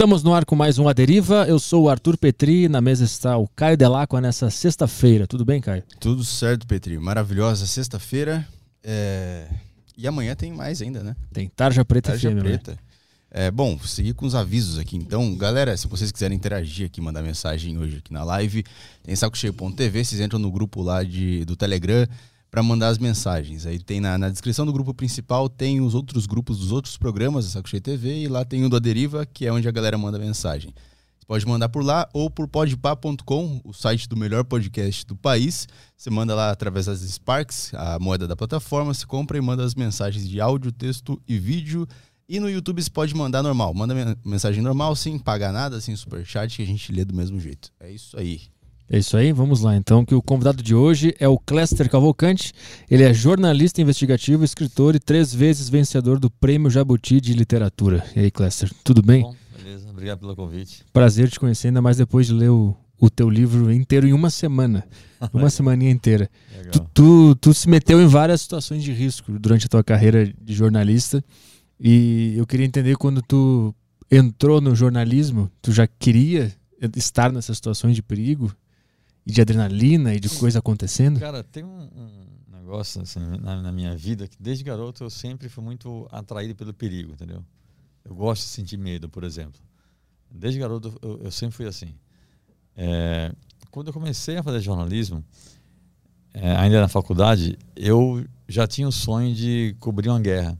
Estamos no ar com mais um A Deriva. Eu sou o Arthur Petri, na mesa está o Caio Delacqua nessa sexta-feira. Tudo bem, Caio? Tudo certo, Petri. Maravilhosa sexta-feira. É... E amanhã tem mais ainda, né? Tem Tarja Preta Tarja FM, né? Preta. É, bom, seguir com os avisos aqui. Então, galera, se vocês quiserem interagir aqui, mandar mensagem hoje aqui na live, tem sacocheio.tv, vocês entram no grupo lá de, do Telegram para mandar as mensagens. Aí tem na, na, descrição do grupo principal, tem os outros grupos dos outros programas da Saco Cheio TV e lá tem o do Aderiva, que é onde a galera manda mensagem. Você pode mandar por lá ou por podpah.com, o site do melhor podcast do país. Você manda lá através das Sparks, a moeda da plataforma, você compra e manda as mensagens de áudio, texto e vídeo. E no YouTube você pode mandar normal. Manda mensagem normal, sem pagar nada, sem superchat, que a gente lê do mesmo jeito. É isso aí. É isso aí, vamos lá então, que o convidado de hoje é o Cléster Cavalcante. Ele é jornalista investigativo, escritor e três vezes vencedor do Prêmio Jabuti de Literatura. E aí, Cléster, tudo bem? Bom, beleza, obrigado pelo convite. Prazer te conhecer, ainda mais depois de ler o, o teu livro inteiro em uma semana. Uma semaninha inteira. Tu, tu, tu se meteu em várias situações de risco durante a tua carreira de jornalista. E eu queria entender quando tu entrou no jornalismo, tu já queria estar nessas situações de perigo? De adrenalina e de coisa acontecendo? Cara, tem um, um negócio assim, na, na, minha vida que desde garoto eu sempre fui muito atraído pelo perigo, entendeu? Eu gosto de sentir medo, por exemplo. Desde garoto eu, eu sempre fui assim. É, quando eu comecei a fazer jornalismo, é, ainda na faculdade, eu já tinha o sonho de cobrir uma guerra.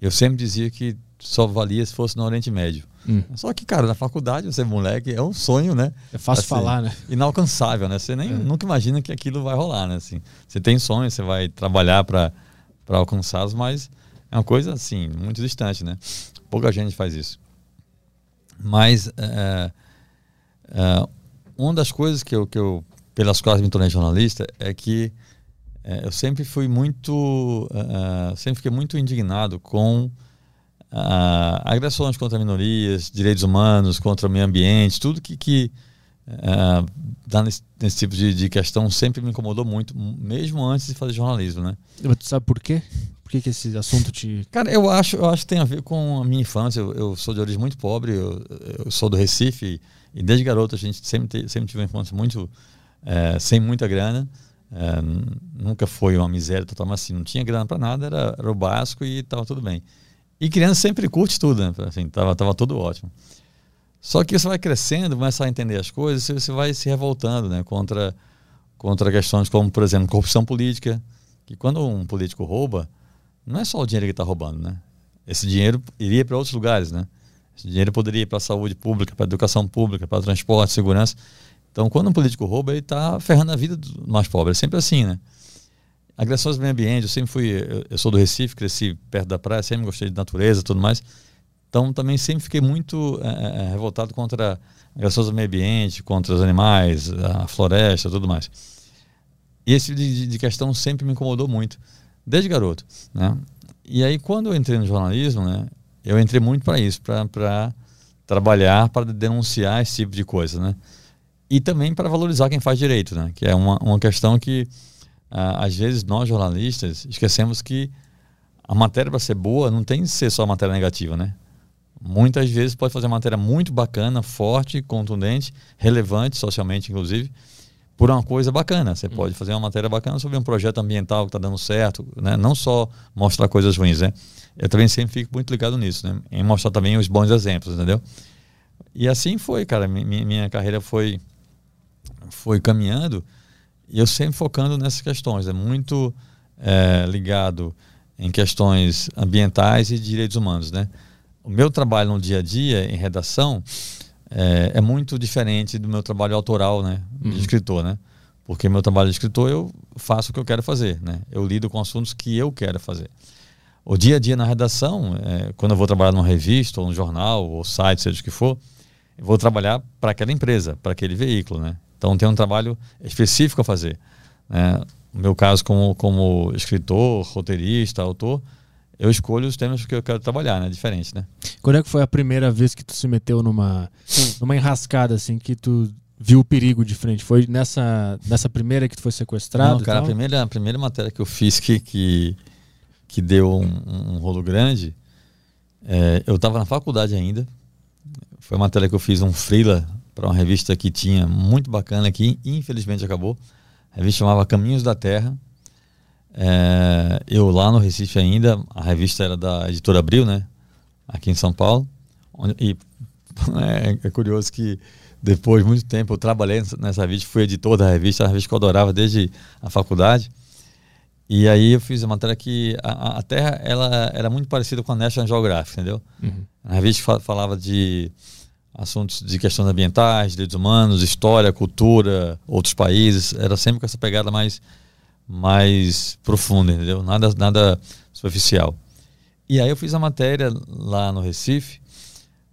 Eu sempre dizia que só valia se fosse no Oriente Médio. Hum. Só que, cara, na faculdade, você é moleque, é um sonho, né? É fácil assim, falar, né? Inalcançável, né? Você nem, é. nunca imagina que aquilo vai rolar, né? Assim, você tem sonho, você vai trabalhar para alcançá-los, mas é uma coisa, assim, muito distante, né? Pouca gente faz isso. Mas é, é, uma das coisas que eu, que eu, pelas quais me tornei jornalista, é que é, eu sempre fui muito, é, é, sempre fiquei muito indignado com agressões contra minorias, direitos humanos, contra o meio ambiente, tudo que, que uh, dá nesse, nesse tipo de, de, questão sempre me incomodou muito, mesmo antes de fazer jornalismo, né? Mas tu sabe por quê? Por que, que esse assunto te... Cara, eu acho, eu acho que tem a ver com a minha infância. Eu, eu sou de origem muito pobre, eu, eu, sou do Recife e desde garoto a gente sempre, te, sempre tive uma infância muito... É, sem muita grana. É, nunca foi uma miséria total, mas assim, não tinha grana para nada, era, era o básico e estava tudo bem. E criança sempre curte tudo, né? Assim, tava, tava tudo ótimo. Só que você vai crescendo, começa a entender as coisas, você vai se revoltando, né? Contra, contra questões como, por exemplo, corrupção política. Que quando um político rouba, não é só o dinheiro que está roubando, né? Esse dinheiro iria para outros lugares, né? Esse dinheiro poderia ir para a saúde pública, para a educação pública, para transporte, segurança. Então, quando um político rouba, ele está ferrando a vida do mais pobre. É sempre assim, né? Agressões ao meio ambiente, eu sempre fui, eu, eu, sou do Recife, cresci perto da praia, sempre gostei de natureza tudo mais. Então também sempre fiquei muito é, revoltado contra agressões ao meio ambiente, contra os animais, a floresta tudo mais. E esse tipo de, de questão sempre me incomodou muito, desde garoto. Né? E aí quando eu entrei no jornalismo, né, eu entrei muito para isso, para trabalhar, para denunciar esse tipo de coisa. Né? E também para valorizar quem faz direito, né? que é uma, uma questão que às vezes nós jornalistas esquecemos que a matéria para ser boa não tem que ser só matéria negativa, né? Muitas vezes pode fazer uma matéria muito bacana, forte, contundente, relevante socialmente, inclusive, por uma coisa bacana. Você hum. pode fazer uma matéria bacana sobre um projeto ambiental que está dando certo, né? Não só mostrar coisas ruins, né? Eu também sempre fico muito ligado nisso, né? Em mostrar também os bons exemplos, entendeu? E assim foi, cara. Minha, minha carreira foi foi caminhando e eu sempre focando nessas questões, é muito é, ligado em questões ambientais e direitos humanos, né? O meu trabalho no dia a dia em redação é, é muito diferente do meu trabalho autoral, né, de uhum. escritor, né? Porque meu trabalho de escritor eu faço o que eu quero fazer, né? Eu lido com assuntos que eu quero fazer. O dia a dia na redação, é, quando eu vou trabalhar numa revista ou num jornal ou site, seja o que for, eu vou trabalhar para aquela empresa, para aquele veículo, né? Então tem um trabalho específico a fazer. Né? No meu caso, como, como escritor, roteirista, autor, eu escolho os temas que eu quero trabalhar, né? Diferente, né? Quando é que foi a primeira vez que tu se meteu numa, numa enrascada, assim, que tu viu o perigo de frente? Foi nessa, nessa primeira que tu foi sequestrado? Não, cara, a primeira, a primeira matéria que eu fiz que, que, que deu um, um rolo grande, é, eu estava na faculdade ainda, Foi uma matéria que eu fiz um freela para uma revista que tinha muito bacana aqui, infelizmente acabou. A revista chamava Caminhos da Terra. É, eu lá no Recife ainda, a revista era da editora Abril, né? Aqui em São Paulo. Onde, e é, é, curioso que depois de muito tempo eu trabalhei nessa revista, fui editor da revista, a revista que eu adorava desde a faculdade. E aí eu fiz a matéria que a, a Terra ela era muito parecida com a National Geographic, entendeu? Uhum. A revista falava de assuntos de questões ambientais, direitos humanos, história, cultura, outros países. Era sempre com essa pegada mais, mais profunda, entendeu? Nada, nada superficial. E aí eu fiz a matéria lá no Recife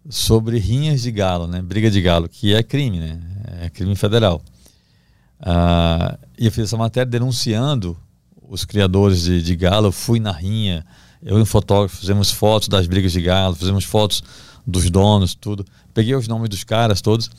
sobre rinhas de galo, né? Briga de galo, que é crime, né? É crime federal. Ah, e eu fiz essa matéria denunciando os criadores de, de galo. Eu fui na rinha, eu e um fotógrafo fizemos fotos das brigas de galo, fizemos fotos dos donos, tudo. Peguei os nomes dos caras todos.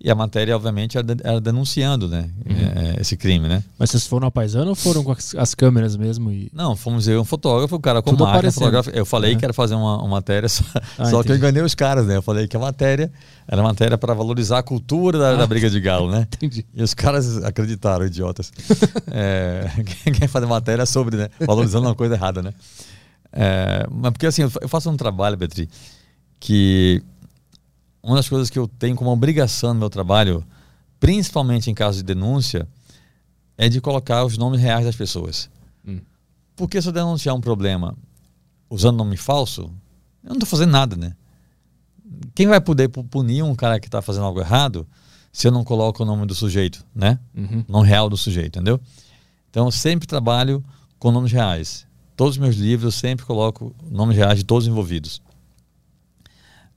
E a matéria, obviamente, era, denunciando né, uhum. é, esse crime, né? Mas vocês foram a paisano ou foram com as, as câmeras mesmo? E... Não, fomos eu um fotógrafo, o cara com Tudo máquina, fotógrafo. Eu falei uhum. que era fazer uma, uma matéria, só, ah, só que eu enganei os caras, né? Eu falei que a matéria era matéria para valorizar a cultura da, ah, da, briga de galo, né? Entendi. E os caras acreditaram, idiotas. é, quem quer fazer matéria sobre, né? Valorizando uma coisa errada, né? É, mas porque assim, eu faço um trabalho, Betri, que uma das coisas que eu tenho como obrigação no meu trabalho, principalmente em caso de denúncia, é de colocar os nomes reais das pessoas. Hum. Porque se eu denunciar um problema usando nome falso, eu não estou fazendo nada, né? Quem vai poder punir um cara que está fazendo algo errado se eu não coloco o nome do sujeito, né? Uhum. O nome real do sujeito, entendeu? Então eu sempre trabalho com nomes reais. Todos os meus livros eu sempre coloco nomes reais de todos os envolvidos.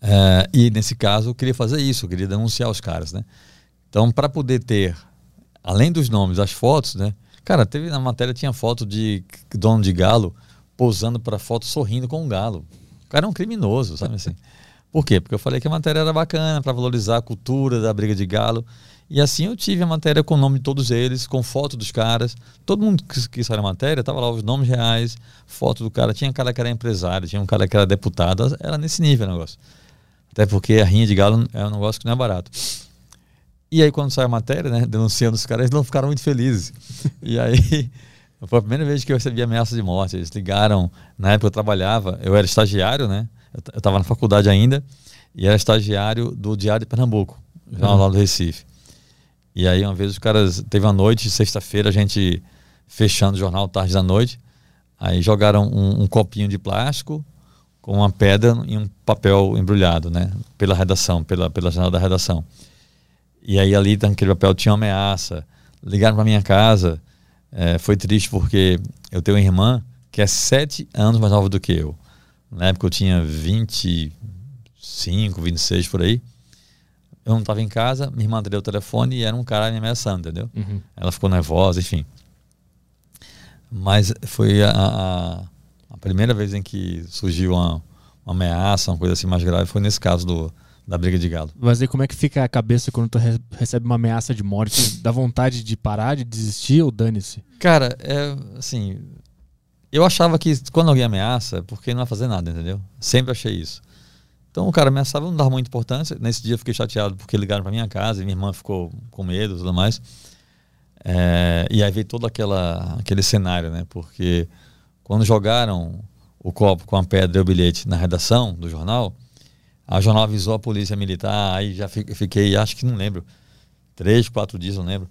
Uh, e nesse caso eu queria fazer isso, eu queria denunciar os caras, né? Então, para poder ter, além dos nomes, as fotos, né? Cara, teve na matéria tinha foto de dono de galo posando para foto sorrindo com um galo. O cara é um criminoso, sabe assim? Por quê? Porque eu falei que a matéria era bacana para valorizar a cultura da briga de galo. E assim eu tive a matéria com o nome de todos eles, com foto dos caras. Todo mundo que, que saiu a matéria, tava lá os nomes reais, foto do cara. Tinha um cara que era empresário, tinha um cara que era deputado. Era nesse nível o negócio. Até porque a rinha de galo é um negócio que não é barato. E aí, quando sai a matéria, né, denunciando os caras, eles não ficaram muito felizes. E aí, foi a primeira vez que eu recebi ameaça de morte. Eles ligaram, na época eu trabalhava, eu era estagiário, né? Eu estava na faculdade ainda, e era estagiário do Diário de Pernambuco, jornal uhum. lá do Recife. E aí, uma vez os caras, teve uma noite, sexta-feira, a gente fechando o jornal tarde da noite, aí jogaram um, um copinho de plástico com uma pedra e um papel embrulhado, né? Pela redação, pela, pela janela da redação. E aí ali naquele papel tinha uma ameaça. Ligaram para minha casa. É, foi triste porque eu tenho uma irmã que é sete anos mais nova do que eu. Na época eu tinha 25, 26 por aí. Eu não estava em casa, minha irmã deu o telefone e era um cara me ameaçando, entendeu? Uhum. Ela ficou nervosa, enfim. Mas foi a, a a primeira vez em que surgiu uma, uma ameaça, uma coisa assim mais grave, foi nesse caso do, da briga de galo. Mas aí como é que fica a cabeça quando tu recebe uma ameaça de morte? Dá vontade de parar, de desistir ou dane-se? Cara, é assim. Eu achava que quando alguém ameaça, porque não vai fazer nada, entendeu? Sempre achei isso. Então o cara ameaçava, não dava muita importância. Nesse dia eu fiquei chateado porque ligaram para minha casa e minha irmã ficou com medo e tudo mais. É, e aí veio todo aquela, aquele cenário, né? Porque quando jogaram o copo com a pedra e o bilhete na redação do jornal, a jornal avisou a polícia militar, aí já fiquei, acho que não lembro, três, quatro dias, não lembro,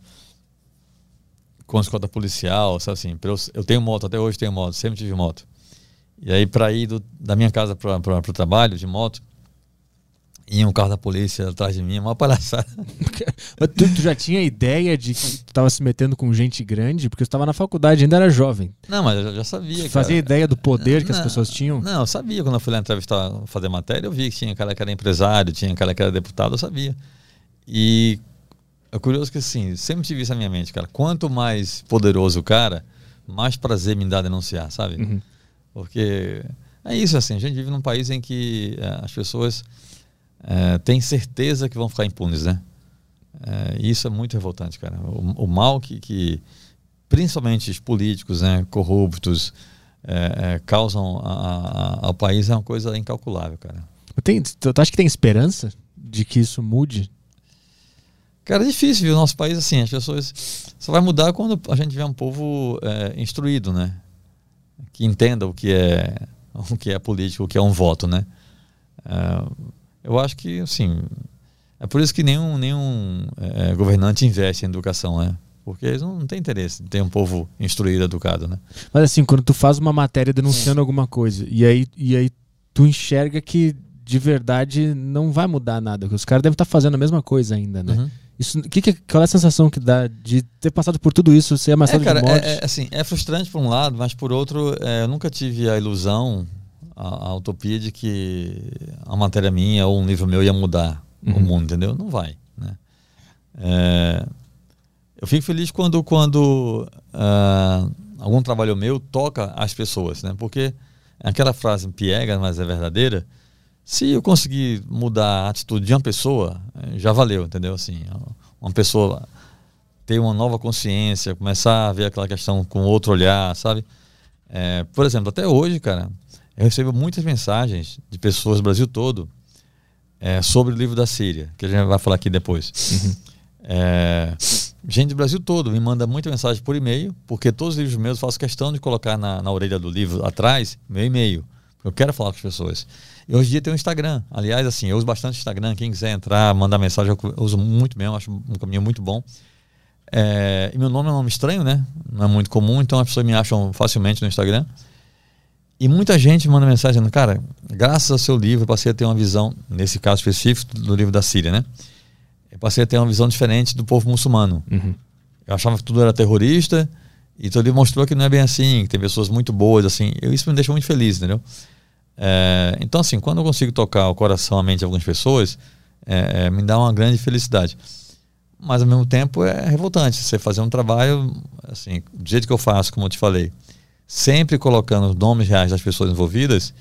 com a escolta policial, sabe assim, eu, eu, tenho moto, até hoje tenho moto, sempre tive moto. E aí para ir do, da minha casa para o trabalho de moto, ia um carro da polícia atrás de mim, uma palhaçada. Mas tu, tu, já tinha ideia de que tu estava se metendo com gente grande? Porque tu estava na faculdade, ainda era jovem. Não, mas eu já sabia. Tu fazia ideia do poder que não, as pessoas tinham? Não, eu sabia. Quando eu fui lá entrevistar, fazer matéria, eu vi que tinha cara que era empresário, tinha cara que era deputado, eu sabia. E é curioso que, assim, sempre tive isso na minha mente, cara. Quanto mais poderoso o cara, mais prazer me dá denunciar, sabe? Uhum. Porque é isso, assim, a gente vive num país em que é, as pessoas é, tem certeza que vão ficar impunes, né? É, isso é muito revoltante, cara. O, o mal que, que, principalmente os políticos, né, corruptos, é, é causam a, a, ao país é uma coisa incalculável, cara. Tem, tu acha que tem esperança de que isso mude? Cara, é difícil, viu? Nosso país, assim, as pessoas. Só vai mudar quando a gente tiver um povo é, instruído, né? Que entenda o que é o que é político, o que é um voto, né? É, eu acho que, assim, é por isso que nenhum, nenhum é, governante investe em educação, né? Porque eles não, não têm interesse de ter um povo instruído, educado, né? Mas assim, quando tu faz uma matéria denunciando alguma coisa e aí, e aí tu enxerga que de verdade não vai mudar nada, que os caras devem estar fazendo a mesma coisa ainda, né? Uhum. Isso, que, que, qual é a sensação que dá de ter passado por tudo isso, ser ameaçado é, cara, de morte? É, é, assim, é frustrante por um lado, mas por outro, é, eu nunca tive a ilusão, a, a, utopia de que a matéria minha ou um livro meu ia mudar uhum. o mundo, entendeu? Não vai, né? É, eu fico feliz quando, quando uh, algum trabalho meu toca as pessoas, né? Porque aquela frase piega, mas é verdadeira. Se eu conseguir mudar a atitude de uma pessoa, eh, já valeu, entendeu? Assim, uma pessoa ter uma nova consciência, começar a ver aquela questão com outro olhar, sabe? É, por exemplo, até hoje, cara, eu recebo muitas mensagens de pessoas do Brasil todo é, sobre o livro da Síria, que a gente vai falar aqui depois. Uhum. É, gente do Brasil todo me manda muita mensagem por e-mail, porque todos os livros meus eu faço questão de colocar na, na orelha do livro atrás meu e-mail. Eu quero falar com as pessoas. E hoje em dia tem o Instagram. Aliás, assim, eu uso bastante Instagram. Quem quiser entrar, mandar mensagem, eu uso muito mesmo, acho um caminho muito bom. É, e meu nome é um nome estranho, né? Não é muito comum, então as pessoas me acham facilmente no Instagram. E muita gente manda mensagem dizendo, cara, graças ao seu livro, eu passei a ter uma visão, nesse caso específico, do livro da Síria, né? Eu passei a ter uma visão diferente do povo muçulmano. Uhum. Eu achava que tudo era terrorista, e teu livro mostrou que não é bem assim, que tem pessoas muito boas, assim. Eu, isso me deixa muito feliz, entendeu? É, então, assim, quando eu consigo tocar o coração, a mente de algumas pessoas, é, é, me dá uma grande felicidade. Mas, ao mesmo tempo, é revoltante você fazer um trabalho, assim, do jeito que eu faço, como eu te falei, sempre colocando os nomes reais das pessoas envolvidas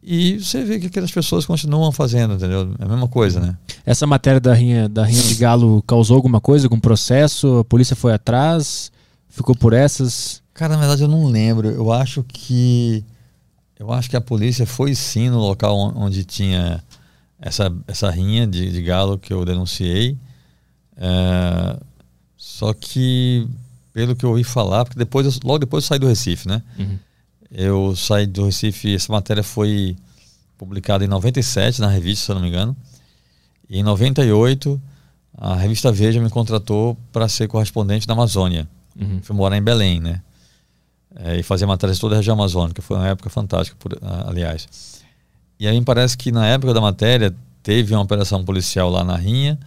e você vê que aquelas pessoas continuam fazendo, entendeu? É a mesma coisa, né? Essa matéria da rinha, da rinha de galo causou alguma coisa, algum processo? A polícia foi atrás? Ficou por essas? Cara, na verdade eu não lembro. Eu acho que eu acho que a polícia foi sim no local onde tinha essa, essa rinha de, de galo que eu denunciei. É, só que, pelo que eu ouvi falar, porque depois eu, logo depois eu saí do Recife, né? Uhum. Eu saí do Recife, essa matéria foi publicada em 97 na revista, se eu não me engano. E em 98, a revista Veja me contratou para ser correspondente da Amazônia. Uhum. Fui morar em Belém, né? É, e fazer matérias toda a região amazônica. Foi uma época fantástica, por, aliás. E aí me parece que na época da matéria teve uma operação policial lá na Rinha,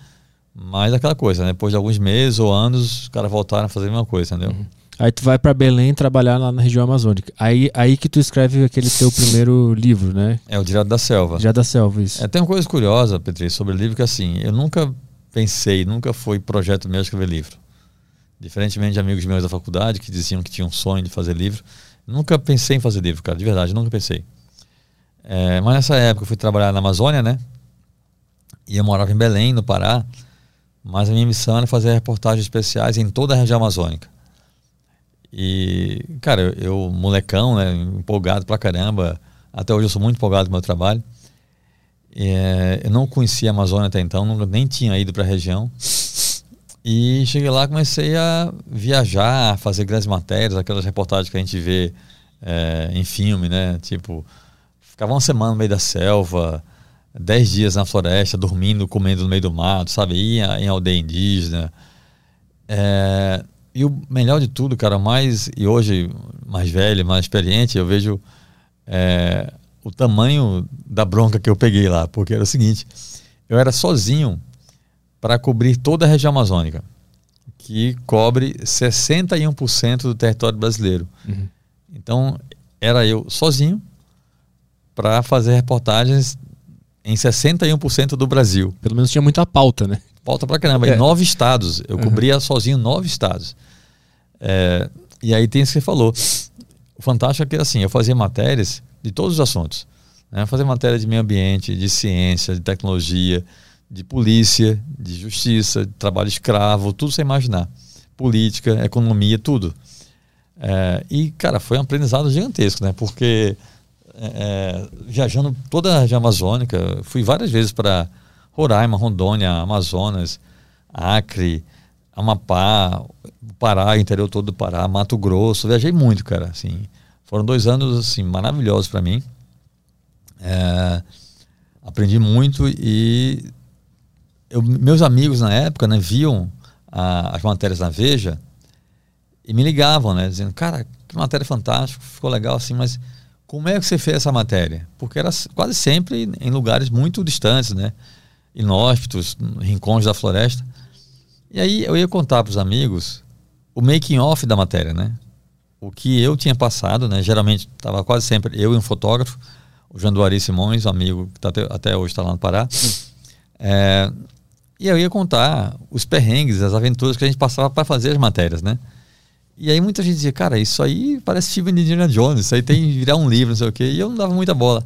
mas aquela coisa, né? depois de alguns meses ou anos, os caras voltaram a fazer a mesma coisa, entendeu? Uhum. Aí tu vai para Belém trabalhar lá na região amazônica. Aí, aí que tu escreve aquele teu primeiro livro, né? É o Direto da Selva. Direto da Selva, isso. É, tem uma coisa curiosa, Petri, sobre o livro que assim, eu nunca pensei, nunca foi projeto meu escrever livro. Diferentemente de amigos meus da faculdade que diziam que tinham um sonho de fazer livro, nunca pensei em fazer livro, cara, de verdade, nunca pensei. É, mas nessa época eu fui trabalhar na Amazônia, né? E eu morava em Belém, no Pará, mas a minha missão era fazer reportagens especiais em toda a região amazônica. E, cara, eu, eu molecão, né, empolgado pra caramba, até hoje eu sou muito empolgado com o meu trabalho. É, eu não conhecia a Amazônia até então, nunca, nem tinha ido para a região. E cheguei lá, comecei a viajar, a fazer grandes matérias, aquelas reportagens que a gente vê é, em filme, né? Tipo, ficava uma semana no meio da selva, dez dias na floresta, dormindo, comendo no meio do mato, sabe? Ia em aldeia indígena. É, e o melhor de tudo, cara, mais, e hoje mais velho, mais experiente, eu vejo é, o tamanho da bronca que eu peguei lá, porque era o seguinte, eu era sozinho para cobrir toda a região amazônica, que cobre 61% do território brasileiro. Uhum. Então, era eu sozinho para fazer reportagens em 61% do Brasil. Pelo menos tinha muita pauta, né? Pauta pra caramba. É. Em nove estados. Eu uhum. cobria sozinho nove estados. É, e aí tem isso que você falou. O fantástico é que assim, eu fazia matérias de todos os assuntos. Né? Fazer matéria de meio ambiente, de ciência, de tecnologia, de polícia, de justiça, de trabalho escravo, tudo sem imaginar. Política, economia, tudo. É, e, cara, foi um aprendizado gigantesco, né? Porque é, é viajando toda a região amazônica, fui várias vezes para Roraima, Rondônia, Amazonas, Acre, Amapá, Pará, interior todo do Pará, Mato Grosso. Viajei muito, cara. Assim, foram dois anos assim maravilhosos para mim. É, aprendi muito e eu, meus amigos na época né, viam a, as matérias na Veja e me ligavam, né, dizendo, cara, que matéria fantástica, ficou legal assim, mas como é que você fez essa matéria? Porque era quase sempre em lugares muito distantes, né, inóspitos, rincões da floresta. E aí eu ia contar para os amigos o making off da matéria, né? O que eu tinha passado, né? Geralmente estava quase sempre eu e um fotógrafo, o Janduari Simões, um amigo que tá até, até hoje está lá no Pará. É, e eu ia contar os perrengues, as aventuras que a gente passava para fazer as matérias, né? E aí muita gente dizia, cara, isso aí parece Steven Indiana Jones, isso aí tem que virar um livro, não sei o quê. E eu não dava muita bola.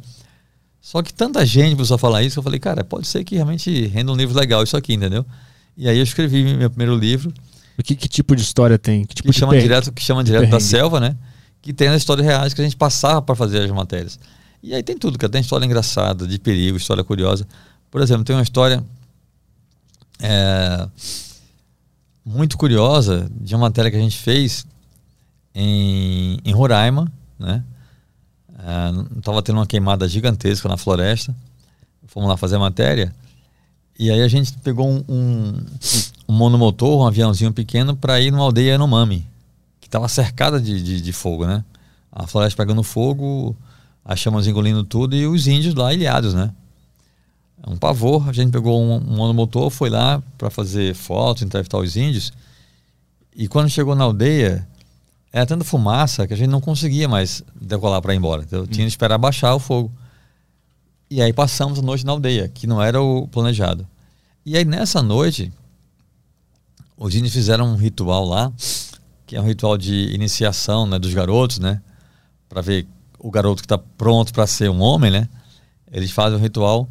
Só que tanta gente começou a falar isso, eu falei, cara, pode ser que realmente renda um livro legal isso aqui, entendeu? E aí eu escrevi meu primeiro livro. Que, que tipo de história tem? Que, tipo que chama direto, que chama direto da selva, né? Que tem as histórias reais que a gente passava para fazer as matérias. E aí tem tudo, que tem história engraçada, de perigo, história curiosa. Por exemplo, tem uma história é, muito curiosa de uma matéria que a gente fez em, em Roraima, né? Estava é, tendo uma queimada gigantesca na floresta. Fomos lá fazer a matéria. E aí a gente pegou um, um, um monomotor, um aviãozinho pequeno, para ir numa aldeia Yanomami, que estava cercada de, de, de, fogo, né? A floresta pegando fogo, as chamas engolindo tudo e os índios lá ilhados, né? Um pavor. A gente pegou um, um monomotor, foi lá para fazer fotos, entrevistar os índios. E quando chegou na aldeia, era tanta fumaça que a gente não conseguia mais decolar para ir embora. Então, tinha que esperar baixar o fogo. E aí passamos a noite na aldeia, que não era o planejado. E aí nessa noite, os índios fizeram um ritual lá, que é um ritual de iniciação né, dos garotos, né? Para ver o garoto que está pronto para ser um homem, né? Eles fazem um ritual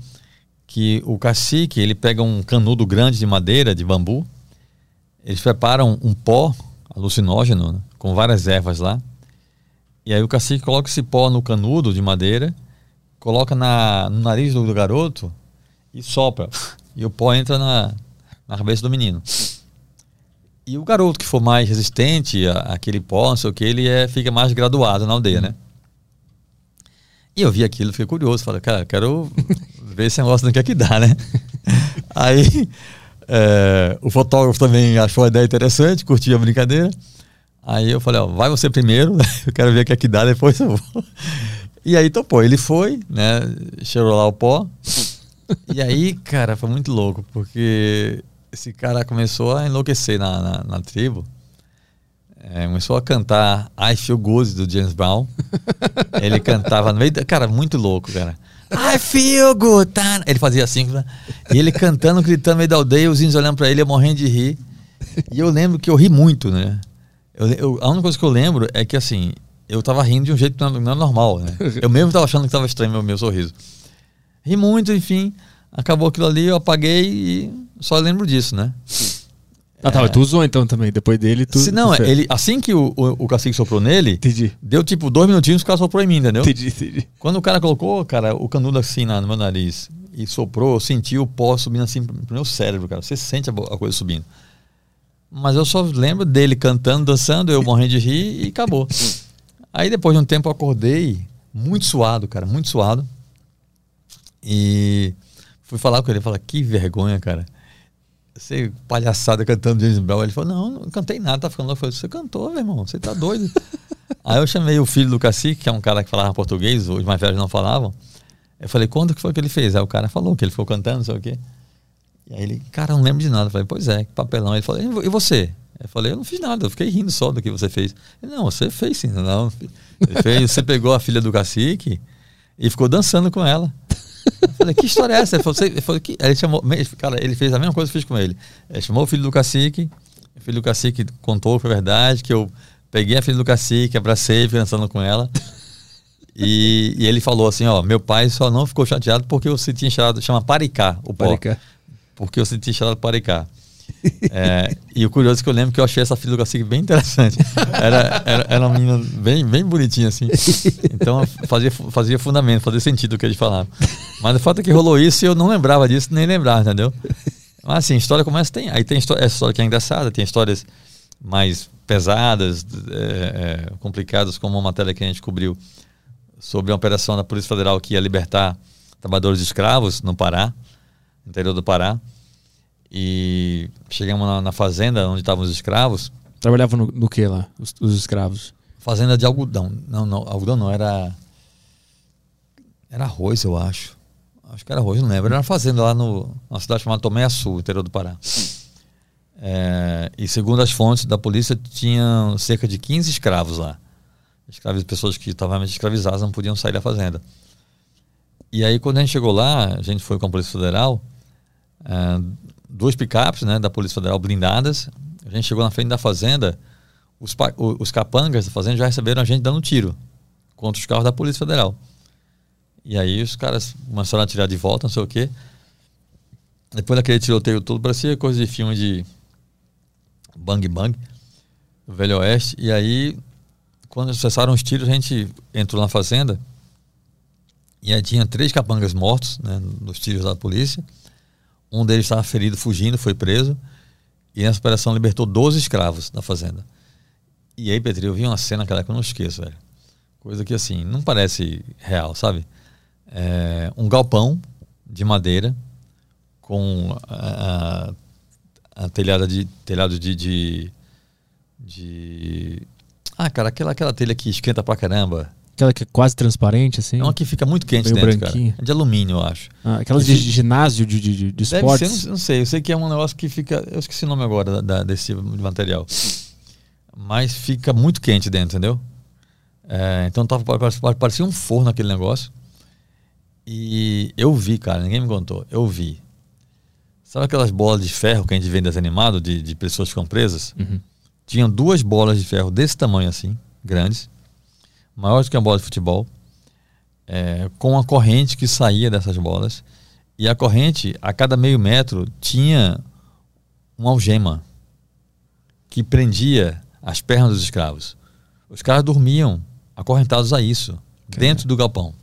que o cacique, ele pega um canudo grande de madeira, de bambu, eles preparam um pó alucinógeno, né, com várias ervas lá, e aí o cacique coloca esse pó no canudo de madeira coloca na, no nariz do, do garoto e sopra. E o pó entra na, na cabeça do menino. E o garoto que for mais resistente àquele pó, não sei o que, ele é, fica mais graduado na aldeia, né? E eu vi aquilo, fiquei curioso. Falei, cara, quero ver esse negócio do que é que dá, né? Aí é, o fotógrafo também achou a ideia interessante, curtiu a brincadeira. Aí eu falei, ó, vai você primeiro, eu quero ver o que é que dá, depois eu vou. E aí topou. Ele foi, né? Cheirou lá o pó. e aí, cara, foi muito louco, porque esse cara começou a enlouquecer na, na, na tribo. É, começou a cantar I Feel Good do James Brown. ele cantava no meio. Cara, muito louco, cara. I feel good. Tá? Ele fazia assim. E ele cantando, gritando no meio da aldeia, os índios olhando pra ele, eu morrendo de rir. E eu lembro que eu ri muito, né? Eu, eu, a única coisa que eu lembro é que assim, eu tava rindo de um jeito que não, é normal, né? Eu mesmo tava achando que tava estranho meu, meu sorriso. Ri muito, enfim. Acabou aquilo ali, eu apaguei e só lembro disso, né? Ah, tá. É... Tu usou então também. Depois dele, tu. Se, não, tu ele, assim que o, o, o cacique soprou nele, entendi. deu tipo dois minutinhos o cara soprou em mim, entendeu? Entendi, entendi. Quando o cara colocou, cara, o canudo assim na, no meu nariz e soprou, eu senti o pó subindo assim pro meu cérebro, cara. Você sente a, a coisa subindo. Mas eu só lembro dele cantando, dançando, eu morrendo de rir e acabou. Aí depois de um tempo eu acordei muito suado, cara, muito suado. E fui falar com ele, falou, que vergonha, cara. Você palhaçada cantando James Brown. Ele falou, não, não cantei nada, tá ficando louco. Eu falei, você cantou, meu irmão, você tá doido. Aí eu chamei o filho do cacique, que é um cara que falava português, os mais velhos não falavam. Eu falei, quando que foi que ele fez? Aí o cara falou que ele ficou cantando, não sei o quê. E aí ele, cara, não lembro de nada. Eu falei, pois é, que papelão. Ele falou, e você? Eu falei, eu não fiz nada, eu fiquei rindo só do que você fez. Ele, não, você fez sim, não. Fez, você pegou a filha do cacique e ficou dançando com ela. Eu falei, que história é essa? Ele falou, ele, falou, que... ele chamou, cara, ele fez a mesma coisa que eu fiz com ele. Ele chamou o filho do cacique, o filho do cacique contou que foi verdade, que eu peguei a filha do cacique, abracei, fui dançando com ela. E, e, ele falou assim, ó, meu pai só não ficou chateado porque você tinha chamado, chama paricá, o pó. Paricá. Porque você tinha chamado paricá. É, e o curioso é que eu lembro que eu achei essa filha do cacique bem interessante. Era, era, era uma menina bem, bem bonitinha, assim. Então fazia, fazia fundamento, fazia sentido o que eles falavam. Mas o fato é que rolou isso e eu não lembrava disso, nem lembrava, entendeu? Mas assim, história como essa tem. Aí tem história, essa história que é engraçada, tem histórias mais pesadas, é, é, complicadas, como uma matéria que a gente cobriu sobre uma operação da Polícia Federal que ia libertar trabalhadores escravos no Pará, no interior do Pará. E chegamos na, na fazenda onde estavam os escravos. Trabalhavam no, no que lá, os, os, escravos? Fazenda de algodão. Não, não, algodão não, era. Era arroz, eu acho. Acho que era arroz, não lembro. Era uma fazenda lá no, numa cidade chamada Tomé Sul, interior do Pará. É, e segundo as fontes da polícia, tinham cerca de 15 escravos lá. Escravos, pessoas que estavam escravizadas não podiam sair da fazenda. E aí, quando a gente chegou lá, a gente foi com a Polícia Federal, é, duas picapes né, da Polícia Federal blindadas. A gente chegou na frente da fazenda, os, os capangas da fazenda já receberam a gente dando tiro contra os carros da Polícia Federal. E aí os caras começaram a tirar de volta, não sei o quê. Depois daquele tiroteio todo, parecia coisa de filme de bang bang, do Velho Oeste. E aí, quando cessaram os tiros, a gente entrou na fazenda e aí tinha três capangas mortos, né, nos tiros da polícia. Um deles estava ferido, fugindo, foi preso. E nessa operação libertou 12 escravos da fazenda. E aí, Petri, eu vi uma cena naquela que eu não esqueço, velho. Coisa que, assim, não parece real, sabe? É, um galpão de madeira com a, a, a telhada de telhado de, de, de, ah cara aquela aquela telha que esquenta pra caramba Aquela que é quase transparente, assim? É uma que fica muito quente dentro, cara. É de alumínio, eu acho. Ah, aquelas de, de ginásio, de, de, de esportes? Ser, não, não, sei. Eu sei que é um negócio que fica... Eu esqueci o nome agora da, da, desse tipo de material. Mas fica muito quente dentro, entendeu? É, então tava, parecia um forno aquele negócio. E eu vi, cara, ninguém me contou. Eu vi. Sabe aquelas bolas de ferro que a gente vê desanimado de, de pessoas que ficam presas? Uhum. Tinham duas bolas de ferro desse tamanho assim, grandes maior do que uma bola de futebol, é, com a corrente que saía dessas bolas. E a corrente, a cada meio metro, tinha uma algema que prendia as pernas dos escravos. Os caras dormiam acorrentados a isso, dentro do galpão.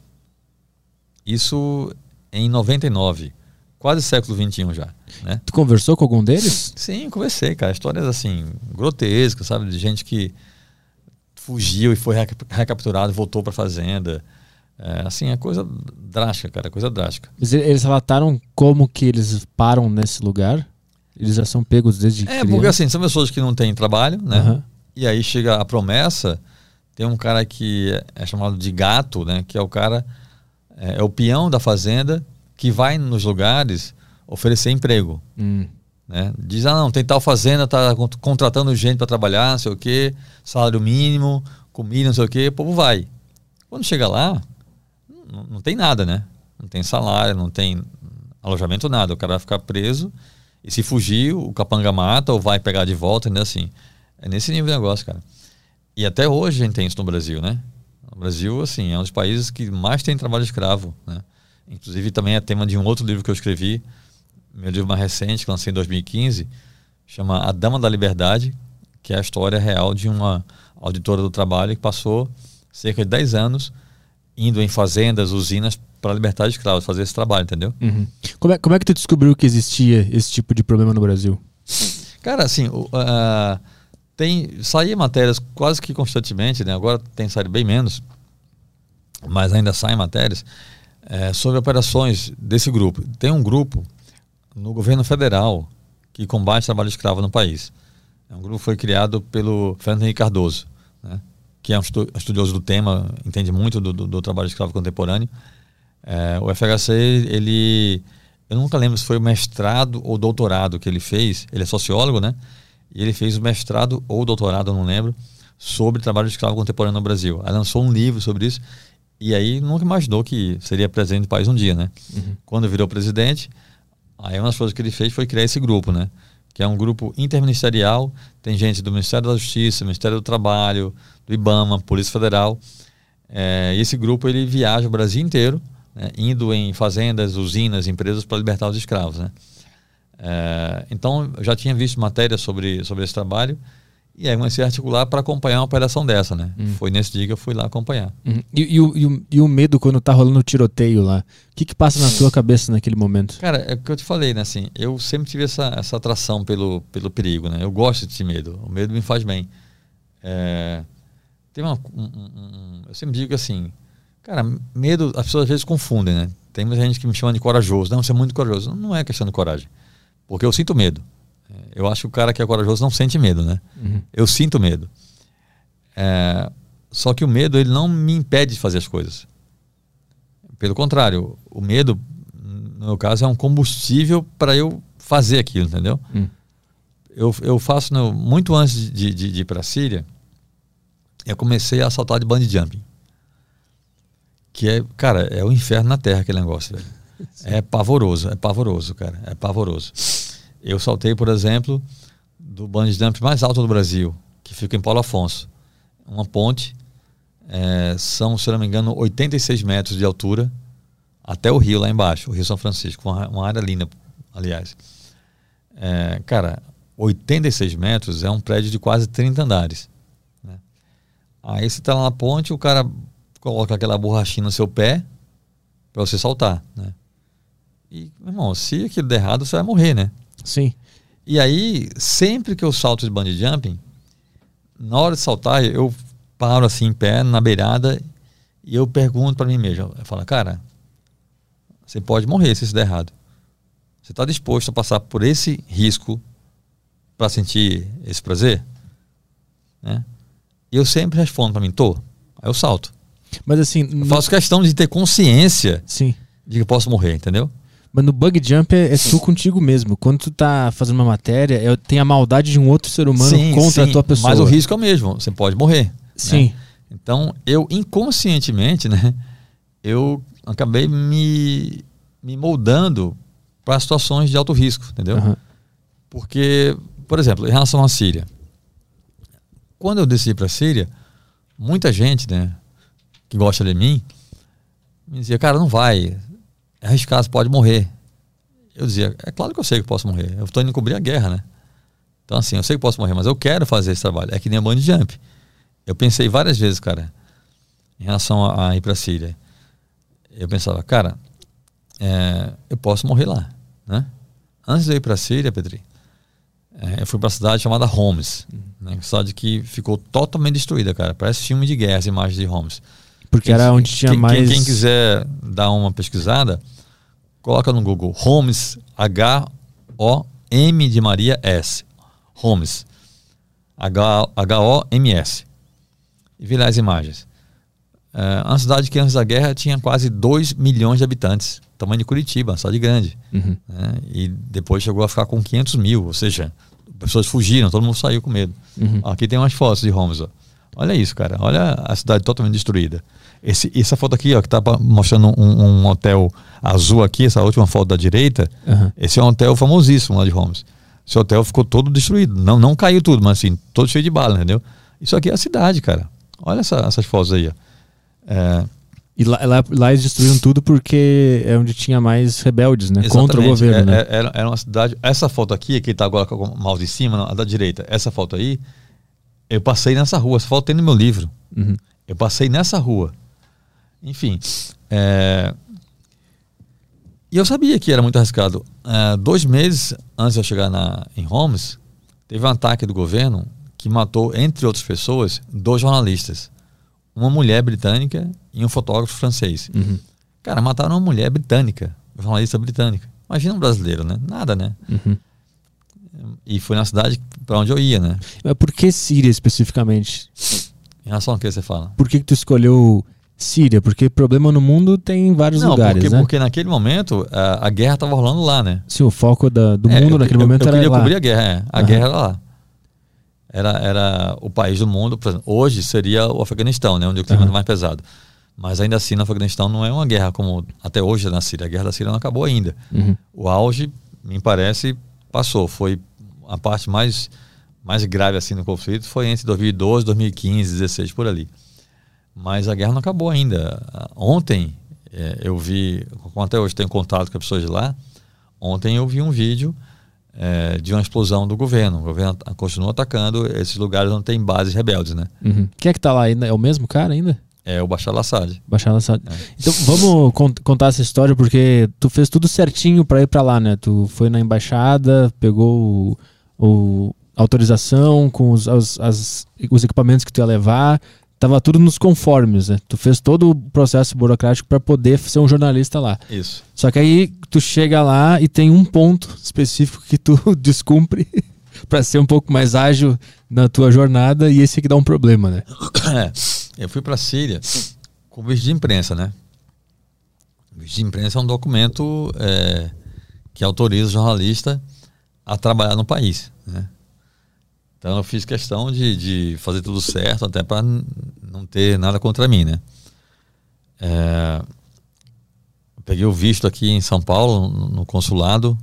Isso em 99, quase século 21 já. Né? Tu conversou com algum deles? Sim, conversei, cara. Histórias assim, grotescas, sabe? De gente que fugiu e foi recapturado, voltou para a fazenda. É, assim, é coisa drástica, cara, coisa drástica. Mas eles relataram como que eles param nesse lugar? Eles já são pegos desde É, criança? porque assim, são pessoas que não têm trabalho, né? Uhum. E aí chega a promessa, tem um cara que é chamado de gato, né? Que é o cara, é, é o peão da fazenda que vai nos lugares oferecer emprego. Hum. Né? Diz, ah, não, tem tal fazenda, tá contratando gente para trabalhar, não sei o quê, salário mínimo, comida, não sei o quê, o povo vai. Quando chega lá, não, não tem nada, né? Não tem salário, não tem alojamento, nada. O cara vai ficar preso e se fugir, o capanga mata ou vai pegar de volta, né? Assim, é nesse nível de negócio, cara. E até hoje a gente tem isso no Brasil, né? O Brasil, assim, é um dos países que mais tem trabalho escravo, né? Inclusive também é tema de um outro livro que eu escrevi, meu livro mais recente, que lancei em 2015, chama A Dama da Liberdade, que é a história real de uma auditora do trabalho que passou cerca de 10 anos indo em fazendas, usinas para libertar escravos, fazer esse trabalho, entendeu? Uhum. Como, é, como é que tu descobriu que existia esse tipo de problema no Brasil? Cara, assim, uh, tem saía matérias quase que constantemente, né? Agora tem saído bem menos, mas ainda saem matérias é, sobre operações desse grupo. Tem um grupo no governo federal que combate o trabalho escravo no país. É um grupo que foi criado pelo Fernando Henrique Cardoso, né? que é um estudioso do tema, entende muito do, do, do trabalho escravo contemporâneo. É, o FHC, ele. Eu nunca lembro se foi o mestrado ou doutorado que ele fez. Ele é sociólogo, né? E ele fez o mestrado ou doutorado, não lembro, sobre trabalho escravo contemporâneo no Brasil. Aí lançou um livro sobre isso. E aí nunca imaginou que seria presidente do país um dia, né? Uhum. Quando virou presidente, Aí uma das coisas que ele fez foi criar esse grupo, né? Que é um grupo interministerial, tem gente do Ministério da Justiça, Ministério do Trabalho, do IBAMA, Polícia Federal. É, e esse grupo ele viaja o Brasil inteiro, né? indo em fazendas, usinas, empresas para libertar os escravos, né? É, então, eu já tinha visto matéria sobre, sobre esse trabalho e aí comecei a articular para acompanhar uma operação dessa, né? Uhum. Foi nesse dia que eu fui lá acompanhar. Uhum. E, e, o, e, o, e, o, medo quando tá rolando o tiroteio lá? O que que passa na tua cabeça naquele momento? Cara, é o que eu te falei, né? Assim, eu sempre tive essa, essa atração pelo, pelo perigo, né? Eu gosto de ter medo. O medo me faz bem. É, tem uma, um, um, eu sempre digo assim, cara, medo, as pessoas às vezes confundem, né? Tem muita gente que me chama de corajoso. Não, você é muito corajoso. Não é questão de coragem. Porque eu sinto medo. Eu acho que o cara que é corajoso não sente medo, né? Uhum. Eu sinto medo. É, só que o medo ele não me impede de fazer as coisas. Pelo contrário, o medo, no meu caso, é um combustível para eu fazer aquilo, entendeu? Uhum. Eu, eu faço, no, muito antes de, de, de ir para a Síria, eu comecei a saltar de bungee jumping. Que é, cara, é o inferno na terra aquele negócio, velho. É pavoroso, é pavoroso, cara. É pavoroso. Eu saltei, por exemplo, do bungee jump mais alto do Brasil, que fica em Paulo Afonso. Uma ponte, é, são, se não me engano, 86 metros de altura até o rio lá embaixo, o Rio São Francisco, uma, uma área linda, aliás. É, cara, 86 metros é um prédio de quase 30 andares. Né? Aí você está lá na ponte, o cara coloca aquela borrachinha no seu pé para você saltar, né? E, meu irmão, se aquilo der errado, você vai morrer, né? Sim. E aí, sempre que eu salto de bungee jumping, na hora de saltar, eu paro assim em pé, na beirada, e eu pergunto para mim mesmo, eu falo, cara, você pode morrer se isso der errado. Você está disposto a passar por esse risco para sentir esse prazer? Né? E eu sempre respondo para mim, tô. Aí eu salto. Mas assim, eu faço questão de ter consciência Sim. de que eu posso morrer, entendeu? Mas no bug jump é, é, tu contigo mesmo. Quando tu tá fazendo uma matéria, é, tem a maldade de um outro ser humano sim, contra sim, a tua pessoa. Mas o risco é o mesmo, você pode morrer. Né? Sim. Né? Então, eu inconscientemente, né, eu acabei me, me moldando para situações de alto risco, entendeu? Uhum. Porque, por exemplo, em relação à Síria, quando eu desci para a Síria, muita gente, né, que gosta de mim, me dizia, cara, não vai, arriscado, pode morrer. Eu dizia, é claro que eu sei que posso morrer. Eu estou indo cobrir a guerra, né? Então, assim, eu sei que posso morrer, mas eu quero fazer esse trabalho. É que nem a bungee jump. Eu pensei várias vezes, cara, em relação a, a ir para a Síria. Eu pensava, cara, é, eu posso morrer lá, né? Antes de eu ir para a Síria, Petri, é, eu fui para a cidade chamada Homs, né? cidade que ficou totalmente destruída, cara. Parece filme de guerra, as imagens de Homs. Porque quem, era onde tinha quem, mais. Quem, quiser dar uma pesquisada, coloca no Google Homes, H-O-M de Maria S. Homes. H-O-M-S. E vê lá as imagens. É uma cidade que antes da guerra tinha quase 2 milhões de habitantes. Tamanho de Curitiba, uma cidade grande. Uhum. Né? E depois chegou a ficar com 500 mil. Ou seja, pessoas fugiram, todo mundo saiu com medo. Uhum. Aqui tem umas fotos de Homes. Ó. Olha isso, cara. Olha a cidade totalmente destruída. Esse, essa foto aqui, ó, que tá mostrando um, um, hotel azul aqui, essa última foto da direita, uhum. esse é um hotel famosíssimo lá de Holmes. Esse hotel ficou todo destruído. Não, não caiu tudo, mas assim, todo cheio de bala, entendeu? Isso aqui é a cidade, cara. Olha essa, essas fotos aí, ó. É... E lá, lá, lá, eles destruíram tudo porque é onde tinha mais rebeldes, né? Exatamente. Contra o governo. É, né? É, era, era uma cidade. Essa foto aqui, que está agora com o mouse de cima, a da direita, essa foto aí, eu passei nessa rua. Essa foto tem no meu livro. Uhum. Eu passei nessa rua. Enfim. É... E eu sabia que era muito arriscado. É, dois meses antes de eu chegar na, em Holmes, teve um ataque do governo que matou, entre outras pessoas, dois jornalistas. Uma mulher britânica e um fotógrafo francês. Uhum. Cara, mataram uma mulher britânica, jornalista britânica. Imagina um brasileiro, né? Nada, né? Uhum. E foi na cidade para onde eu ia, né? Mas por que Síria especificamente? Em relação ao que você fala? Por que, que tu escolheu Síria, porque problema no mundo tem em vários não, lugares, porque, né? Porque naquele momento a, a guerra estava rolando lá, né? Sim, o foco da, do é, mundo eu, naquele eu, momento eu era queria lá. cobrir a guerra, é. a uhum. guerra era lá. Era, era o país do mundo, exemplo, hoje seria o Afeganistão, né? Onde o clima uhum. é mais pesado. Mas ainda assim, no Afeganistão não é uma guerra como até hoje na Síria. A guerra da Síria não acabou ainda. Uhum. O auge, me parece, passou. Foi a parte mais, mais grave assim no conflito foi entre 2012, 2015, 2016, por ali. Mas a guerra não acabou ainda. Ontem é, eu vi, até hoje tenho contato com as pessoas de lá, ontem eu vi um vídeo é, de uma explosão do governo. O governo continua atacando esses lugares onde tem bases rebeldes, né? Uhum. Quem é que tá lá ainda? É o mesmo cara ainda? É o Bashar al-Assad. Bashar al-Assad. É. Então vamos cont contar essa história porque tu fez tudo certinho para ir para lá, né? Tu foi na embaixada, pegou o, o autorização com os, as, as, os equipamentos que tu ia levar, tava tudo nos conformes, né? Tu fez todo o processo burocrático para poder ser um jornalista lá. Isso. Só que aí tu chega lá e tem um ponto específico que tu descumpre para ser um pouco mais ágil na tua jornada e esse que dá um problema, né? É. Eu fui para Síria com visto de imprensa, né? O visto de imprensa é um documento é, que autoriza o jornalista a trabalhar no país, né? Então eu fiz questão de, de fazer tudo certo, até para não ter nada contra mim, né? É, peguei o visto aqui em São Paulo, no consulado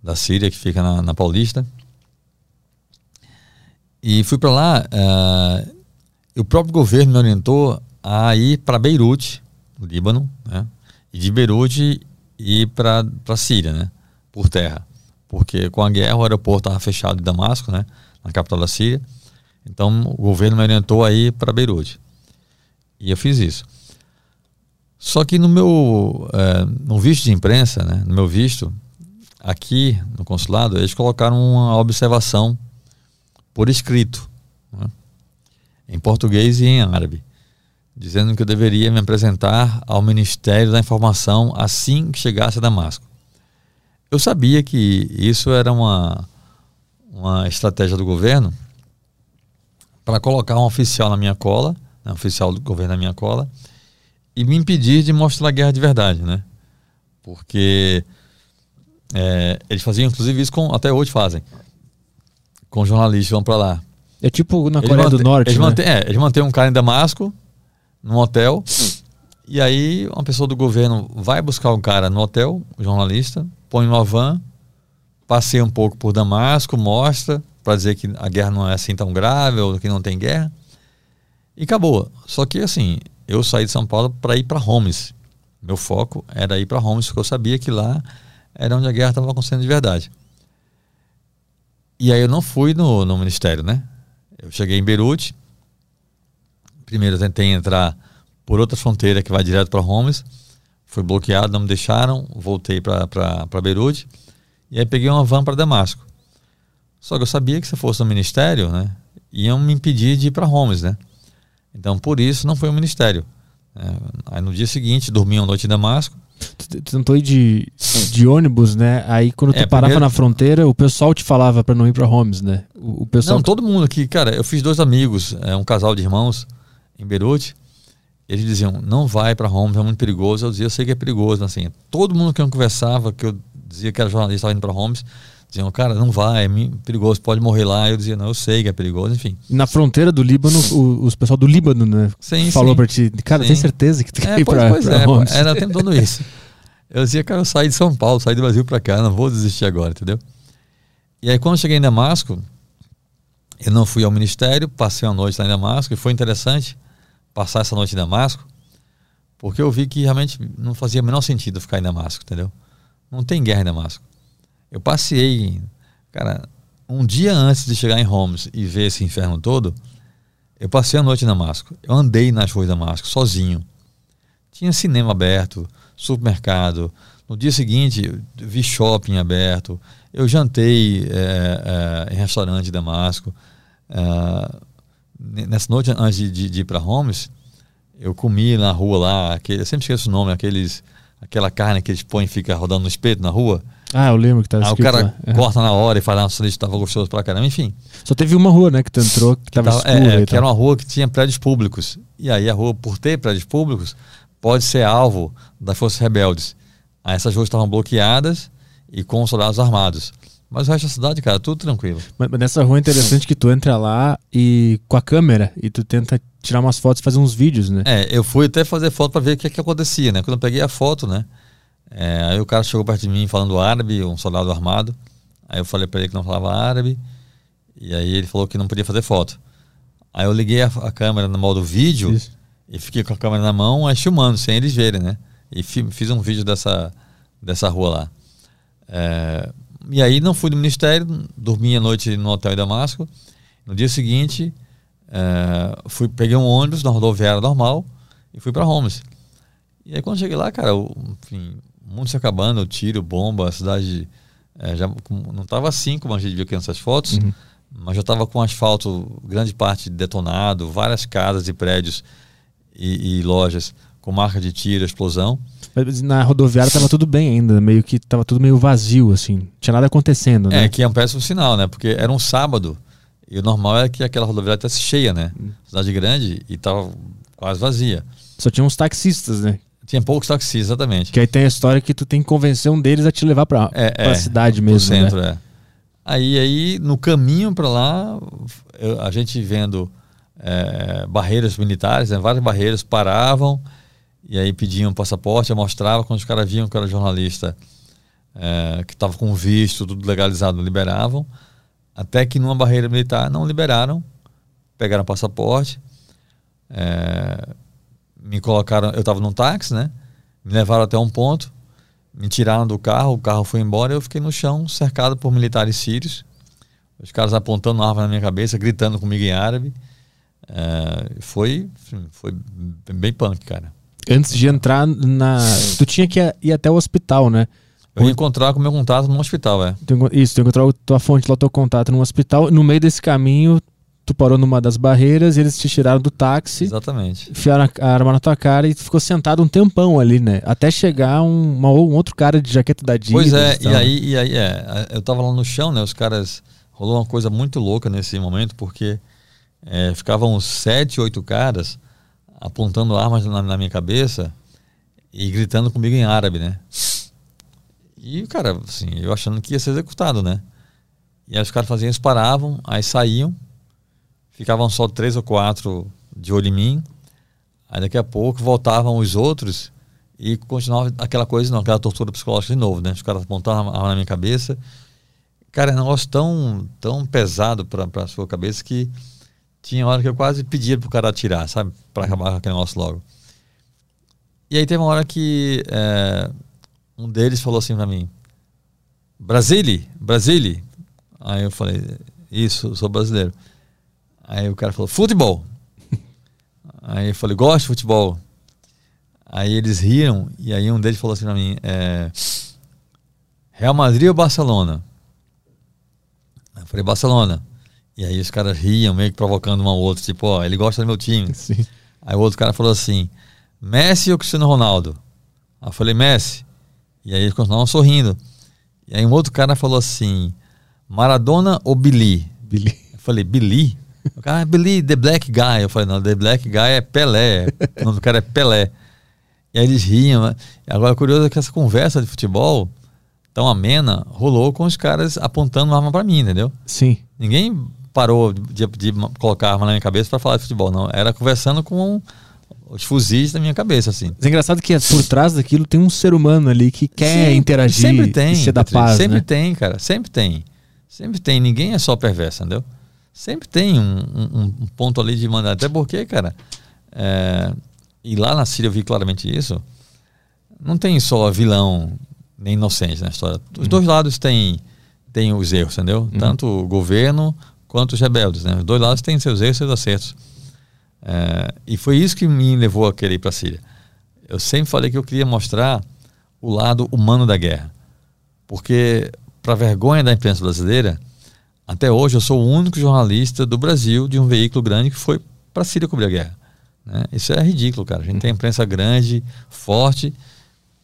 da Síria, que fica na, na Paulista. E fui para lá. É, o próprio governo me orientou a ir para Beirute, no Líbano, né? e de Beirute ir para a Síria, né? por terra. Porque com a guerra o aeroporto estava fechado em Damasco, né? na capital da Síria. Então o governo me orientou a ir para Beirute. E eu fiz isso. Só que no meu é, no visto de imprensa, né, no meu visto, aqui no consulado, eles colocaram uma observação por escrito em português e em árabe, dizendo que eu deveria me apresentar ao Ministério da Informação assim que chegasse a Damasco. Eu sabia que isso era uma, uma estratégia do governo para colocar um oficial na minha cola, né, um oficial do governo na minha cola, e me impedir de mostrar a guerra de verdade, né? Porque é, eles faziam, inclusive, isso com, até hoje fazem, com jornalistas vão para lá é tipo na Coreia do Norte. Eles, né? mantêm, é, eles mantêm um cara em Damasco, num hotel, e aí uma pessoa do governo vai buscar um cara no hotel, um jornalista, põe uma van, passeia um pouco por Damasco, mostra, para dizer que a guerra não é assim tão grave, ou que não tem guerra, e acabou. Só que assim, eu saí de São Paulo para ir para Homs. Meu foco era ir para Homs, porque eu sabia que lá era onde a guerra estava acontecendo de verdade. E aí eu não fui no, no ministério, né? Eu cheguei em Beirute. Primeiro eu tentei entrar por outra fronteira que vai direto para Homs. Foi bloqueado, não me deixaram. Voltei para Beirute. E aí peguei uma van para Damasco. Só que eu sabia que se fosse no ministério, né, iam me impedir de ir para Homs, né? Então por isso não foi o ministério. É, aí no dia seguinte dormi uma noite em Damasco. Tu, tentou ir de, de ônibus, né? Aí quando tu é, parava primeiro... na fronteira, o pessoal te falava para não ir para Homes, né? O, o, pessoal. Não, todo mundo aqui, cara. Eu fiz dois amigos, é, um casal de irmãos em Beirute. Eles diziam: não vai para Homes, é muito perigoso. Eu dizia: eu sei que é perigoso, assim. Todo mundo que eu conversava, que eu dizia que era jornalista, estava indo para Homes, diziam: cara, não vai, é perigoso, pode morrer lá. Eu dizia: não, eu sei que é perigoso, enfim. Na fronteira do Líbano, o, os pessoal do Líbano, né? Sim, falou para ti: cara, sim. tem certeza que tu quer é, ir para Homes? É, era tentando isso. Eu dizia, cara, eu saí de São Paulo, saí do Brasil para cá, não vou desistir agora, entendeu? E aí, quando cheguei em Damasco, eu não fui ao ministério, passei uma noite lá em Damasco, e foi interessante passar essa noite em Damasco, porque eu vi que realmente não fazia o menor sentido ficar em Damasco, entendeu? Não tem guerra em Damasco. Eu passei, cara, um dia antes de chegar em Homs e ver esse inferno todo, eu passei a noite em Damasco. Eu andei nas ruas de Damasco, sozinho. Tinha cinema aberto, supermercado. No dia seguinte, vi shopping aberto. Eu jantei é, é, em restaurante de Damasco. É, nessa noite, antes de, de, de ir para Homs, eu comi na rua lá, aquele, eu sempre esqueço o nome, aqueles, aquela carne que eles põem e fica rodando no espeto na rua. Ah, eu lembro que tava Aí o cara lá. corta na hora e fala, nossa, isso estava gostoso pra caramba, enfim. Só teve uma rua, né, que tu entrou, que tava, tava escura. É, que era uma rua que tinha prédios públicos. E aí a rua, por ter prédios públicos, pode ser alvo das forças rebeldes. Aí essas ruas estavam bloqueadas e com soldados armados. Mas o resto da cidade, cara, tudo tranquilo. Mas, nessa rua é interessante que tu entra lá e com a câmera e tu tenta tirar umas fotos e fazer uns vídeos, né? É, eu fui até fazer foto para ver o que, que acontecia, né? Quando eu peguei a foto, né? É, aí o cara chegou perto de mim falando árabe, um soldado armado. Aí eu falei para ele que não falava árabe. E aí ele falou que não podia fazer foto. Aí eu liguei a, a câmera no modo vídeo. Isso e fiquei com a câmera na mão, aí filmando, sem eles verem, né? E fiz um vídeo dessa, dessa rua lá. É, e aí não fui do ministério, dormi a noite no hotel em Damasco. No dia seguinte, é, fui, peguei um ônibus na rodoviária normal e fui para Homs. E aí quando cheguei lá, cara, enfim, o mundo se acabando, tiro, bomba, a cidade é, já não estava assim como a gente viu aqui nessas fotos, uhum. mas já estava com asfalto, grande parte detonado, várias casas e prédios e, e lojas com marca de tiro, explosão. Mas na rodoviária estava tudo bem ainda, meio que estava tudo meio vazio, assim. Não tinha nada acontecendo, né? É, que é um péssimo sinal, né? Porque era um sábado e o normal é que aquela rodoviária estivesse cheia, né? Hum. Cidade grande e estava quase vazia. Só tinha uns taxistas, né? Tinha poucos taxistas, exatamente. Que aí tem a história que tu tem que convencer um deles a te levar para é, a é, cidade mesmo, centro, né? É. Aí, aí, no caminho para lá, eu, a gente vendo é, barreiras militares, né? várias barreiras paravam e aí pediam passaporte, eu mostrava, quando os caras viam que eu era jornalista, é, que estava com visto, tudo legalizado, liberavam. Até que numa barreira militar não liberaram, pegaram passaporte, é, me colocaram, eu estava num táxi, né? Me levaram até um ponto, me tiraram do carro, o carro foi embora e eu fiquei no chão, cercado por militares sírios. Os caras apontando arma na minha cabeça, gritando comigo em árabe. É, foi, foi bem punk, cara. Antes de entrar na. Tu tinha que ir até o hospital, né? Eu ia encontrar com o meu contato no hospital, é. Isso, tu encontrar a tua fonte lá, o teu contato no hospital. No meio desse caminho, tu parou numa das barreiras, eles te tiraram do táxi. Exatamente. Enfiaram a arma na tua cara e tu ficou sentado um tempão ali, né? Até chegar um, uma, um outro cara de jaqueta da Adidas. Pois é, e, e aí, e aí é, eu tava lá no chão, né? Os caras. Rolou uma coisa muito louca nesse momento, porque é, ficavam sete, oito caras apontando armas na, na, minha cabeça e gritando comigo em árabe, né? E, cara, assim, eu achando que ia ser executado, né? E aí os caras faziam isso, paravam, aí saíam, ficavam só três ou quatro de olho em mim, aí daqui a pouco voltavam os outros e continuava aquela coisa, não, aquela tortura psicológica de novo, né? Os caras apontavam a arma na minha cabeça. Cara, é um negócio tão, tão pesado para a sua cabeça que tinha hora que eu quase pedia pro cara atirar, sabe? Para acabar com aquele negócio logo. E aí teve uma hora que é, um deles falou assim para mim: Brasília, Brasília. Aí eu falei: Isso, sou brasileiro. Aí o cara falou: Futebol. Aí eu falei: Gosto de futebol. Aí eles riram e aí um deles falou assim para mim: é, Real Madrid ou Barcelona? Eu falei: Barcelona. E aí os caras riam, meio que provocando um ao outro, tipo, ó, ele gosta do meu time. Sim. Aí o outro cara falou assim: Messi ou Cristiano Ronaldo? Aí eu falei, Messi. E aí eles continuavam sorrindo. E aí um outro cara falou assim: Maradona ou Billy? Billy. Eu falei, Billy? O cara, ah, Billy, The Black Guy. Eu falei, não, The Black Guy é Pelé. o nome do cara é Pelé. E aí eles riam. Né? Agora, curioso é que essa conversa de futebol tão amena rolou com os caras apontando uma arma para mim, entendeu? Sim. Ninguém parou de, de colocar arma na minha cabeça para falar de futebol, não. Era conversando com os fuzis da minha cabeça, assim. Mas é engraçado que por trás daquilo tem um ser humano ali que quer Sim, interagir sempre tem, ser da paz, Sempre né? tem, cara. Sempre tem. Sempre tem. Ninguém é só perverso, entendeu? Sempre tem um, um, um ponto ali de mandar. Até porque, cara, é, e lá na Síria eu vi claramente isso, não tem só vilão nem inocente na história. Os uhum. dois lados têm, têm os erros, entendeu? Uhum. Tanto o governo quanto os rebeldes. Né? Os dois lados têm seus erros e seus acertos. É, e foi isso que me levou a querer ir para a Síria. Eu sempre falei que eu queria mostrar o lado humano da guerra. Porque, para vergonha da imprensa brasileira, até hoje eu sou o único jornalista do Brasil de um veículo grande que foi para a Síria cobrir a guerra. Né? Isso é ridículo, cara. A gente tem imprensa grande, forte,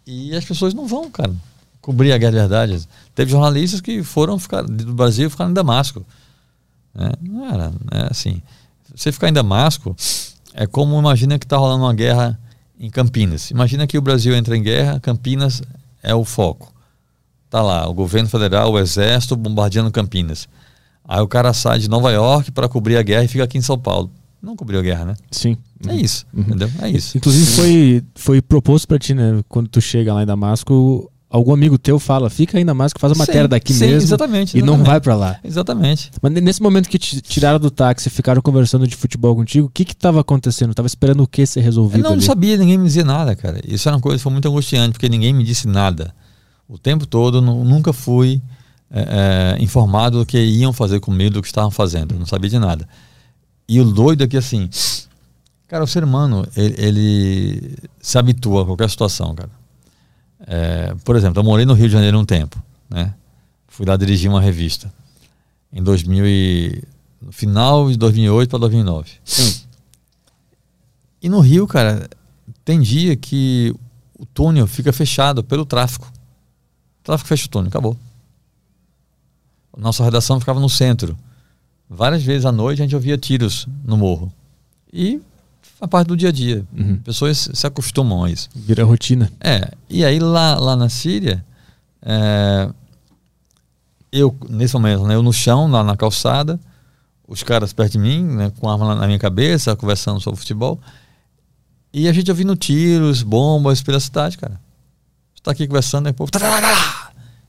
e as pessoas não vão, cara, cobrir a guerra de verdade. Teve jornalistas que foram ficar do Brasil ficaram em Damasco. Né? Não era, né? Assim, você ficar em Damasco é como imagina que está rolando uma guerra em Campinas. Imagina que o Brasil entra em guerra, Campinas é o foco. Tá lá, o governo federal, o exército bombardeando Campinas. Aí o cara sai de Nova York para cobrir a guerra e fica aqui em São Paulo. Não cobriu a guerra, né? Sim. É isso, uhum. entendeu? É isso. Inclusive foi, foi proposto para ti, né? Quando tu chega lá em Damasco, algum amigo teu fala, fica aí na máscara, faz a matéria sim, daqui sim, mesmo. Exatamente, E não vai para lá. Exatamente. Mas nesse momento que te tiraram do táxi e ficaram conversando de futebol contigo, o que que tava acontecendo? Tava esperando o que ser resolvido? Eu não, ali? sabia, ninguém me dizia nada, cara. Isso era uma coisa que foi muito angustiante, porque ninguém me disse nada. O tempo todo, nunca fui é, é, informado do que iam fazer comigo, do que estavam fazendo. Eu não sabia de nada. E o doido é que, assim, cara, o ser humano, ele, ele se habitua a qualquer situação, cara. É, por exemplo, eu morei no Rio de Janeiro um tempo, né? Fui lá dirigir uma revista em 2000 e, no final de 2008 para 2009. E no Rio, cara, tem dia que o túnel fica fechado pelo tráfico. O tráfico fecha o túnel, acabou. Nossa redação ficava no centro. Várias vezes à noite a gente ouvia tiros no morro. E a parte do dia a dia. Uhum. Pessoas se acostumam a isso. Vira rotina. É. E aí lá, lá na Síria, é, eu, nesse momento, né, eu no chão, lá na calçada, os caras perto de mim, né, com a arma na minha cabeça, conversando sobre futebol. E a gente ouvindo tiros, bombas pela cidade, cara. Você tá aqui conversando, aí, povo.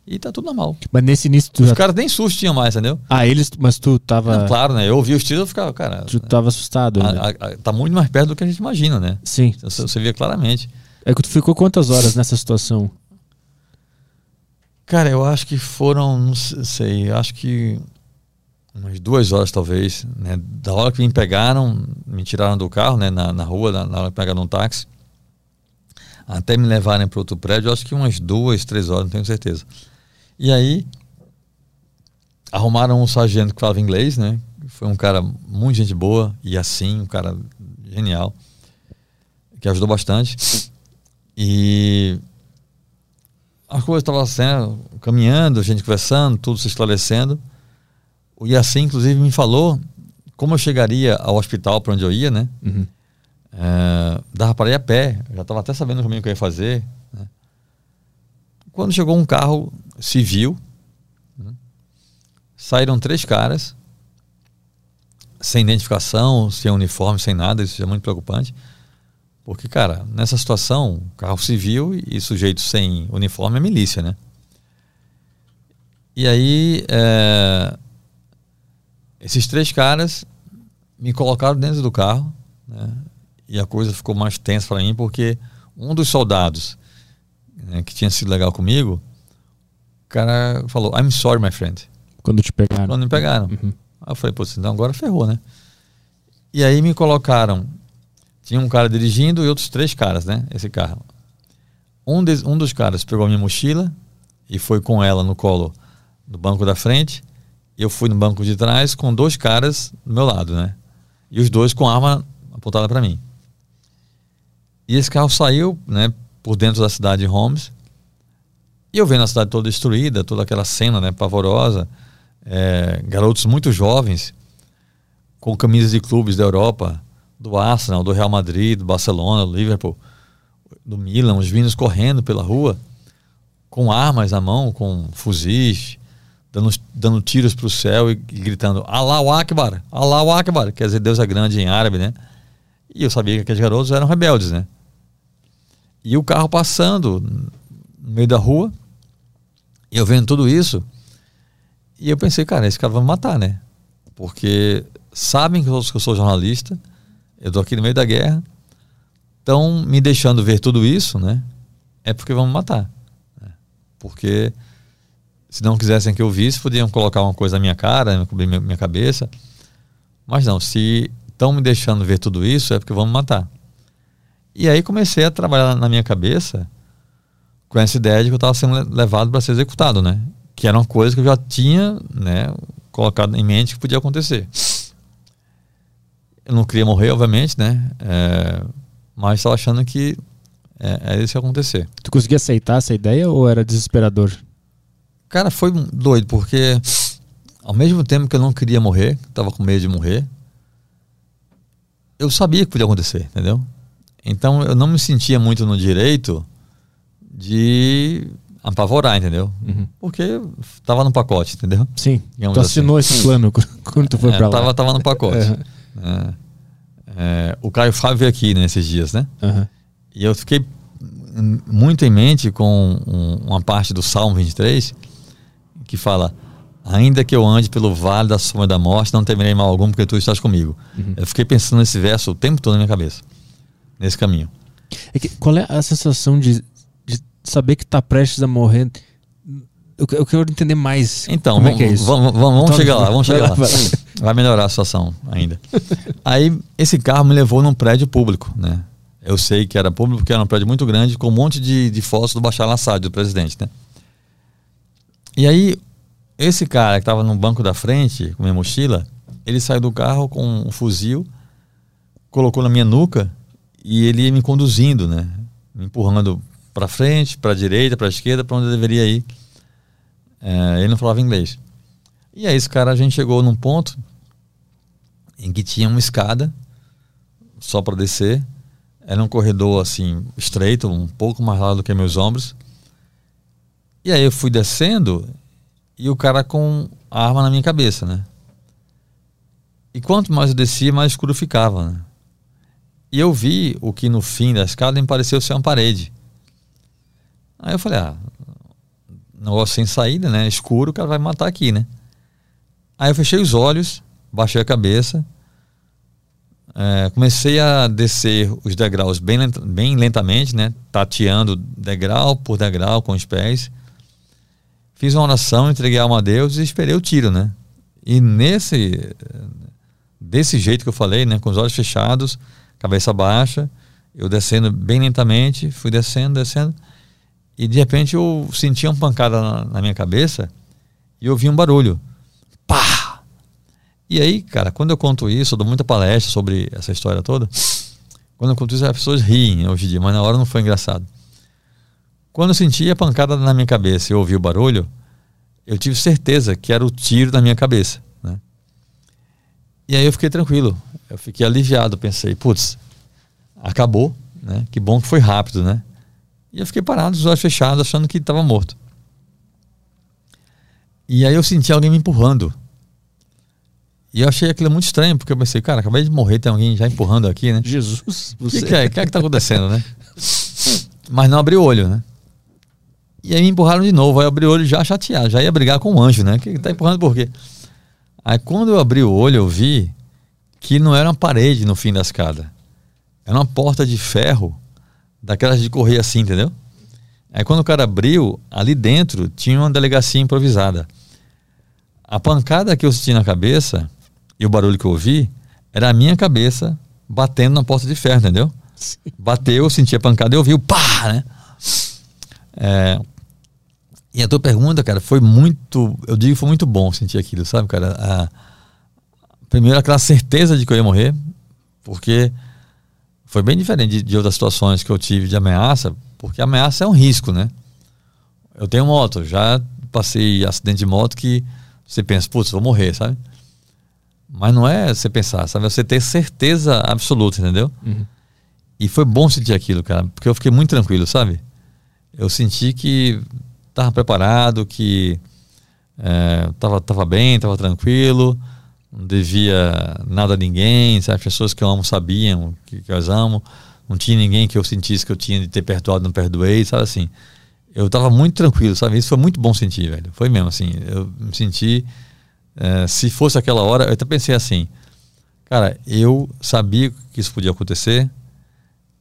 E tá tudo normal. Mas nesse início tu Os já... caras nem susto tinham mais, entendeu? Ah, eles. Mas tu tava. Não, claro, né? Eu ouvi os tiros eu ficava, cara. Tu tava assustado. A, a, a, tá muito mais perto do que a gente imagina, né? Sim. Você, você via claramente. É que tu ficou quantas horas nessa situação? Cara, eu acho que foram, não sei, acho que umas duas horas talvez, né? Da hora que me pegaram, me tiraram do carro, né? Na, na rua, na, na hora que pegaram um táxi, até me levarem para outro prédio, acho que umas duas, três horas, não tenho certeza. E aí arrumaram um sargento que falava inglês, né? Foi um cara muito gente boa e assim, um cara genial, que ajudou bastante. E a coisa estava assim, caminhando, a gente conversando, tudo se esclarecendo. O Yassin, inclusive, me falou como eu chegaria ao hospital para onde eu ia, né? Uhum. É, dava para ir a pé, já estava até sabendo o caminho que eu ia fazer. Quando chegou um carro civil, né? saíram três caras, sem identificação, sem uniforme, sem nada, isso é muito preocupante. Porque, cara, nessa situação, carro civil e sujeito sem uniforme é milícia, né? E aí, é, esses três caras me colocaram dentro do carro, né? E a coisa ficou mais tensa para mim porque um dos soldados né, que tinha sido legal comigo, o cara falou: I'm sorry, my friend. Quando te pegaram. Quando me pegaram. Uhum. Aí eu falei: pô, então agora ferrou, né? E aí me colocaram. Tinha um cara dirigindo e outros três caras, né? Esse carro. Um, de, um dos caras pegou a minha mochila e foi com ela no colo no banco da frente eu fui no banco de trás com dois caras do meu lado, né? E os dois com arma apontada para mim. E esse carro saiu, né, por dentro da cidade de Holmes. E eu vendo a cidade toda destruída, toda aquela cena, né, pavorosa. É, garotos muito jovens, com camisas de clubes da Europa, do Arsenal, do Real Madrid, do Barcelona, do Liverpool, do Milan, os vinhos correndo pela rua, com armas na mão, com fuzis, dando, dando tiros para o céu e, e gritando Allahu Akbar, Allahu Akbar, quer dizer Deus é grande em árabe, né? E eu sabia que aqueles garotos eram rebeldes, né? E o carro passando no meio da rua, e eu vendo tudo isso, e eu pensei, cara, esse cara vai me matar, né? Porque sabem que eu sou, jornalista, eu estou aqui no meio da guerra, estão me deixando ver tudo isso, né? É porque vão me matar. Né? Porque se não quisessem que eu visse, podiam colocar uma coisa na minha cara, cobrir minha, minha cabeça. Mas não, se estão me deixando ver tudo isso, é porque vão me matar. E aí comecei a trabalhar na minha cabeça com essa ideia de que eu estava sendo levado para ser executado, né? Que era uma coisa que eu já tinha, né, colocado em mente que podia acontecer. Eu não queria morrer, obviamente, né? É, mas estava achando que é, é isso que ia acontecer. Tu conseguia aceitar essa ideia ou era desesperador? Cara, foi doido, porque ao mesmo tempo que eu não queria morrer, estava com medo de morrer, eu sabia que podia acontecer, entendeu? Então eu não me sentia muito no direito de apavorar, entendeu? Uhum. Porque estava no pacote, entendeu? Sim. Digamos tu assinou assim. esse plano quando tu foi é, para lá? Tava, tava no pacote. É. É, o Caio Fábio veio aqui nesses dias, né? Uhum. E eu fiquei muito em mente com um, uma parte do Salmo 23 que fala: Ainda que eu ande pelo vale da sombra da morte, não temerei mal algum, porque tu estás comigo. Uhum. Eu fiquei pensando nesse verso o tempo todo na minha cabeça, nesse caminho. É que, qual é a sensação de, de saber que está prestes a morrer? eu, eu quero entender mais. Então, como é que é isso? Vamos, vamos, vamos então, chegar lá, vamos chegar lá. Vai melhorar a situação ainda. Aí, esse carro me levou num prédio público, né? Eu sei que era público, porque era um prédio muito grande, com um monte de, de fotos do Bashar al-Assad, do presidente, né? E aí, esse cara que estava no banco da frente, com minha mochila, ele saiu do carro com um fuzil, colocou na minha nuca e ele ia me conduzindo, né? Me empurrando para frente, para direita, para esquerda, para onde eu deveria ir. É, ele não falava inglês. E aí esse cara a gente chegou num ponto em que tinha uma escada só para descer. Era um corredor assim estreito, um pouco mais largo do que meus ombros. E aí eu fui descendo e o cara com a arma na minha cabeça, né? E quanto mais eu descia, mais escuro ficava, né? E eu vi o que no fim da escada me pareceu ser uma parede. Aí eu falei, ah, negócio sem saída, né? Escuro, o cara vai me matar aqui, né? Aí eu fechei os olhos, baixei a cabeça, é, comecei a descer os degraus bem, lent bem lentamente, né? Tateando degrau por degrau com os pés. Fiz uma oração, entreguei a alma a Deus e esperei o tiro, né? E nesse desse jeito que eu falei, né, com os olhos fechados, cabeça baixa, eu descendo bem lentamente, fui descendo, descendo, e de repente eu senti uma pancada na, na minha cabeça e ouvi um barulho. Pá! E aí, cara, quando eu conto isso, eu dou muita palestra sobre essa história toda. Quando eu conto isso, as pessoas riem hoje em dia, mas na hora não foi engraçado. Quando eu senti a pancada na minha cabeça e ouvi o barulho, eu tive certeza que era o tiro na minha cabeça. E aí eu fiquei tranquilo, eu fiquei aliviado, pensei, putz, acabou, né? Que bom que foi rápido, né? E eu fiquei parado, os olhos fechados, achando que estava morto. E aí eu senti alguém me empurrando. E eu achei aquilo muito estranho, porque eu pensei, cara, acabei de morrer, tem alguém já empurrando aqui, né? Jesus, O que, que, é? O que é que tá acontecendo, né? Mas não abri o olho, né? E aí me empurraram de novo, aí eu abri o olho já chateado, já ia brigar com o anjo, né? Que tá empurrando por quê? Aí quando eu abri o olho, eu vi que não era uma parede no fim da escada. Era uma porta de ferro, daquelas de correr assim, entendeu? Aí quando o cara abriu, ali dentro tinha uma delegacia improvisada. A pancada que eu senti na cabeça e o barulho que eu ouvi era a minha cabeça batendo na porta de ferro, entendeu? Sim. Bateu, eu senti a pancada e ouvi o pá, né? É, e a tua pergunta, cara, foi muito. Eu digo que foi muito bom sentir aquilo, sabe, cara? A, primeiro, aquela certeza de que eu ia morrer, porque foi bem diferente de, de outras situações que eu tive de ameaça, porque ameaça é um risco, né? Eu tenho moto, já passei acidente de moto que você pensa, putz, vou morrer, sabe? Mas não é você pensar, sabe? É você ter certeza absoluta, entendeu? Uhum. E foi bom sentir aquilo, cara, porque eu fiquei muito tranquilo, sabe? Eu senti que estava preparado, que estava é, tava bem, estava tranquilo, não devia nada a ninguém, sabe? as pessoas que eu amo sabiam que, que eu as amo, não tinha ninguém que eu sentisse que eu tinha de ter perdoado, não perdoei, sabe assim. Eu estava muito tranquilo, sabe? Isso foi muito bom sentir, velho. Foi mesmo assim. Eu me senti. É, se fosse aquela hora, eu até pensei assim, cara, eu sabia que isso podia acontecer,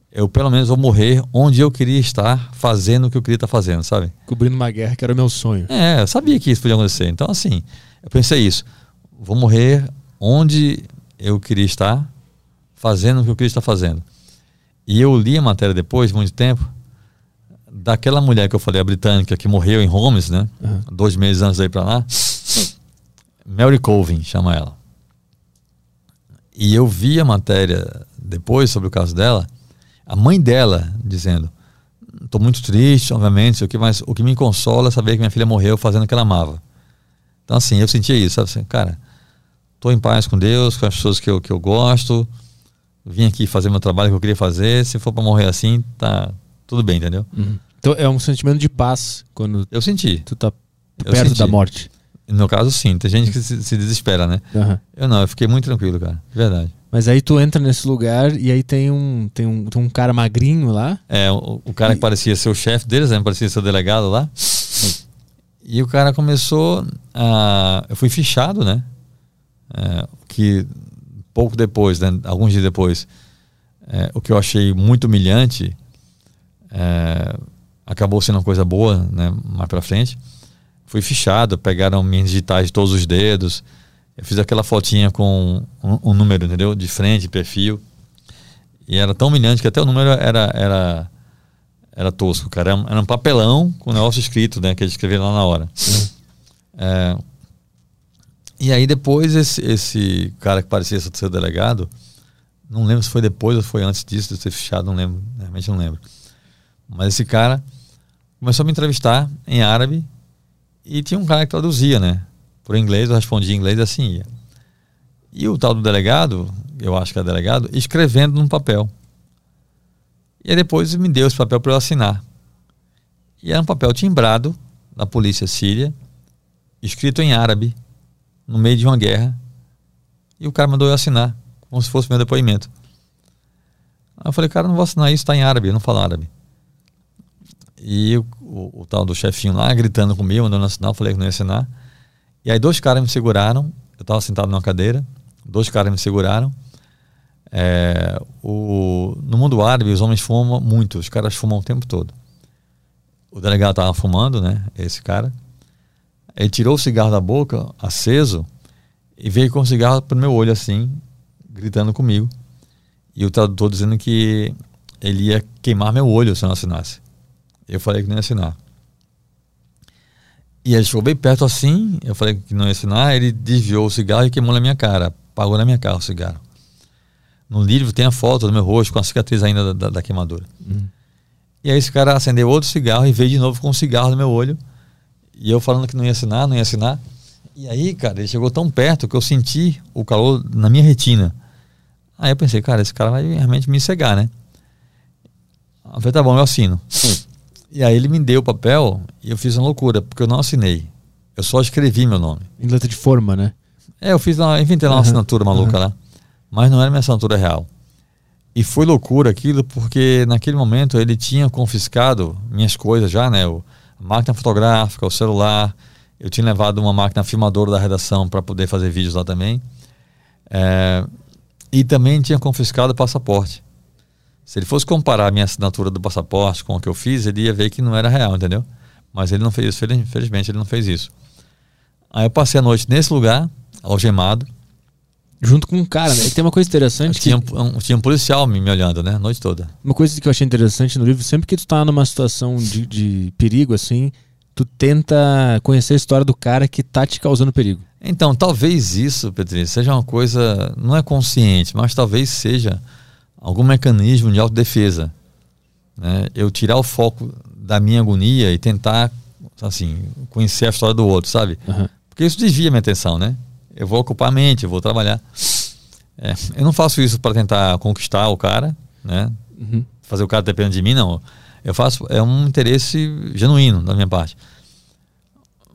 eu pelo menos vou morrer onde eu queria estar fazendo o que eu queria estar fazendo, sabe? Cobrindo uma guerra que era o meu sonho. É, eu sabia que isso podia acontecer. Então, assim, eu pensei isso. Vou morrer onde eu queria estar, fazendo o que eu queria estar fazendo. E eu li a matéria depois, de muito tempo, daquela mulher que eu falei, a britânica, que morreu em Holmes, né? Uhum. Dois meses antes de ir para lá. Mary Colvin, chama ela. E eu vi a matéria depois sobre o caso dela a mãe dela dizendo: Estou muito triste, obviamente, o que, mas o que me consola é saber que minha filha morreu fazendo o que ela amava. Então, assim, eu sentia isso, sabe assim, cara, estou em paz com Deus, com as pessoas que eu, que eu gosto, vim aqui fazer meu trabalho que eu queria fazer, se for para morrer assim, tá tudo bem, entendeu? Uhum. Então é um sentimento de paz quando eu senti. Tu tá perto da morte. No meu caso, sim. Tem gente que se, se desespera, né? Uhum. Eu não, eu fiquei muito tranquilo, cara. Verdade. Mas aí tu entra nesse lugar e aí tem um, tem um, tem um cara magrinho lá. É, o, o cara e... que parecia ser o chefe deles, né? Parecia ser o delegado lá. E o cara começou a. Eu fui fichado, né? É, que pouco depois, né? alguns dias depois, é, o que eu achei muito humilhante é, acabou sendo uma coisa boa, né? Mais pra frente. fui fichado, pegaram minhas digitais de todos os dedos. Eu fiz aquela fotinha com um, um número, entendeu? De frente, perfil. E era tão humilhante que até o número era, era, era tosco, cara. Era um papelão com o negócio escrito, né? Que eles escreveram lá na hora. É, e aí depois esse, esse cara que parecia ser delegado, não lembro se foi depois ou foi antes disso, de ser fechado, não lembro, realmente não lembro. Mas esse cara começou a me entrevistar em árabe e tinha um cara que traduzia, né? Por inglês, eu respondia em inglês e assim ia. E o tal do delegado, eu acho que é delegado, escrevendo num papel. E aí depois me deu esse papel para eu assinar. E era um papel timbrado da polícia síria, escrito em árabe, no meio de uma guerra. E o cara mandou eu assinar, como se fosse meu depoimento. Aí eu falei, cara, não vou assinar isso, está em árabe, eu não falo árabe. E o, o, o, tal do chefinho lá gritando comigo, mandando assinar, eu falei que não ia assinar. E aí dois caras me seguraram, eu estava sentado numa cadeira, dois caras me seguraram. É, o, no mundo árabe, os homens fumam muito, os caras fumam o tempo todo. O delegado estava fumando, né? Esse cara. Ele tirou o cigarro da boca, aceso, e veio com o cigarro pro meu olho assim, gritando comigo. E o tradutor dizendo que ele ia queimar meu olho se eu não assinasse. Eu falei que não ia assinar. E ele chegou bem perto assim, eu falei que não ia assinar, ele desviou o cigarro e queimou na minha cara, apagou na minha cara o cigarro. No livro tem a foto do meu rosto com a cicatriz ainda da, da, da queimadura. Uhum. E aí esse cara acendeu outro cigarro e veio de novo com um cigarro no meu olho e eu falando que não ia assinar, não ia assinar. E aí, cara, ele chegou tão perto que eu senti o calor na minha retina. Aí eu pensei, cara, esse cara vai realmente me cegar, né? Eu falei, tá bom, eu assino. E aí ele me deu o papel e eu fiz uma loucura, porque eu não assinei. Eu só escrevi meu nome. Em letra de forma, né? É, eu fiz uma, inventei lá uma uhum. assinatura maluca uhum. lá. Mas não era minha assinatura real. E foi loucura aquilo, porque naquele momento ele tinha confiscado minhas coisas já, né? Máquina fotográfica, o celular. Eu tinha levado uma máquina filmadora da redação para poder fazer vídeos lá também. É, e também tinha confiscado o passaporte. Se ele fosse comparar a minha assinatura do passaporte com o que eu fiz, ele ia ver que não era real, entendeu? Mas ele não fez isso, infelizmente ele não fez isso. Aí eu passei a noite nesse lugar, algemado. Junto com um cara, né? E tem uma coisa interessante. Tinha, que... um, tinha um policial me, me, olhando, né? A noite toda. Uma coisa que eu achei interessante no livro, sempre que tu tá numa situação de, de perigo, assim, tu tenta conhecer a história do cara que tá te causando perigo. Então, talvez isso, Petri, seja uma coisa, não é consciente, mas talvez seja algum mecanismo de autodefesa. Né? Eu tirar o foco da minha agonia e tentar, assim, conhecer a história do outro, sabe? Uhum. Porque isso desvia minha atenção, né? Eu vou ocupar a mente, eu vou trabalhar. É, eu não faço isso para tentar conquistar o cara, né? Uhum. Fazer o cara depender de mim, não. Eu faço, é um interesse genuíno da minha parte.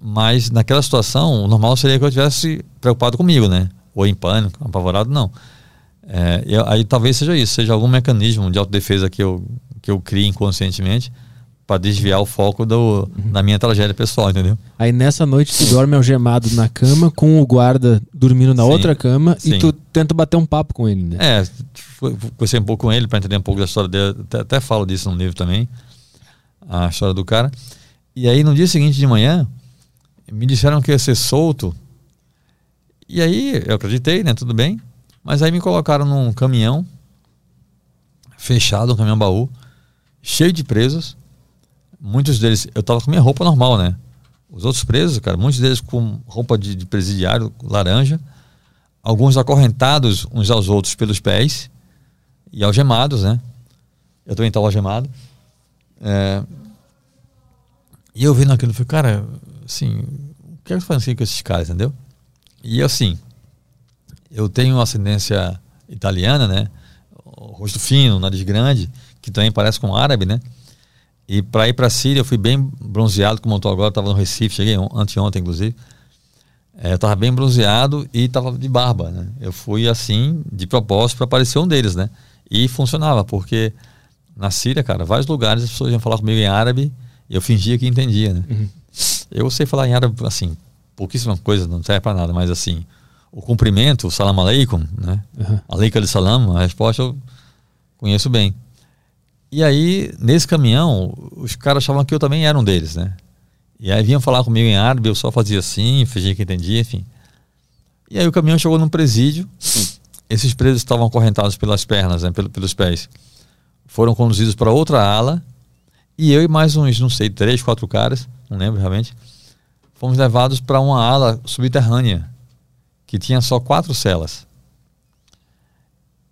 Mas naquela situação, o normal seria que eu tivesse preocupado comigo, né? Ou em pânico, apavorado, não. É, eu, aí talvez seja isso, seja algum mecanismo de autodefesa que eu, que eu crie inconscientemente para desviar o foco do, uhum. da minha tragédia pessoal, entendeu? Aí nessa noite tu dorme algemado na cama, com o guarda dormindo na sim, outra cama sim. e tu tenta bater um papo com ele, né? É, conversei um pouco com ele para entender um pouco da história dele, até, até, falo disso no livro também, a história do cara. E aí no dia seguinte de manhã, me disseram que ia ser solto. E aí eu acreditei, né? Tudo bem. Mas aí me colocaram num caminhão fechado, um caminhão baú, cheio de presos muitos deles, eu tava com minha roupa normal, né? Os outros presos, cara, muitos deles com roupa de, de presidiário laranja, alguns acorrentados uns aos outros pelos pés e algemados, né? Eu também estava algemado. É, e eu vendo aquilo, falei, cara, assim, o que é que eu assim com esses caras, entendeu? E assim, eu tenho ascendência italiana, né? O rosto fino, nariz grande, que também parece com árabe, né? E para ir para a Síria, eu fui bem bronzeado, como eu estou agora, estava no Recife, cheguei anteontem, inclusive. É, eu estava bem bronzeado e estava de barba, né? Eu fui assim, de propósito, para parecer um deles, né? E funcionava, porque na Síria, cara, vários lugares as pessoas iam falar comigo em árabe e eu fingia que entendia, né? Uhum. Eu sei falar em árabe, assim, pouquíssima coisa, não serve para nada, mas assim, o cumprimento, o salam aleikum, né? Uhum. Aleikum salam, a resposta eu conheço bem. E aí, nesse caminhão, os caras achavam que eu também era um deles, né? E aí vinham falar comigo em árabe, eu só fazia assim, fingia que entendia, enfim. E aí o caminhão chegou num presídio. Esses presos estavam acorrentados pelas pernas, né, pelos pés. Foram conduzidos para outra ala. E eu e mais uns, não sei, três, quatro caras, não lembro realmente, fomos levados para uma ala subterrânea que tinha só quatro celas.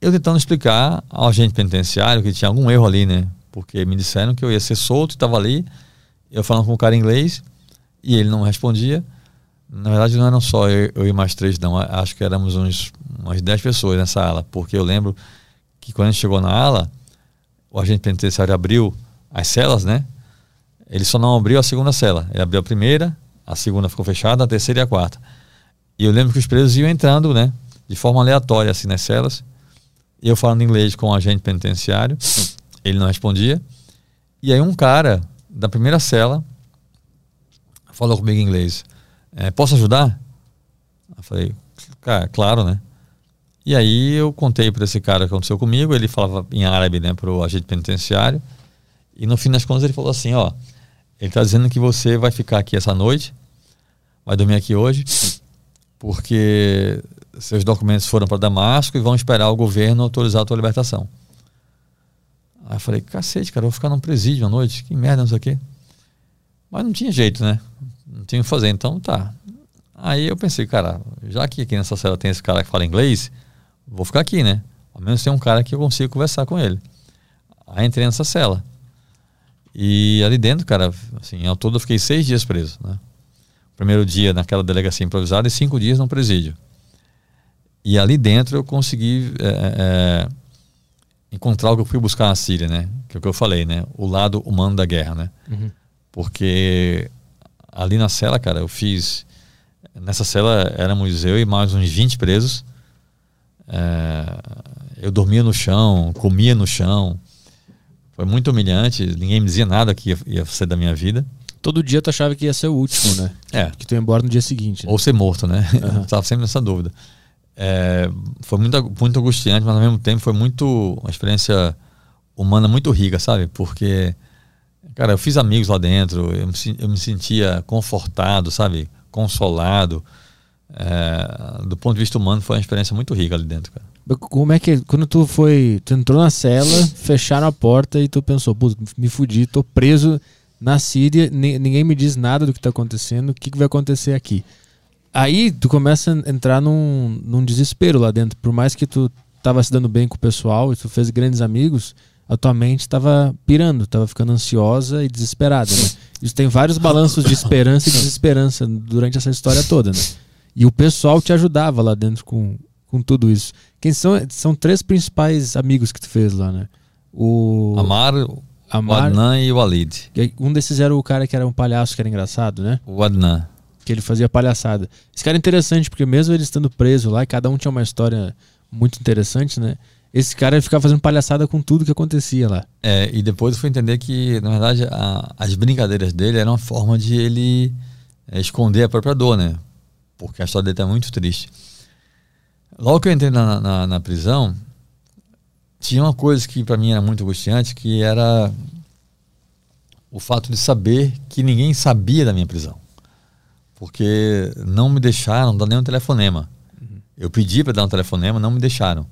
Eu tentando explicar ao agente penitenciário que tinha algum erro ali, né? Porque me disseram que eu ia ser solto, estava ali, eu falando com o cara em inglês e ele não respondia. Na verdade, não eram só eu, eu e mais três, não. Acho que éramos uns, umas dez pessoas nessa ala, porque eu lembro que quando a gente chegou na ala, o agente penitenciário abriu as celas, né? Ele só não abriu a segunda cela. Ele abriu a primeira, a segunda ficou fechada, a terceira e a quarta. E eu lembro que os presos iam entrando, né? De forma aleatória, assim, nas celas. E eu falando inglês com o agente penitenciário, ele não respondia. E aí um cara da primeira cela falou comigo em inglês. É, posso ajudar? Eu falei, cara, claro, né? E aí eu contei para esse cara o que aconteceu comigo, ele falava em árabe, né, pro agente penitenciário. E no fim das contas ele falou assim, ó, ele está dizendo que você vai ficar aqui essa noite, vai dormir aqui hoje, porque seus documentos foram para Damasco e vão esperar o governo autorizar a tua libertação. Aí eu falei, cacete, cara, eu vou ficar num presídio à noite, que merda, não sei o quê. Mas não tinha jeito, né? não tinha o que fazer, então tá. Aí eu pensei, cara, já que aqui nessa cela tem esse cara que fala inglês, vou ficar aqui, né? Ao menos tem um cara que eu consigo conversar com ele. Aí entrei nessa cela. E ali dentro, cara, assim, ao todo eu fiquei seis dias preso, né? Primeiro dia naquela delegacia improvisada e cinco dias no presídio. E ali dentro eu consegui é, é, encontrar o que eu fui buscar na Síria, né? Que é o que eu falei, né? O lado humano da guerra, né? Uhum. Porque ali na cela, cara, eu fiz. Nessa cela éramos eu e mais uns 20 presos. É, eu dormia no chão, comia no chão. Foi muito humilhante, ninguém me dizia nada que ia, ia ser da minha vida. Todo dia tu achava que ia ser o último, né? É. Que tu ia embora no dia seguinte. Né? Ou ser morto, né? Uhum. Eu tava sempre nessa dúvida. É, foi muito, muito angustiante, mas ao mesmo tempo foi muito uma experiência humana muito rica, sabe? Porque Cara, eu fiz amigos lá dentro, eu me, eu me sentia confortado, sabe? Consolado. É, do ponto de vista humano, foi uma experiência muito rica ali dentro, cara. Como é que, quando tu foi, tu entrou na cela, fecharam a porta e tu pensou, me fudi, tô preso na Síria, ninguém me diz nada do que tá acontecendo, o que, que vai acontecer aqui? Aí tu começa a entrar num, num desespero lá dentro, por mais que tu tava se dando bem com o pessoal e tu fez grandes amigos, a tua mente estava pirando, estava ficando ansiosa e desesperada. Né? Isso tem vários balanços de esperança e desesperança durante essa história toda. Né? E o pessoal te ajudava lá dentro com, com tudo isso. Quem são, são três principais amigos que tu fez lá, né? O Amar, Amar o Adnan e o Walid. Um desses era o cara que era um palhaço que era engraçado, né? O Adnan. Que ele fazia palhaçada. Esse cara é interessante, porque mesmo ele estando preso lá, e cada um tinha uma história muito interessante, né? esse cara ficava fazendo palhaçada com tudo que acontecia lá. É, e depois eu fui entender que, na verdade, a, as brincadeiras dele eram uma forma de ele é, esconder a própria dor, né? Porque a história dele tá muito triste. Logo que eu entrei na, na, na prisão, tinha uma coisa que para mim era muito angustiante, que era o fato de saber que ninguém sabia da minha prisão. Porque não me deixaram dar nenhum telefonema. Uhum. Eu pedi para dar um telefonema, não me deixaram.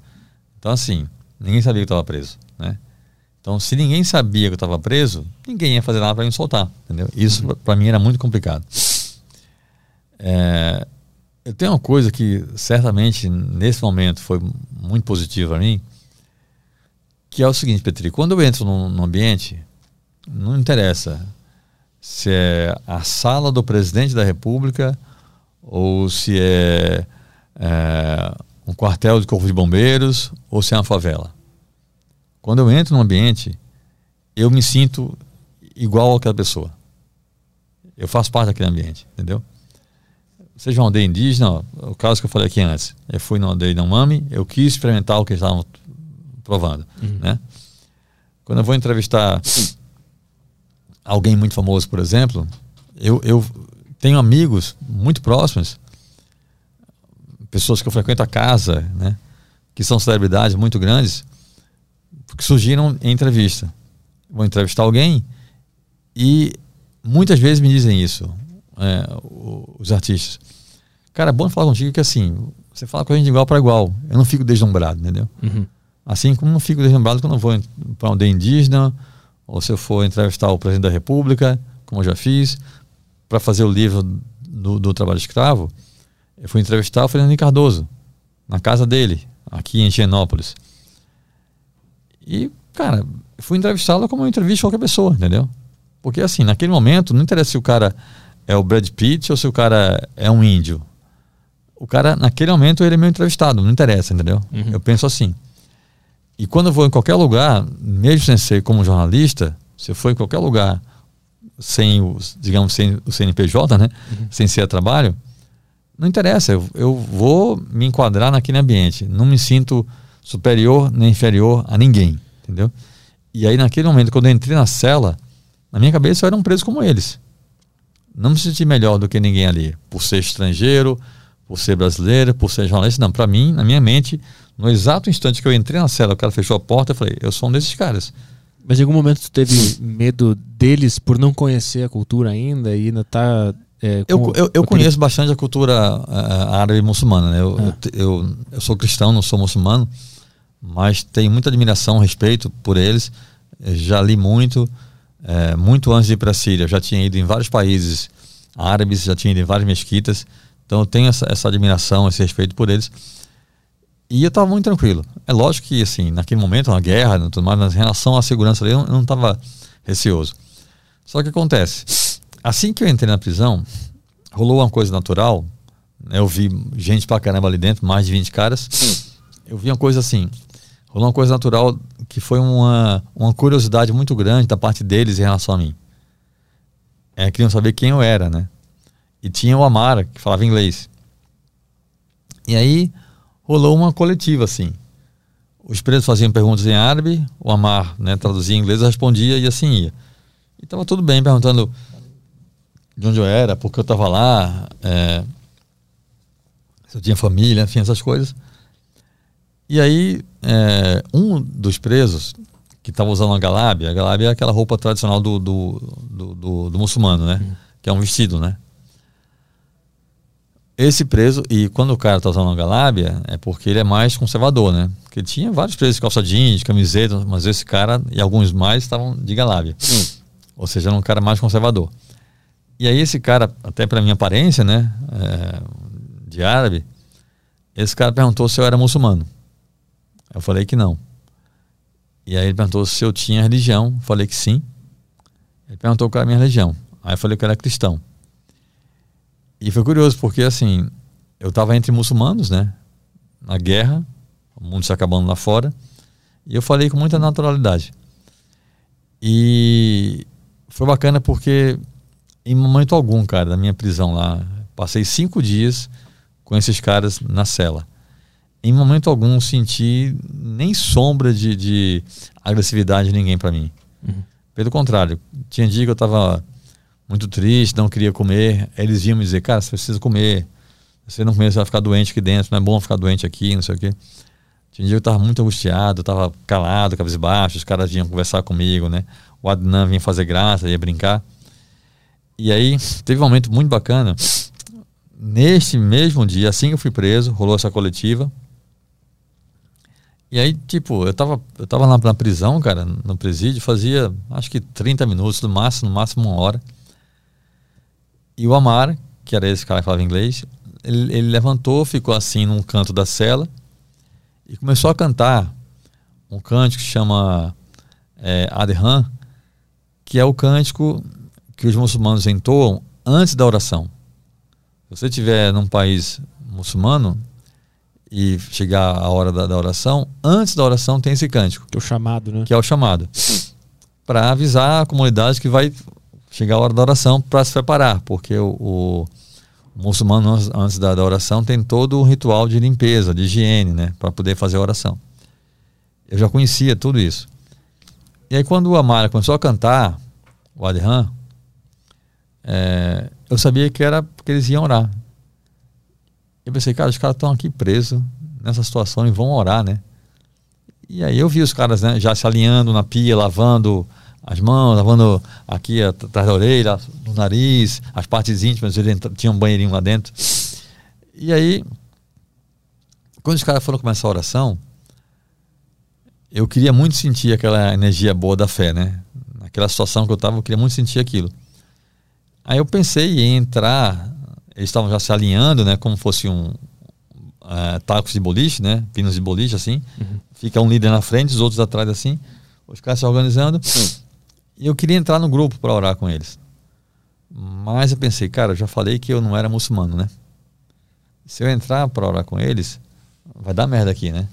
Então, assim, ninguém sabia que eu estava preso, né? Então, se ninguém sabia que eu estava preso, ninguém ia fazer nada para me soltar, entendeu? Isso uhum. para mim era muito complicado. É, eu tenho uma coisa que certamente nesse momento foi muito positiva para mim, que é o seguinte, Petri, quando eu entro num, num ambiente, não interessa se é a sala do presidente da República ou se é, é um quartel de corpo de bombeiros ou se é uma favela. Quando eu entro num ambiente, eu me sinto igual àquela pessoa. Eu faço parte daquele ambiente, entendeu? Seja uma aldeia indígena, o caso que eu falei aqui antes. Eu fui numa aldeia não mame, eu quis experimentar o que eles estavam provando, uhum. né? Quando eu vou entrevistar alguém muito famoso, por exemplo, eu, eu tenho amigos muito próximos pessoas que eu frequento a casa, né, que são celebridades muito grandes, que surgiram em entrevista. Vou entrevistar alguém e muitas vezes me dizem isso, é, os artistas. Cara, é bom falar contigo que assim, você fala com a gente de igual para igual. Eu não fico deslumbrado, entendeu? Uhum. Assim como não fico deslumbrado quando eu vou para um dia indígena, ou se eu for entrevistar o presidente da República, como eu já fiz, para fazer o livro do, do, trabalho escravo, eu fui entrevistar o Fernando Cardoso, na casa dele, aqui em Higienópolis. E, cara, fui entrevistá-lo como eu entrevisto qualquer pessoa, entendeu? Porque, assim, naquele momento, não interessa se o cara é o Brad Pitt ou se o cara é um índio. O cara, naquele momento, ele é meu entrevistado, não interessa, entendeu? Uhum. Eu penso assim. E quando eu vou em qualquer lugar, mesmo sem ser como jornalista, se eu for em qualquer lugar sem o, digamos, sem o CNPJ, né? Uhum. Sem ser a trabalho, não interessa, eu, eu vou me enquadrar naquele ambiente. Não me sinto superior nem inferior a ninguém, entendeu? E aí, naquele momento, quando eu entrei na cela, na minha cabeça eu era um preso como eles. Não me senti melhor do que ninguém ali, por ser estrangeiro, por ser brasileiro, por ser jornalista. Não, para mim, na minha mente, no exato instante que eu entrei na cela, o cara fechou a porta, eu falei, eu sou um desses caras. Mas em algum momento tu teve medo deles por não conhecer a cultura ainda e ainda tá. É, eu, eu, eu conheço bastante a cultura uh, árabe muçulmana, né? Eu, ah. eu, eu, sou cristão, não sou muçulmano, mas tenho muita admiração, respeito por eles. Já li muito, é, muito antes de ir para a Síria. Eu já tinha ido em vários países árabes, já tinha ido em várias mesquitas. Então eu tenho essa, essa admiração, esse respeito por eles. E eu estava muito tranquilo. É lógico que, assim, naquele momento, uma guerra, tudo mais, em relação à segurança ali, eu não estava receoso. Só que acontece, assim que eu entrei na prisão, rolou uma coisa natural. Né, eu vi gente pra caramba ali dentro, mais de 20 caras. Eu vi uma coisa assim, rolou uma coisa natural que foi uma, uma curiosidade muito grande da parte deles em relação a mim. É, queriam saber quem eu era, né? E tinha o Amara, que falava inglês. E aí rolou uma coletiva assim. Os presos faziam perguntas em árabe, o Amar né, traduzia em inglês, respondia e assim ia. E estava tudo bem, perguntando de onde eu era, por que eu estava lá, é, se eu tinha família, enfim, essas coisas. E aí, é, um dos presos, que estava usando a galábia, a galábia é aquela roupa tradicional do, do, do, do, do muçulmano, né? Uhum. Que é um vestido, né? Esse preso, e quando o cara está usando a galábia, é porque ele é mais conservador, né? Porque tinha vários presos de calça jeans, de camiseta, mas esse cara e alguns mais estavam de galábia. Hum. Ou seja, era um cara mais conservador. E aí esse cara, até pela minha aparência, né? É, de árabe, esse cara perguntou se eu era muçulmano. Eu falei que não. E aí ele perguntou se eu tinha religião. Eu falei que sim. Ele perguntou qual era a minha religião. Aí eu falei que eu era cristão. E foi curioso, porque assim, eu estava entre muçulmanos, né? Na guerra, o mundo se acabando lá fora. E eu falei com muita naturalidade. E foi bacana porque, em momento algum, cara, da minha prisão lá, passei cinco dias com esses caras na cela. Em momento algum senti nem sombra de, de agressividade de ninguém para mim. Uhum. Pelo contrário, tinha dia que eu estava muito triste, não queria comer. Eles vinham me dizer, cara, você precisa comer. Se você não comer, você vai ficar doente aqui dentro, não é bom ficar doente aqui, não sei o quê. Tinha dia que eu estava muito angustiado, estava calado, cabisbaixo, os caras vinham conversar comigo, né? O Adnan vinha fazer graça, ia brincar. E aí, teve um momento muito bacana. Neste mesmo dia, assim que eu fui preso, rolou essa coletiva. E aí, tipo, eu tava, eu tava lá na prisão, cara, no presídio, fazia acho que 30 minutos, no máximo, no máximo uma hora. E o Amar, que era esse cara que falava inglês, ele, ele levantou, ficou assim num canto da cela e começou a cantar um cântico que chama é, Adhan, que é o cântico que os muçulmanos entoam antes da oração. Se você estiver num país muçulmano e chegar a hora da, da, oração, antes da oração tem esse cântico. Que é o chamado, né? Que é o chamado. Para avisar a comunidade que vai chegar a hora da oração para se preparar, porque o, o, muçulmano, antes da, da, oração, tem todo o ritual de limpeza, de higiene, né, para poder fazer a oração. Eu já conhecia tudo isso. E aí, quando o Amara começou a cantar, o Adhan, é, eu sabia que era porque eles iam orar. Eu pensei, cara, os caras estão aqui presos nessa situação e vão orar, né? E aí eu vi os caras né, já se alinhando na pia, lavando as mãos, lavando aqui atrás da orelha, no nariz, as partes íntimas, ele tinha um banheirinho lá dentro. E aí, quando os caras foram começar a oração, eu queria muito sentir aquela energia boa da fé, né? Naquela situação que eu estava, eu queria muito sentir aquilo. Aí eu pensei em entrar, eles estavam já se alinhando, né? Como fosse um uh, tacos de boliche, né? Pinos de boliche, assim. Uhum. Fica um líder na frente, os outros atrás, assim. Os caras se organizando. E eu queria entrar no grupo para orar com eles. Mas eu pensei, cara, eu já falei que eu não era muçulmano, né? Se eu entrar para orar com eles, vai dar merda aqui, né?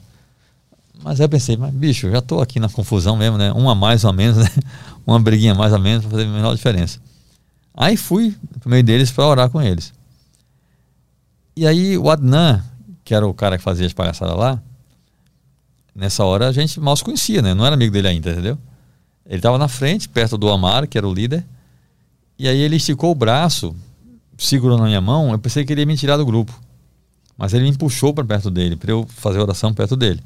Mas aí eu pensei, mas bicho, eu já tô aqui na confusão mesmo, né? Um a mais ou a menos, né? Uma briguinha mais ou menos para fazer a menor diferença. Aí fui pro meio deles para orar com eles. E aí o Adnan, que era o cara que fazia as palhaçadas lá, nessa hora a gente mal se conhecia, né? Não era amigo dele ainda, entendeu? Ele estava na frente, perto do Amar, que era o líder. E aí ele esticou o braço, segurou na minha mão. Eu pensei que ele ia me tirar do grupo. Mas ele me puxou para perto dele, para eu fazer oração perto dele.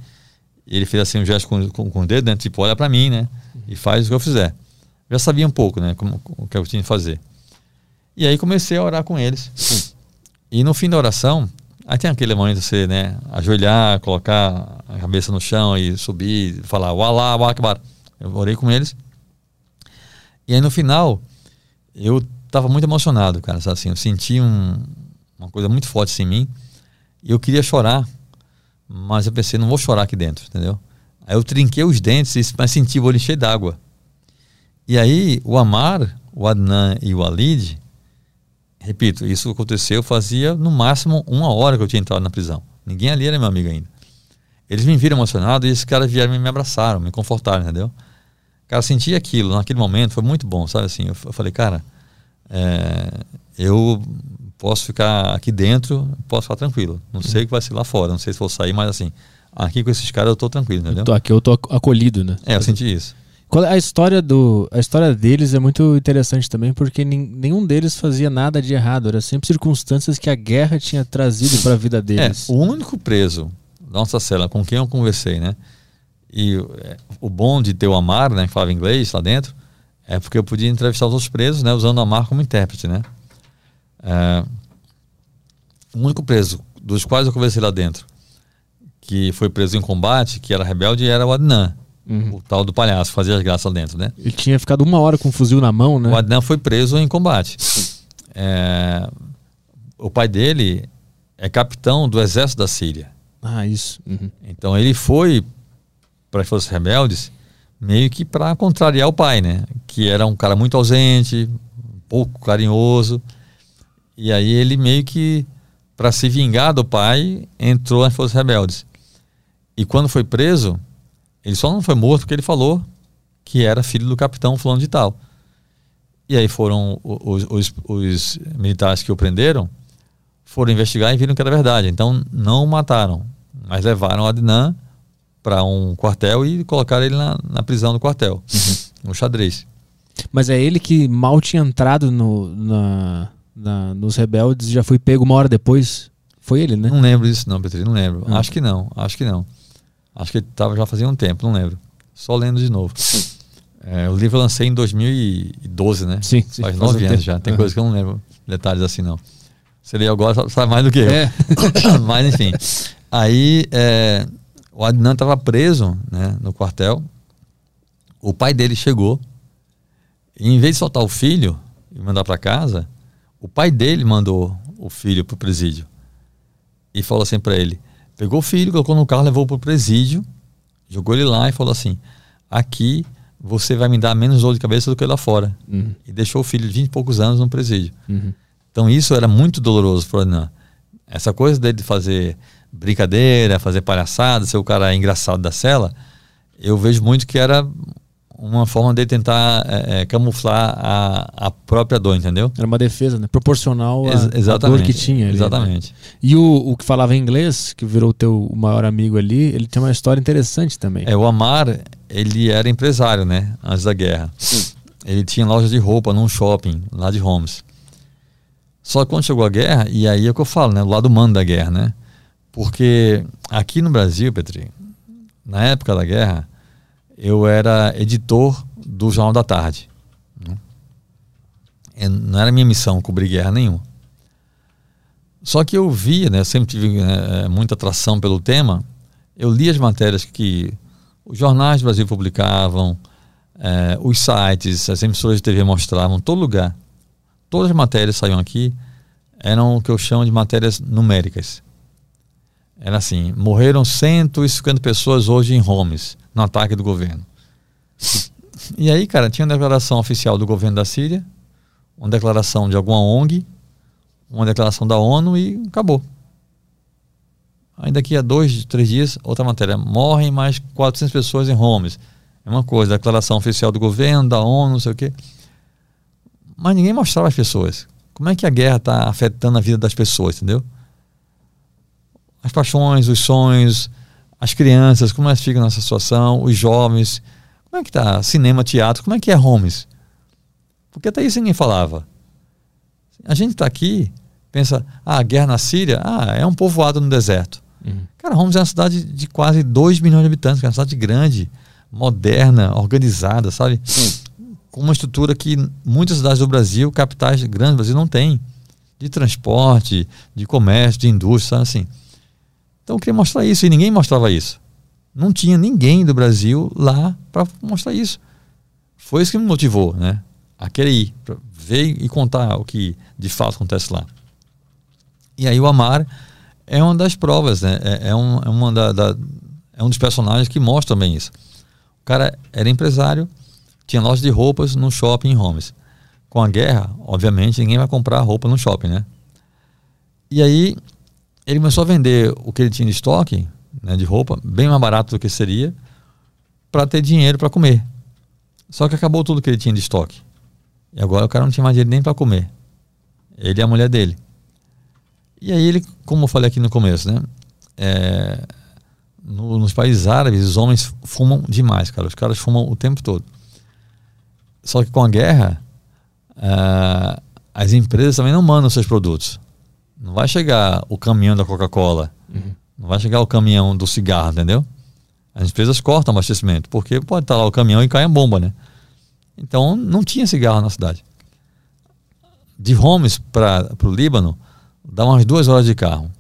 Ele fez assim um gesto com, com, com o dedo, né? Tipo, olha para mim, né? E faz o que eu fizer. Já sabia um pouco, né? Como, o que eu tinha que fazer. E aí comecei a orar com eles. E no fim da oração, aí tem aquele momento de você, né? Ajoelhar, colocar a cabeça no chão e subir, falar, o Alá, Akbar. Eu orei com eles. E aí no final, eu estava muito emocionado, cara. Assim, eu senti um, uma coisa muito forte assim, em mim. E eu queria chorar, mas eu pensei, não vou chorar aqui dentro, entendeu? Aí eu trinquei os dentes, mas senti o olho cheio d'água. E aí o Amar, o Adnan e o Alid, repito, isso aconteceu fazia no máximo uma hora que eu tinha entrado na prisão. Ninguém ali era meu amigo ainda. Eles me viram emocionado e esses caras vieram e me abraçaram, me confortaram, entendeu? Cara, senti aquilo naquele momento, foi muito bom, sabe assim? Eu, eu falei, cara, é, eu posso ficar aqui dentro, posso ficar tranquilo. Não sei o que vai ser lá fora, não sei se vou sair, mas assim, aqui com esses caras eu tô tranquilo, entendeu? Eu tô aqui eu tô acolhido, né? É, eu senti isso. A história, do, a história deles é muito interessante também, porque nenhum deles fazia nada de errado. Era sempre circunstâncias que a guerra tinha trazido para a vida deles. É, o único preso da nossa cela com quem eu conversei, né? E é, o bom de ter o Amar, né, que falava inglês lá dentro, é porque eu podia entrevistar os outros presos, né, usando o Amar como intérprete, né? É, o único preso dos quais eu conversei lá dentro, que foi preso em combate, que era rebelde, era o Adnan. Uhum. O tal do palhaço, fazia as graças lá dentro, né? Ele tinha ficado uma hora com um fuzil na mão, né? O Adnan foi preso em combate. É, o pai dele é capitão do exército da Síria. Ah, isso. Uhum. Então ele foi para as forças rebeldes meio que para contrariar o pai, né? Que era um cara muito ausente, pouco carinhoso. E aí ele meio que, para se vingar do pai, entrou nas forças rebeldes. E quando foi preso, ele só não foi morto porque ele falou que era filho do capitão fulano de tal. E aí foram os, os, os militares que o prenderam, foram investigar e viram que era verdade. Então não o mataram, mas levaram o Adnan para um quartel e colocaram ele na, na prisão do quartel, uhum. no xadrez. Mas é ele que mal tinha entrado no, na, na, nos rebeldes já foi pego uma hora depois? Foi ele, né? Não lembro disso não, Petri, não lembro. Acho que não, acho que não. Acho que ele tava, já fazia um tempo, não lembro. Só lendo de novo. É, o livro eu lancei em 2012, né? Sim, sim Faz nove anos já. Tem uhum. coisas que eu não lembro detalhes assim, não. Se ele agora sabe mais do que eu. É. Mas, enfim. Aí, é, o Adnan estava preso né, no quartel. O pai dele chegou. E, em vez de soltar o filho e mandar para casa, o pai dele mandou o filho para o presídio. E falou assim para ele: pegou o filho, colocou no carro, levou para o presídio, jogou ele lá e falou assim: aqui você vai me dar menos dor de cabeça do que lá fora. Uhum. E deixou o filho de 20 e poucos anos no presídio. Uhum. Então isso era muito doloroso para o Adnan. Essa coisa dele de fazer brincadeira, fazer palhaçada, ser o cara engraçado da cela, eu vejo muito que era uma forma de tentar é, é, camuflar a, a própria dor, entendeu? Era uma defesa, né? Proporcional à, dor que tinha. Ali, né? exatamente. Né? E o, o que falava inglês, que virou o teu maior amigo ali, ele tem uma história interessante também. É, o Amar, ele era empresário, né? Antes da guerra. Ele tinha loja de roupa num shopping lá de Homs. Só que quando chegou a guerra, e aí é o que eu falo, né? O lado humano da guerra, né? Porque aqui no Brasil, Petri, na época da guerra, eu era editor do Jornal da Tarde. Né? Não era minha missão cobrir guerra nenhuma. Só que eu via, né, sempre tive né, muita atração pelo tema, eu li as matérias que os jornais do Brasil publicavam, é, os sites, as emissoras de TV mostravam, todo lugar. Todas as matérias saíam aqui, eram o que eu chamo de matérias numéricas. Era assim: morreram 150 pessoas hoje em Homs, no ataque do governo. E aí, cara, tinha uma declaração oficial do governo da Síria, uma declaração de alguma ONG, uma declaração da ONU e acabou. Aí daqui a dois, três dias, outra matéria. Morrem mais 400 pessoas em Homs. É uma coisa, declaração oficial do governo, da ONU, não sei o quê. Mas ninguém mostrava as pessoas. Como é que a guerra está afetando a vida das pessoas, entendeu? As paixões, os sonhos, as crianças, como elas ficam nessa situação, os jovens. Como é que está? Cinema, teatro, como é que é Homes? Porque até isso ninguém falava. A gente está aqui, pensa, ah, a guerra na Síria, ah, é um povoado no deserto. Uhum. Cara, Homs é uma cidade de quase 2 milhões de habitantes, é uma cidade grande, moderna, organizada, sabe? Uhum. Com uma estrutura que muitas cidades do Brasil, capitais grandes do Brasil, não tem. De transporte, de comércio, de indústria, sabe assim. Então eu queria mostrar isso e ninguém mostrava isso. Não tinha ninguém do Brasil lá para mostrar isso. Foi isso que me motivou, né? A querer ir, ver e contar o que de fato acontece lá. E aí o Amar é uma das provas, né? É, é, um, é uma da, da, é um dos personagens que mostra também isso. O cara era empresário, tinha loja de roupas no shopping em Homes. Com a guerra, obviamente, ninguém vai comprar roupa no shopping, né? E aí ele começou a vender o que ele tinha de estoque, né, de roupa, bem mais barato do que seria, para ter dinheiro para comer. Só que acabou tudo que ele tinha de estoque. E agora o cara não tinha mais dinheiro nem para comer. Ele e a mulher dele. E aí ele, como eu falei aqui no começo, né? É, no, nos países árabes, os homens fumam demais, cara. Os caras fumam o tempo todo. Só que com a guerra, uh, as empresas também não mandam seus produtos. Não vai chegar o caminhão da Coca-Cola. Uhum. Não vai chegar o caminhão do cigarro, entendeu? As empresas cortam o abastecimento, porque pode estar lá o caminhão e cai a bomba, né? Então não tinha cigarro na cidade. De Homs para o Líbano, dá umas duas horas de carro.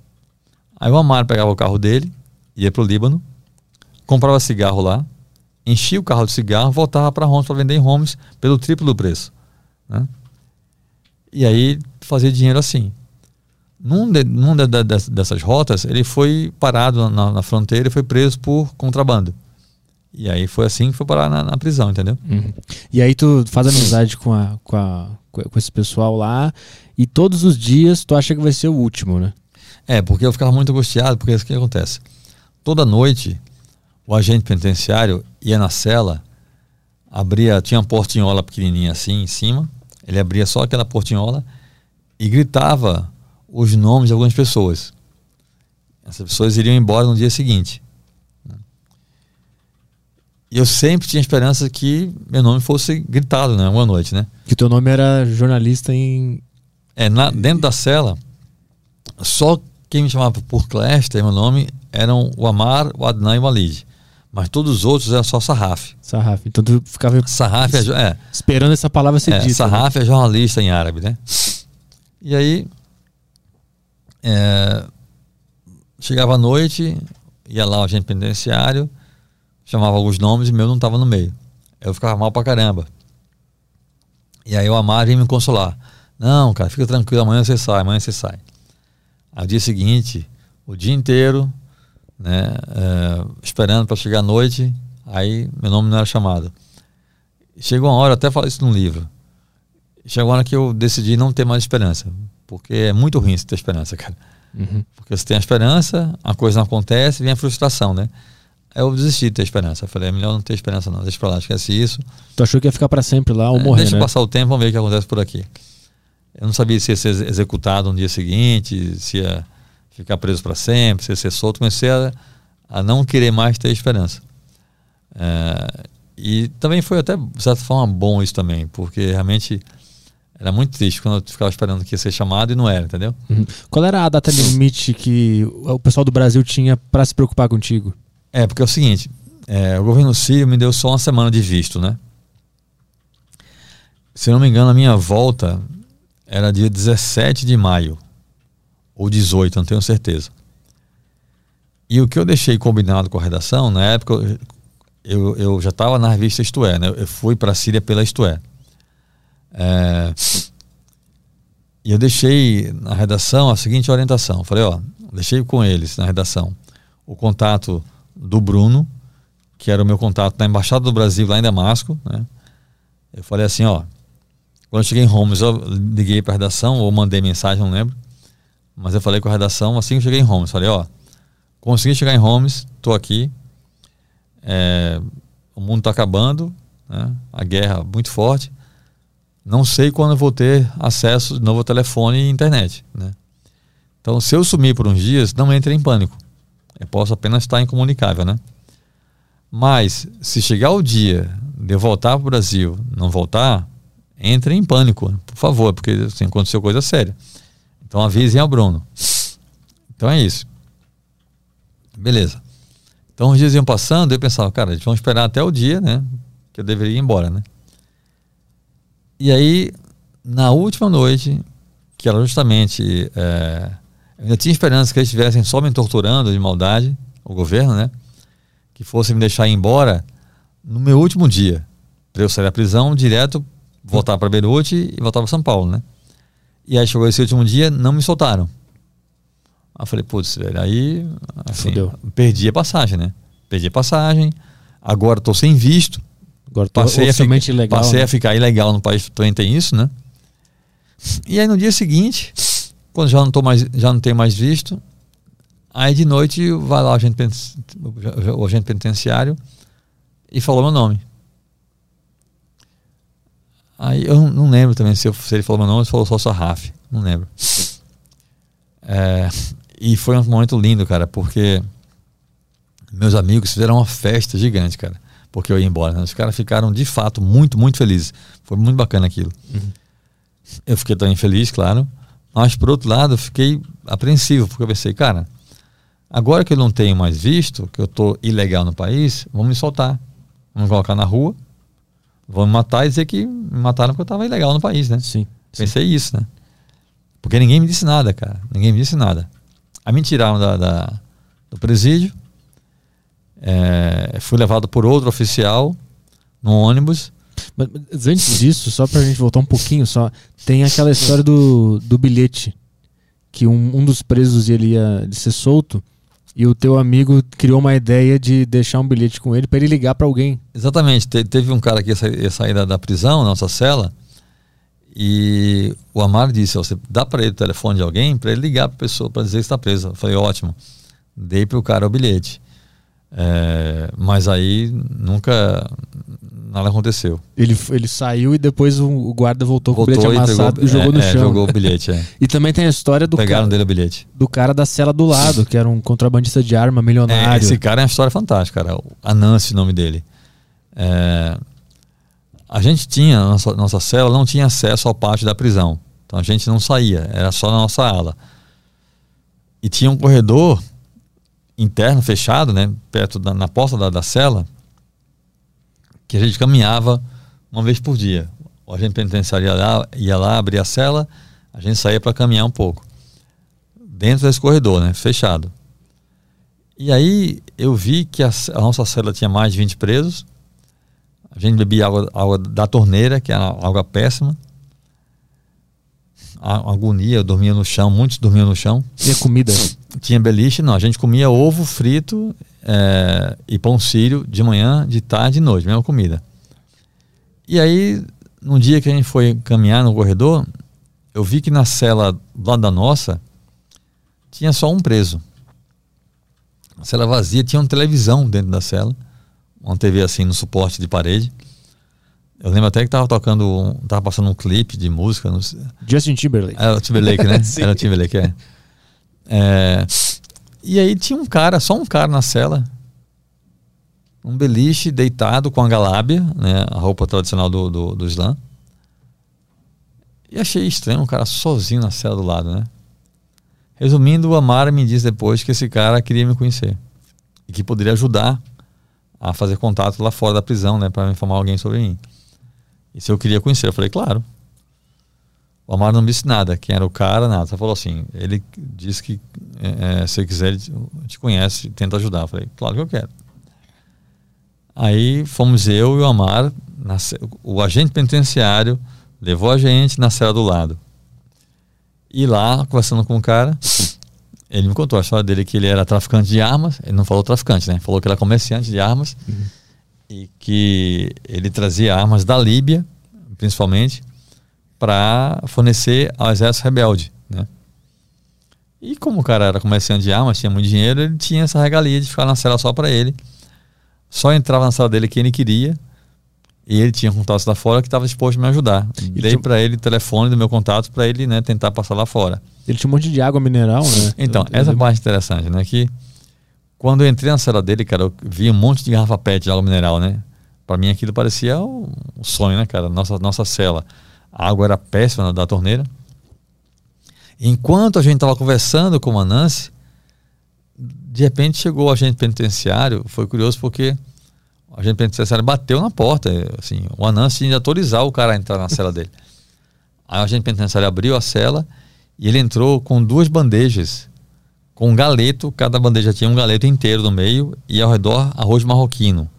Aí o Amaro pegava o carro dele, ia para o Líbano, comprava cigarro lá, enchia o carro de cigarro, voltava para Homs para vender em Homs pelo triplo do preço. Né? E aí fazia dinheiro assim. Num, de, num de, de, dessas rotas, ele foi parado na, na, fronteira e foi preso por contrabando. E aí foi assim que foi parar na, na prisão, entendeu? Uhum. E aí tu faz amizade com, a, com, a, com esse pessoal lá e todos os dias tu acha que vai ser o último, né? É, porque eu ficava muito angustiado, porque isso que acontece. Toda noite, o agente penitenciário ia na cela, abria, tinha uma portinhola pequenininha assim em cima, ele abria só aquela portinhola e gritava os nomes de algumas pessoas. Essas pessoas iriam embora no dia seguinte. E eu sempre tinha esperança que meu nome fosse gritado, né? Uma noite, né? Que teu nome era jornalista em. É, na, dentro da cela, só quem me chamava por Clester, meu nome, eram o Amar, o Adnan e o Alid. Mas todos os outros eram só Sarraf. Sarraf. Então tu ficava Sarraf é, é, esperando essa palavra ser é, dita. Sarraf né? é jornalista em árabe, né? E aí é, chegava à noite, ia lá o agente penitenciário, chamava alguns nomes e meu não estava no meio. Eu ficava mal pra caramba. E aí o Amar vinha me consolar. Não, cara, fica tranquilo, amanhã você sai, amanhã você sai. Ao dia seguinte, o dia inteiro, né, é, esperando para chegar à noite, aí meu nome não era chamado. Chegou uma hora, até falei isso no livro. Chegou uma hora que eu decidi não ter mais esperança. Porque é muito ruim você ter esperança, cara. Uhum. Porque você tem a esperança, a coisa não acontece, vem a frustração, né? Eu desisti de ter esperança. Eu falei, é melhor não ter esperança, não. Deixa pra lá, esquece isso. Tu achou que ia ficar para sempre lá ou é, morrer? Deixa né? passar o tempo, vamos ver o que acontece por aqui. Eu não sabia se ia ser executado no dia seguinte, se ia ficar preso para sempre, se ia ser solto. Comecei a, a não querer mais ter esperança. É, e também foi até, de certa forma, bom isso também, porque realmente era muito triste quando eu ficava esperando que ia ser chamado e não era, entendeu? Uhum. Qual era a data limite que o pessoal do Brasil tinha para se preocupar contigo? É, porque é o seguinte, é, o governo sírio me deu só uma semana de visto, né? Se não me engano, a minha volta era dia 17 de maio. Ou 18, não tenho certeza. E o que eu deixei combinado com a redação, na época eu, eu já estava na revista Isto É, né? Eu fui para a Síria pela Isto É. é. E eu deixei na redação a seguinte orientação. Falei, ó, deixei com eles na redação o contato do Bruno, que era o meu contato na Embaixada do Brasil lá em Damasco, né? Eu falei assim, ó, quando eu cheguei em Homes, eu liguei para a redação ou mandei mensagem, não lembro. Mas eu falei com a redação assim que eu cheguei em Homes, falei, ó, consegui chegar em Homes, tô aqui. É, o mundo está acabando, né? a guerra muito forte. Não sei quando eu vou ter acesso de novo ao telefone e internet. Né? Então, se eu sumir por uns dias, não entre em pânico. Eu posso apenas estar incomunicável, né? Mas, se chegar o dia de eu voltar para o Brasil, não voltar, entre em pânico, por favor, porque assim, aconteceu coisa séria. Então, avisem ao Bruno. Então, é isso. Beleza. Então, os dias iam passando, eu pensava, cara, a gente vai esperar até o dia, né? Que eu deveria ir embora, né? E aí, na última noite, que era justamente. É, eu tinha esperança que eles estivessem só me torturando de maldade, o governo, né? Que fossem me deixar ir embora no meu último dia. Para eu sair da prisão direto, voltar para Beirute e voltar para São Paulo, né? E aí chegou esse último dia, não me soltaram. Aí eu falei, putz, velho, aí assim, perdi a passagem, né? Perdi a passagem, agora estou sem visto. Agora passei, a, ficar, ilegal, passei né? a ficar ilegal no país também tem isso, né? E aí no dia seguinte, quando já não, tô mais, já não tenho mais visto, aí de noite vai lá o agente, o agente penitenciário e falou meu nome. Aí eu não lembro também se, eu, se ele falou meu nome ou se falou só Sarraf. Não lembro. É, e foi um momento lindo, cara, porque meus amigos fizeram uma festa gigante, cara, porque eu ia embora. Né? Os caras ficaram de fato muito, muito felizes. Foi muito bacana aquilo. Uhum. Eu fiquei também feliz, claro. Mas por outro lado, eu fiquei apreensivo, porque eu pensei, cara, agora que eu não tenho mais visto, que eu tô ilegal no país, vão me soltar. Vão me colocar na rua, vão me matar e dizer que me mataram porque eu estava ilegal no país, né? Sim. Pensei sim. isso, né? Porque ninguém me disse nada, cara. Ninguém me disse nada. Aí me tiraram da, da do presídio. É, fui levado por outro oficial no ônibus. Mas antes disso, só pra gente voltar um pouquinho só, tem aquela história do, do bilhete. Que um, um dos presos ele ia ser solto e o teu amigo criou uma ideia de deixar um bilhete com ele para ele ligar para alguém. Exatamente. Te, teve um cara que ia sair, ia sair da, da prisão, nossa cela, e o Amaro disse: Você dá para ele o telefone de alguém para ele ligar para pessoa para dizer que está preso. Eu falei: Ótimo. Dei para o cara o bilhete. É, mas aí nunca nada aconteceu. Ele, ele saiu e depois o, guarda voltou, voltou com o bilhete amassado e, pegou, e jogou é, no é, chão. jogou o bilhete, é. e também tem a história do Pegaram cara, dele o bilhete. do cara da cela do lado, que era um contrabandista de arma milionário. É, esse cara é uma história fantástica, cara. Anansi, o nome dele. É, a gente tinha, nossa, nossa cela não tinha acesso ao pátio da prisão. Então a gente não saía, era só na nossa ala. E tinha um corredor interno, fechado, né, perto da, na porta da, da cela, que a gente caminhava uma vez por dia. O agente penitenciário ia lá, ia lá abrir a cela, a gente saía para caminhar um pouco. Dentro desse corredor, né, fechado. E aí eu vi que a, a nossa cela tinha mais de 20 presos, a gente bebia água, água da torneira, que é água péssima. Agonia, eu dormia no chão, muitos dormiam no chão. Tinha comida? Tinha beliche, não. A gente comia ovo frito é, e pão sírio de manhã, de tarde e de noite, mesma comida. E aí, num dia que a gente foi caminhar no corredor, eu vi que na cela do lado da nossa tinha só um preso. A cela vazia, tinha uma televisão dentro da cela uma TV assim no suporte de parede. Eu lembro até que tava tocando, tava passando um clipe de música. Justin Timberlake. Era o Timberlake, né? Era o Timberlake, é. é. E aí tinha um cara, só um cara na cela. Um beliche deitado com a galábia, né? A roupa tradicional do, do, do Islã. E achei estranho um cara sozinho na cela do lado, né? Resumindo, o Amara me diz depois que esse cara queria me conhecer. E que poderia ajudar a fazer contato lá fora da prisão, né, para informar alguém sobre mim. E se eu queria conhecer, eu falei, claro. O Amaro não disse nada, quem era o cara, nada. Só falou assim, ele disse que é, se quiser, ele te conhece, tenta ajudar. Eu falei, claro que eu quero. Aí fomos eu e o Amar, na, o agente penitenciário levou a gente na cela do lado. E lá, conversando com o cara, ele me contou a história dele que ele era traficante de armas. Ele não falou traficante, né? Falou que era comerciante de armas uhum. E que ele trazia armas da Líbia, principalmente, para fornecer ao exército rebelde, né? E como o cara era comerciante de armas, tinha muito dinheiro, ele tinha essa regalia de ficar na cela só para ele. Só entrava na sala dele quem ele queria e ele tinha contatos lá fora que estava disposto a me ajudar. E Dei tinha... para ele o telefone do meu contato para ele né, tentar passar lá fora. Ele tinha um monte de água mineral, né? Então, eu, essa eu... parte interessante, né? Que quando eu entrei na cela dele, cara, eu vi um monte de garrafa PET de água mineral, né? Para mim aquilo parecia um sonho, né, cara? Nossa, nossa cela. A água era péssima da torneira. Enquanto a gente estava conversando com o Nancy, de repente chegou o agente penitenciário. Foi curioso porque a gente penitenciário bateu na porta, assim, o Anansi tinha de autorizar o cara a entrar na cela dele. Aí o agente penitenciário abriu a cela e ele entrou com duas bandejas, com um galeto, cada bandeja tinha um galeto inteiro no meio e ao redor arroz marroquino.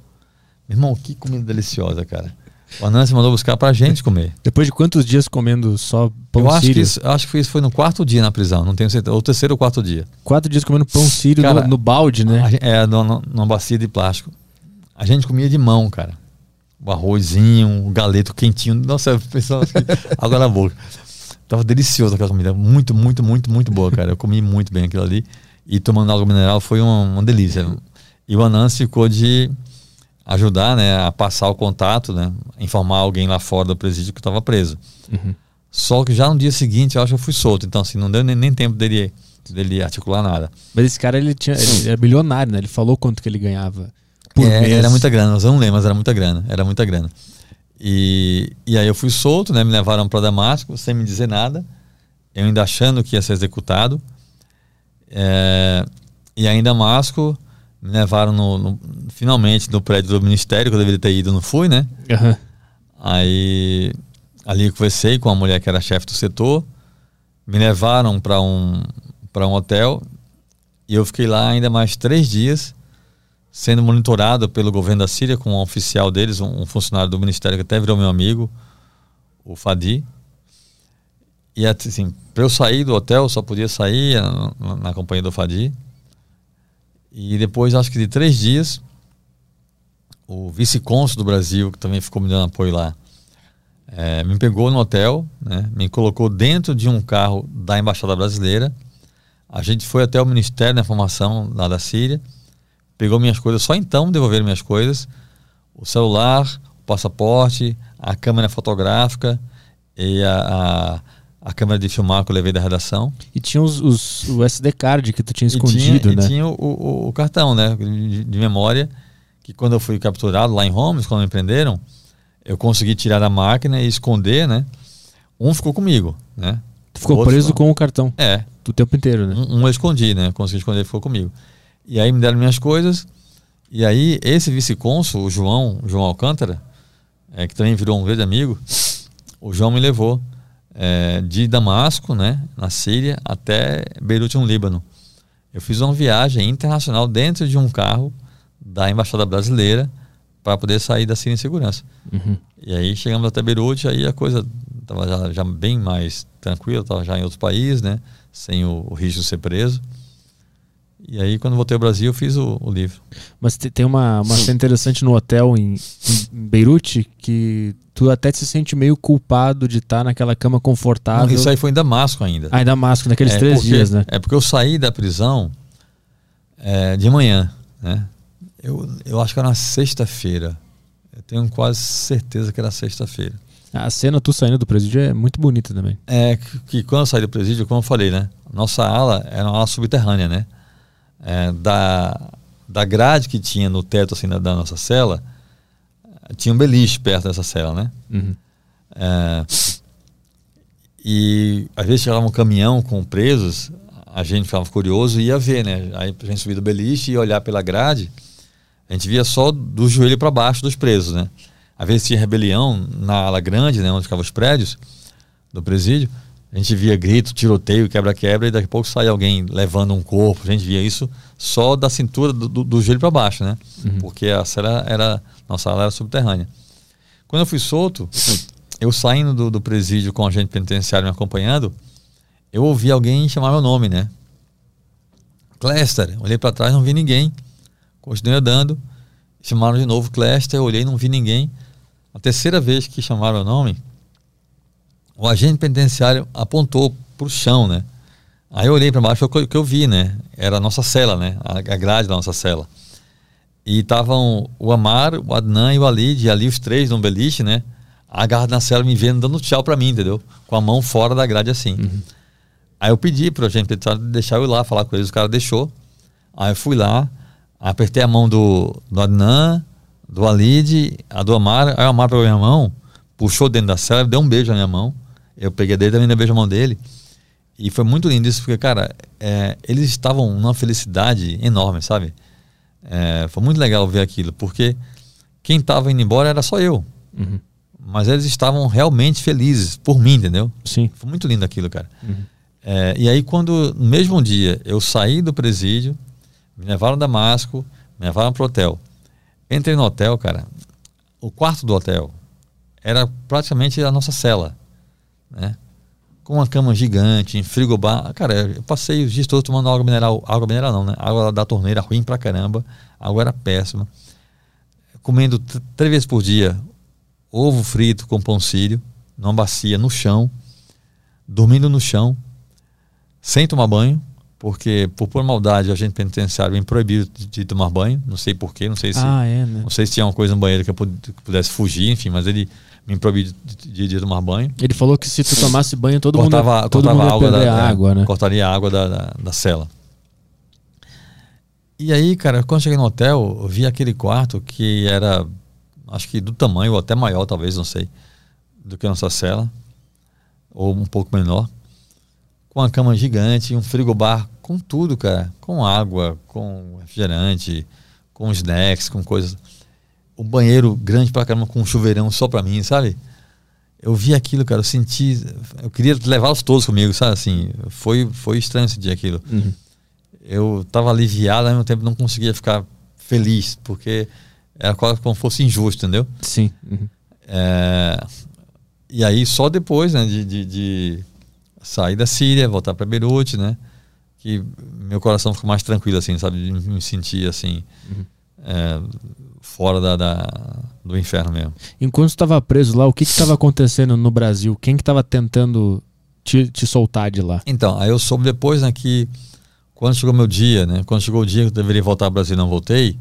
Meu irmão, que comida deliciosa, cara. O Anansi mandou buscar pra gente comer. Depois de quantos dias comendo só pão Eu acho sírio? que, isso, acho que isso foi no quarto dia na prisão, não tenho certeza. Ou terceiro ou quarto dia. Quatro dias comendo pão sírio cara, no, no, balde, né? É, numa bacia de plástico. A gente comia de mão, cara. O arrozinho, o galeto quentinho. Nossa, pessoal, água na boca. Tava delicioso aquela comida. Muito, muito, muito, muito boa, cara. Eu comi muito bem aquilo ali. E tomando água mineral foi uma, uma delícia. E o Anans ficou de ajudar, né, a passar o contato, né, informar alguém lá fora do presídio que estava preso. Uhum. Só que já no dia seguinte eu acho que eu fui solto, então assim, não deu nem, nem tempo dele, dele articular nada. Mas esse cara ele tinha, ele é milionário, né? Ele falou quanto que ele ganhava por é, mês. Era muita grana, eu não lembro, mas era muita grana. Era muita grana. E, e aí eu fui solto, né? Me levaram para Damasco sem me dizer nada. Eu ainda achando que ia ser executado. É, e aí em Damasco me levaram no, no, finalmente no prédio do ministério, que eu deveria ter ido, não fui, né? Uhum. Aí ali eu conversei com a mulher que era chefe do setor. Me levaram para um, um hotel. E eu fiquei lá ainda mais três dias sendo monitorado pelo governo da Síria com um oficial deles, um, um funcionário do ministério que até virou meu amigo, o Fadi. E assim, para eu sair do hotel, só podia sair na, na companhia do Fadi. E depois, acho que de três dias, o vice-cônsul do Brasil, que também ficou me dando apoio lá, é, me pegou no hotel, né, me colocou dentro de um carro da Embaixada Brasileira. A gente foi até o Ministério da Informação lá da Síria pegou minhas coisas, só então devolveram minhas coisas, o celular, o passaporte, a câmera fotográfica e a, a, a câmera de filmar que eu levei da redação. E tinha os, os o SD card que tu tinha escondido, e tinha, né? E tinha o, o, o cartão, né, de, de, memória, que quando eu fui capturado lá em Holmes, quando me prenderam, eu consegui tirar da máquina e esconder, né? Um ficou comigo, né? Tu ficou preso ficou... com o cartão? É. Do tempo inteiro, né? Um, um eu escondi, né? Consegui esconder, ficou comigo. E aí me deram minhas coisas. E aí esse vice-cônsul, o João, João Alcântara, é, que também virou um grande amigo, o João me levou é, de Damasco, né, na Síria, até Beirute, no Líbano. Eu fiz uma viagem internacional dentro de um carro da Embaixada Brasileira para poder sair da Síria em segurança. Uhum. E aí chegamos até Beirute, aí a coisa estava já, já, bem mais tranquila, estava já em outros países, né, sem o, o risco de ser preso. E aí, quando voltei ao Brasil, eu fiz o, o livro. Mas tem uma, uma cena interessante no hotel em, em, Beirute que tu até se sente meio culpado de estar naquela cama confortável. Não, isso aí foi em Damasco ainda. Ah, em Damasco, naqueles é três porque, dias, né? É porque eu saí da prisão é, de manhã, né? Eu, eu acho que era na sexta-feira. Eu tenho quase certeza que era sexta-feira. A cena tu saindo do presídio é muito bonita também. É que, que quando eu saí do presídio, como eu falei, né? Nossa ala era uma ala subterrânea, né? É, da, da grade que tinha no teto assim, da, da, nossa cela, tinha um beliche perto dessa cela, né? Uhum. É, e às vezes chegava um caminhão com presos, a gente ficava curioso e ia ver, né? Aí a gente subia do beliche e olhar pela grade, a gente via só do joelho para baixo dos presos, né? às vezes tinha rebelião na ala grande, né, onde ficavam os prédios do presídio. A gente via grito, tiroteio, quebra-quebra, e daqui a pouco saía alguém levando um corpo. A gente via isso só da cintura do, do, do joelho para baixo, né? Uhum. Porque a cela era, nossa sala era subterrânea. Quando eu fui solto, eu saindo do, do presídio com a gente penitenciário me acompanhando, eu ouvi alguém chamar meu nome, né? Cléster. Olhei para trás, não vi ninguém. Continuei andando. Chamaram de novo Cléster, eu olhei, não vi ninguém. A terceira vez que chamaram o nome, o agente penitenciário apontou para o chão, né? Aí eu olhei para baixo, foi o que eu vi, né? Era a nossa cela, né? A grade da nossa cela. E estavam o Amar, o Adnan e o Ali, e ali os três no beliche, né? Agarrado na cela, me vendo, dando tchau para mim, entendeu? Com a mão fora da grade assim. Uhum. Aí eu pedi pro agente penitenciário deixar eu ir lá falar com eles, o cara deixou. Aí eu fui lá, apertei a mão do, do Adnan, do Alid, a do Amar, aí o Amar pegou minha mão, puxou dentro da cela, deu um beijo na minha mão. Eu peguei dele também, beijo na mão dele. E foi muito lindo isso, porque, cara, é, eles estavam numa felicidade enorme, sabe? É, foi muito legal ver aquilo, porque quem estava indo embora era só eu. Uhum. Mas eles estavam realmente felizes por mim, entendeu? Sim. Foi muito lindo aquilo, cara. Uhum. É, e aí, quando, no mesmo dia, eu saí do presídio, me levaram a Damasco, me levaram para o hotel. Entrei no hotel, cara. O quarto do hotel era praticamente a nossa cela né? Com uma cama gigante, em frigobar. Cara, eu passei os dias todos tomando água mineral. Água mineral não, né? Água da torneira, ruim pra caramba. A água era péssima. Comendo três vezes por dia ovo frito com pão sírio, numa bacia, no chão. Dormindo no chão, sem tomar banho, porque por por maldade a gente penitenciário me proibiu de, de tomar banho, não sei porquê, não sei se ah, é, né? não sei se tinha uma coisa no banheiro que eu pudesse fugir, enfim, mas ele me proibi de, de, de, tomar banho. Ele falou que se tu tomasse banho, todo cortava, mundo, todo cortava mundo água da, água, né? Cortaria a água da, da, da, cela. E aí, cara, quando cheguei no hotel, eu vi aquele quarto que era, acho que do tamanho, ou até maior, talvez, não sei, do que a nossa cela, ou um pouco menor, com uma cama gigante, um frigobar com tudo, cara, com água, com refrigerante, com snacks, com coisas um banheiro grande pra caramba com um chuveirão só pra mim, sabe? Eu vi aquilo, cara, eu senti. Eu queria levá-los todos comigo, sabe? Assim, foi, foi estranho sentir aquilo. Uhum. Eu tava aliviado, ao mesmo tempo não conseguia ficar feliz, porque era quase como fosse injusto, entendeu? Sim. Uhum. É, e aí, só depois né, de, de, de sair da Síria, voltar para Beirute, né? Que meu coração ficou mais tranquilo, assim, sabe? De me sentir assim. Uhum. É, fora da, da, do inferno mesmo. Enquanto estava preso lá, o que estava acontecendo no Brasil? Quem que estava tentando te, te soltar de lá? Então, aí eu soube depois né, que quando chegou meu dia, né, quando chegou o dia que eu deveria voltar ao Brasil e não voltei,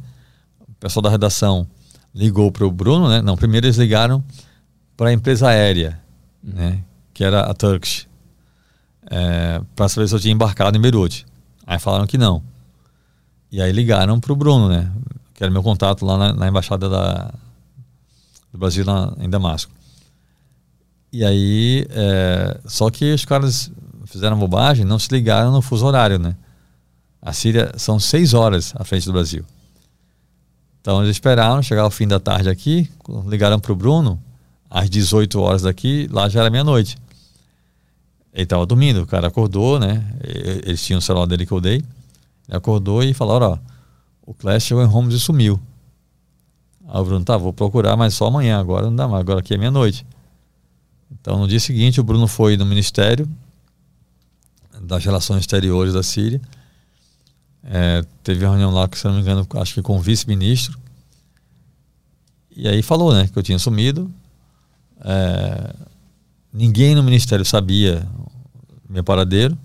o pessoal da redação ligou para o Bruno, né? Não, primeiro eles ligaram para a empresa aérea, uhum. né, que era a Turkish, é, para saber se eu tinha embarcado em Beirute. Aí falaram que não. E aí ligaram para o Bruno, né? Que era meu contato lá na, na embaixada da, do Brasil na, em Damasco. E aí, é, só que os caras fizeram bobagem, não se ligaram no fuso horário, né? A Síria são seis horas à frente do Brasil. Então eles esperaram chegar ao fim da tarde aqui, ligaram para o Bruno, às 18 horas daqui, lá já era meia-noite. Ele estava dormindo, o cara acordou, né? Eles tinham o celular dele que eu dei. Ele acordou e falou: ó, o Clash chegou em Holmes e sumiu. Aí o Bruno, tá, vou procurar, mas só amanhã, agora não dá mais, agora aqui é meia-noite. Então no dia seguinte o Bruno foi no Ministério das Relações Exteriores da Síria. É, teve uma reunião lá, se não me engano, acho que com o vice-ministro. E aí falou, né, que eu tinha sumido. É, ninguém no ministério sabia meu paradeiro.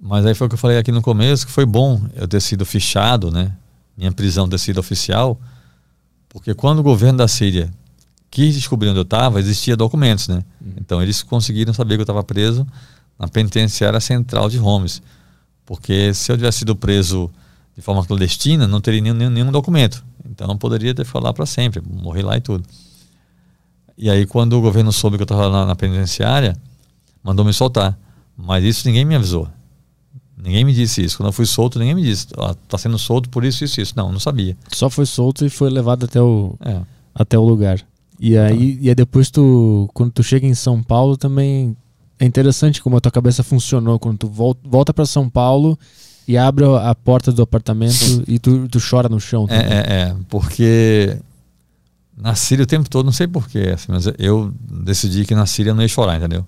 Mas aí foi o que eu falei aqui no começo, que foi bom eu ter sido fichado, né? Minha prisão ter sido oficial, porque quando o governo da Síria quis descobrir onde eu estava, existia documentos, né? Uhum. Então eles conseguiram saber que eu estava preso na penitenciária central de Homs. Porque se eu tivesse sido preso de forma clandestina, não teria nenhum, nenhum documento. Então poderia ter ficado lá para sempre, morrer lá e tudo. E aí quando o governo soube que eu estava na, na penitenciária, mandou me soltar. Mas isso ninguém me avisou. Ninguém me disse isso. Quando eu fui solto, ninguém me disse. Ó, tá sendo solto por isso, isso, isso. Não, não sabia. Só foi solto e foi levado até o. É. até o lugar. E aí, tá. e aí depois tu, quando tu chega em São Paulo também é interessante como a tua cabeça funcionou quando tu volta para São Paulo e abre a porta do apartamento e tu, tu chora no chão. É, é, é, porque na Síria o tempo todo, não sei porquê, assim, mas eu decidi que na Síria eu não ia chorar, entendeu?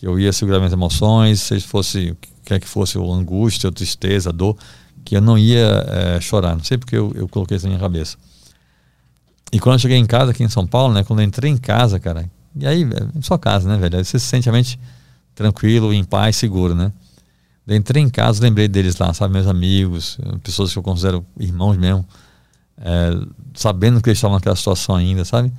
Que eu ia segurar minhas emoções, se fosse, quer que fosse o angústia, a tristeza, dor, que eu não ia é, chorar. Não sei porque eu, eu coloquei isso na minha cabeça. E quando eu cheguei em casa aqui em São Paulo, né? Quando eu entrei em casa, cara, e aí, é sua casa, né, velho? Aí você se sente realmente tranquilo, em paz, seguro, né? Eu entrei em casa, lembrei deles lá, sabe? Meus amigos, pessoas que eu considero irmãos mesmo é, sabendo que eles estavam naquela situação ainda, sabe?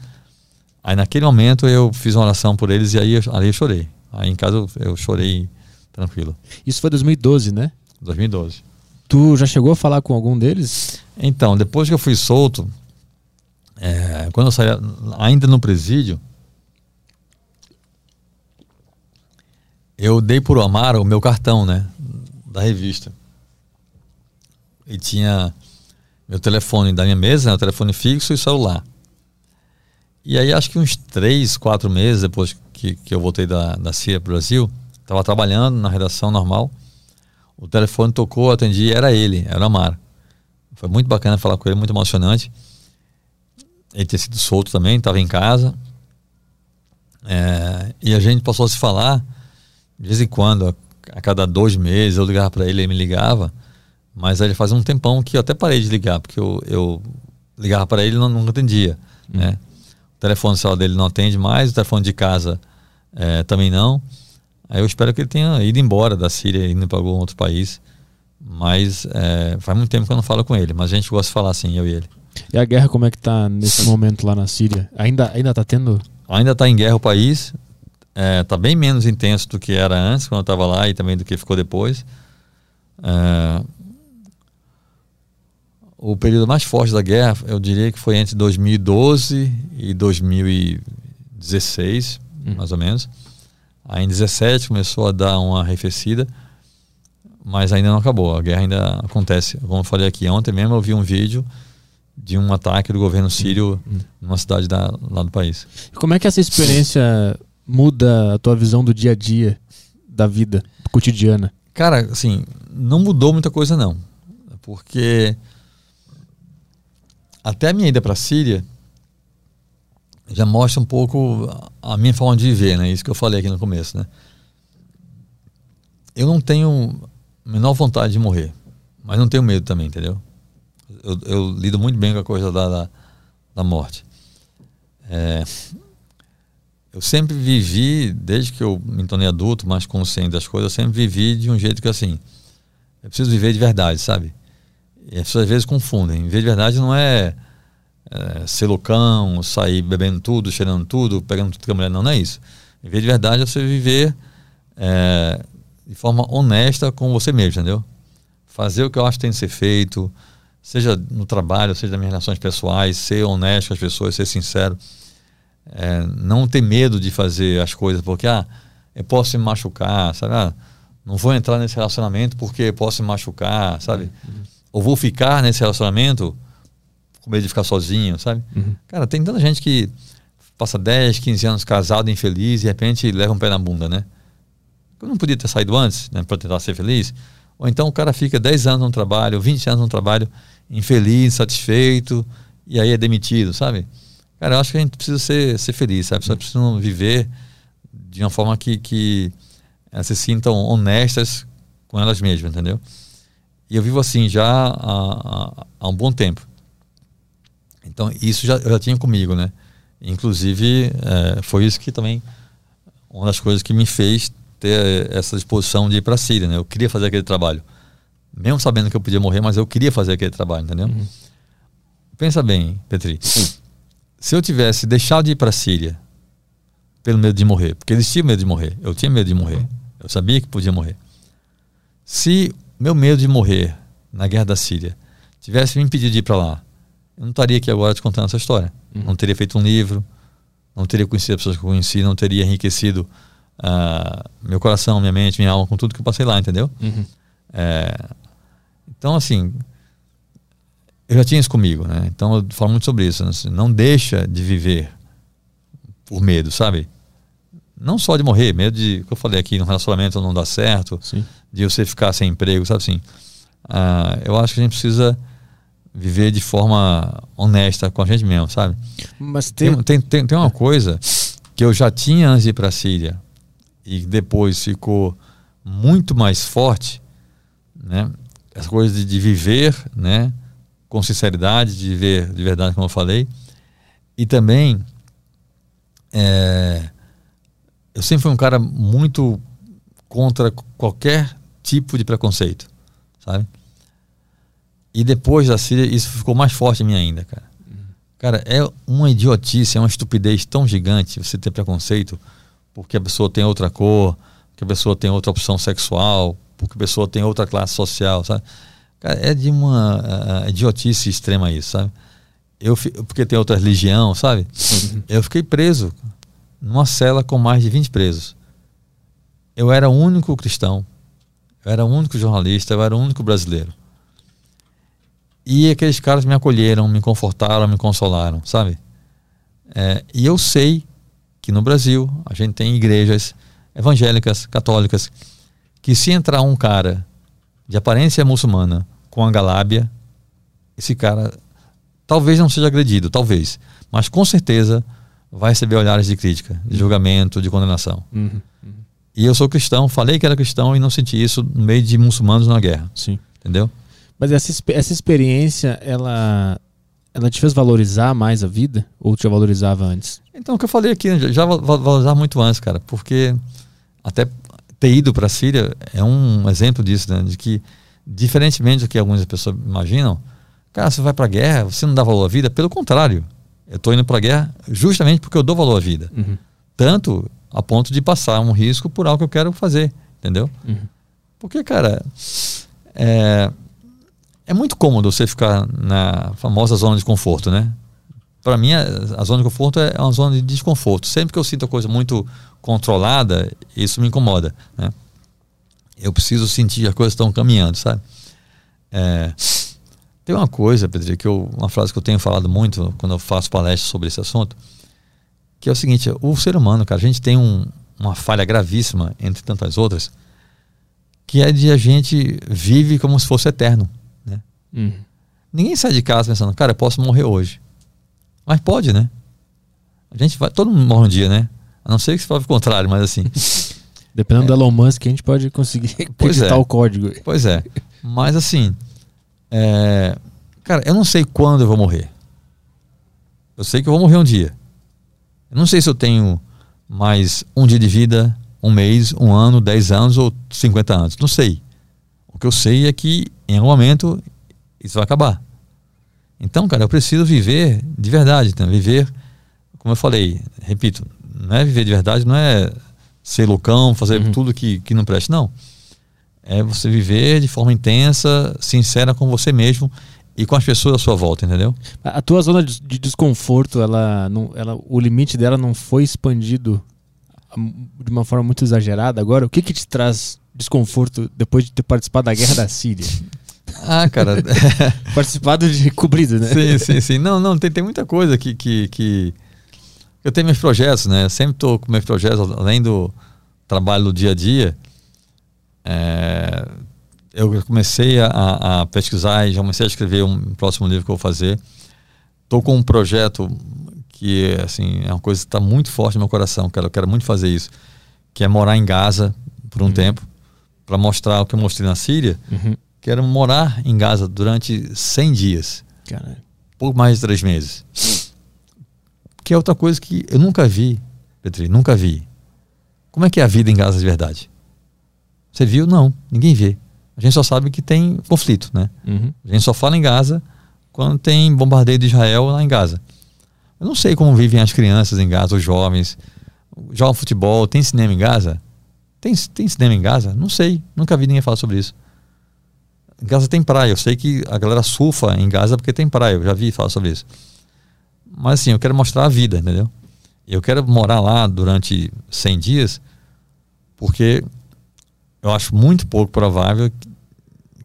Aí naquele momento eu fiz uma oração por eles e aí ali eu chorei. Aí em casa eu, eu chorei tranquilo. Isso foi 2012, né? 2012. Tu já chegou a falar com algum deles? Então, depois que eu fui solto, é, quando eu saí, ainda no presídio, eu dei por Amaro o meu cartão, né? Da revista. E tinha meu telefone da minha mesa, né, o telefone fixo e celular. E aí acho que uns três, quatro meses depois que, que eu voltei da, da CIA para o Brasil, estava trabalhando na redação normal, o telefone tocou, atendi, era ele, era o Amar. Foi muito bacana falar com ele, muito emocionante. Ele tinha sido solto também, estava em casa. É, e a gente passou a se falar de vez em quando, a, a cada dois meses eu ligava para ele, ele me ligava. Mas aí faz um tempão que eu até parei de ligar, porque eu, eu ligava para ele e não, nunca atendia. Hum. Né? O telefone celular dele não atende mais, o telefone de casa é, também não. Aí eu espero que ele tenha ido embora da Síria e indo para algum outro país. Mas é, faz muito tempo que eu não falo com ele, mas a gente gosta de falar assim, eu e ele. E a guerra como é que tá nesse momento lá na Síria? Ainda, ainda tá tendo? Ainda tá em guerra o país. É, tá bem menos intenso do que era antes, quando eu estava lá, e também do que ficou depois. É, o período mais forte da guerra, eu diria que foi entre 2012 e 2016, hum. mais ou menos. Aí em 17 começou a dar uma arrefecida, mas ainda não acabou. A guerra ainda acontece. Como eu falei aqui, ontem mesmo eu vi um vídeo de um ataque do governo sírio hum. numa cidade da, lá do país. Como é que essa experiência muda a tua visão do dia a dia, da vida cotidiana? Cara, assim, não mudou muita coisa não. Porque até a minha ida para a Síria já mostra um pouco a minha forma de viver, né? Isso que eu falei aqui no começo, né? Eu não tenho a menor vontade de morrer, mas não tenho medo também, entendeu? Eu, eu lido muito bem com a coisa da, da, da morte. É, eu sempre vivi, desde que eu me tornei adulto, mais consciente das coisas, eu sempre vivi de um jeito que assim, eu preciso viver de verdade, sabe? E as pessoas às vezes confundem. Viver de verdade não é, é ser loucão, sair bebendo tudo, cheirando tudo, pegando tudo que a mulher. Não, não é isso. Viver de verdade é você viver é, de forma honesta com você mesmo, entendeu? Fazer o que eu acho que tem que ser feito, seja no trabalho, seja nas minhas relações pessoais, ser honesto com as pessoas, ser sincero. É, não ter medo de fazer as coisas, porque ah, eu posso me machucar, sabe? Ah, não vou entrar nesse relacionamento porque posso me machucar, sabe? Uhum ou vou ficar nesse relacionamento com medo de ficar sozinho, sabe? Uhum. Cara, tem tanta gente que passa 10, 15 anos casado, infeliz, e de repente leva um pé na bunda, né? Eu não podia ter saído antes, né, para tentar ser feliz. Ou então o cara fica 10 anos no trabalho, 20 anos no trabalho, infeliz, insatisfeito, e aí é demitido, sabe? Cara, eu acho que a gente precisa ser, ser feliz, sabe? Só precisa viver de uma forma que, que elas se sintam honestas com elas mesmas, entendeu? E eu vivo assim já há, há um bom tempo. Então, isso já, eu já tinha comigo, né? Inclusive, é, foi isso que também, uma das coisas que me fez ter essa disposição de ir para a Síria, né? Eu queria fazer aquele trabalho. Mesmo sabendo que eu podia morrer, mas eu queria fazer aquele trabalho, entendeu? Uhum. Pensa bem, Petri. Se eu tivesse deixado de ir para a Síria pelo medo de morrer, porque eles tinham medo de morrer, eu tinha medo de morrer, eu sabia que podia morrer. Se meu medo de morrer na guerra da Síria tivesse me impedido de ir para lá, eu não estaria aqui agora te contando essa história. Uhum. Não teria feito um livro, não teria conhecido as pessoas que eu conheci, não teria enriquecido uh, meu coração, minha mente, minha alma com tudo que eu passei lá, entendeu? Uhum. É, então, assim, eu já tinha isso comigo, né? Então eu falo muito sobre isso. Né? Assim, não deixa de viver por medo, sabe? Não só de morrer, medo de, que eu falei aqui, no relacionamento não dar certo, Sim. de você ficar sem emprego, sabe assim? Ah, eu acho que a gente precisa viver de forma honesta com a gente mesmo, sabe? Mas tem, Tem, tem, tem, tem uma coisa que eu já tinha antes de ir para a Síria e depois ficou muito mais forte, né? Essa coisa de, de viver, né? Com sinceridade, de viver de verdade, como eu falei. E também, é, eu sempre fui um cara muito contra qualquer tipo de preconceito, sabe? E depois da Síria, isso ficou mais forte em mim ainda, cara. Cara, é uma idiotice, é uma estupidez tão gigante você ter preconceito porque a pessoa tem outra cor, porque a pessoa tem outra opção sexual, porque a pessoa tem outra classe social, sabe? Cara, é de uma uh, idiotice extrema isso, sabe? Eu, porque tem outra religião, sabe? Uhum. Eu fiquei preso numa cela com mais de 20 presos. Eu era o único cristão, eu era o único jornalista, eu era o único brasileiro. E aqueles caras me acolheram, me confortaram, me consolaram, sabe? É, e eu sei que no Brasil a gente tem igrejas evangélicas, católicas, que se entrar um cara de aparência muçulmana com a galábia, esse cara talvez não seja agredido, talvez, mas com certeza vai receber olhares de crítica, de julgamento, de condenação. Uhum, uhum. E eu sou cristão, falei que era cristão e não senti isso no meio de muçulmanos na guerra. Sim. Entendeu? Mas essa, essa experiência, ela, ela te fez valorizar mais a vida? Ou te valorizava antes? Então, o que eu falei aqui, já valorizava muito antes, cara, porque até ter ido para a Síria é um exemplo disso, né? De que, diferentemente do que algumas pessoas imaginam, cara, você vai para a guerra, você não dá valor à vida, pelo contrário. Eu estou indo para a guerra justamente porque eu dou valor à vida. Uhum. Tanto a ponto de passar um risco por algo que eu quero fazer, entendeu? Uhum. Porque, cara, é, é muito cômodo você ficar na famosa zona de conforto, né? Para mim, a, zona de conforto é uma zona de desconforto. Sempre que eu sinto a coisa muito controlada, isso me incomoda, né? Eu preciso sentir as coisas estão caminhando, sabe? É, tem uma coisa, Pedro, que eu, uma frase que eu tenho falado muito quando eu faço palestras sobre esse assunto, que é o seguinte: o ser humano, cara, a gente tem um, uma falha gravíssima entre tantas outras, que é de a gente vive como se fosse eterno. Uhum. Ninguém sai de casa pensando, cara, eu posso morrer hoje. Mas pode, né? A gente vai, todo mundo morre um dia, né? A não ser que se fale o contrário, mas assim. Dependendo é. do Elon Musk, a gente pode conseguir editar é. o código. Pois é. Mas assim, é, cara, eu não sei quando eu vou morrer. Eu sei que eu vou morrer um dia. Eu não sei se eu tenho mais um dia de vida, um mês, um ano, dez anos ou 50 anos. Não sei. O que eu sei é que em algum momento isso vai acabar. Então, cara, eu preciso viver de verdade, então, viver, como eu falei, repito, não é viver de verdade, não é ser loucão, fazer uhum. tudo que, que não preste, não. É você viver de forma intensa, sincera com você mesmo e com as pessoas à sua volta, entendeu? A tua zona de desconforto, ela, não, ela, o limite dela não foi expandido de uma forma muito exagerada agora? O que que te traz desconforto depois de ter participado da guerra da Síria? Ah, cara. Participado de cobrido, né? Sim, sim, sim. Não, não, tem, tem muita coisa que, que, que. Eu tenho meus projetos, né? Eu sempre estou com meus projetos, além do trabalho do dia a dia. É, eu comecei a, a, pesquisar e já comecei a escrever um próximo livro que eu vou fazer. Estou com um projeto que assim, é uma coisa que está muito forte no meu coração, quero, eu quero muito fazer isso, que é morar em Gaza por um uhum. tempo, para mostrar o que eu mostrei na Síria, uhum. Quero morar em Gaza durante 100 dias. Caralho. Por mais de três meses. Que é outra coisa que eu nunca vi, Petri, nunca vi. Como é que é a vida em Gaza de verdade? Você viu? Não, ninguém vê. A gente só sabe que tem conflito, né? Uhum. A gente só fala em Gaza quando tem bombardeio de Israel lá em Gaza. Eu não sei como vivem as crianças em Gaza, os jovens. Jogam futebol, tem cinema em Gaza? Tem, tem cinema em Gaza? Não sei, nunca vi ninguém falar sobre isso. Gaza tem praia. Eu sei que a galera surfa em Gaza porque tem praia. Eu já vi falar sobre isso. Mas assim, eu quero mostrar a vida, entendeu? Eu quero morar lá durante 100 dias porque eu acho muito pouco provável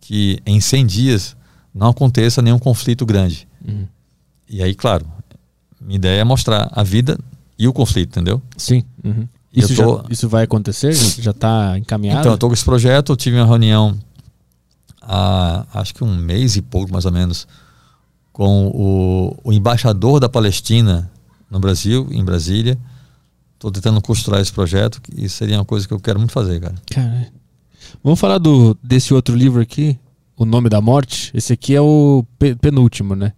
que em 100 dias não aconteça nenhum conflito grande. Uhum. E aí, claro, minha ideia é mostrar a vida e o conflito, entendeu? Sim. Uhum. Isso, tô... já, isso vai acontecer? Já está encaminhado? Então, eu estou com esse projeto, eu tive uma reunião há acho que um mês e pouco, mais ou menos, com o, o embaixador da Palestina no Brasil, em Brasília. Estou tentando costurar esse projeto e seria uma coisa que eu quero muito fazer, cara. Caralho. Vamos falar do, desse outro livro aqui, O Nome da Morte. Esse aqui é o pe penúltimo, né?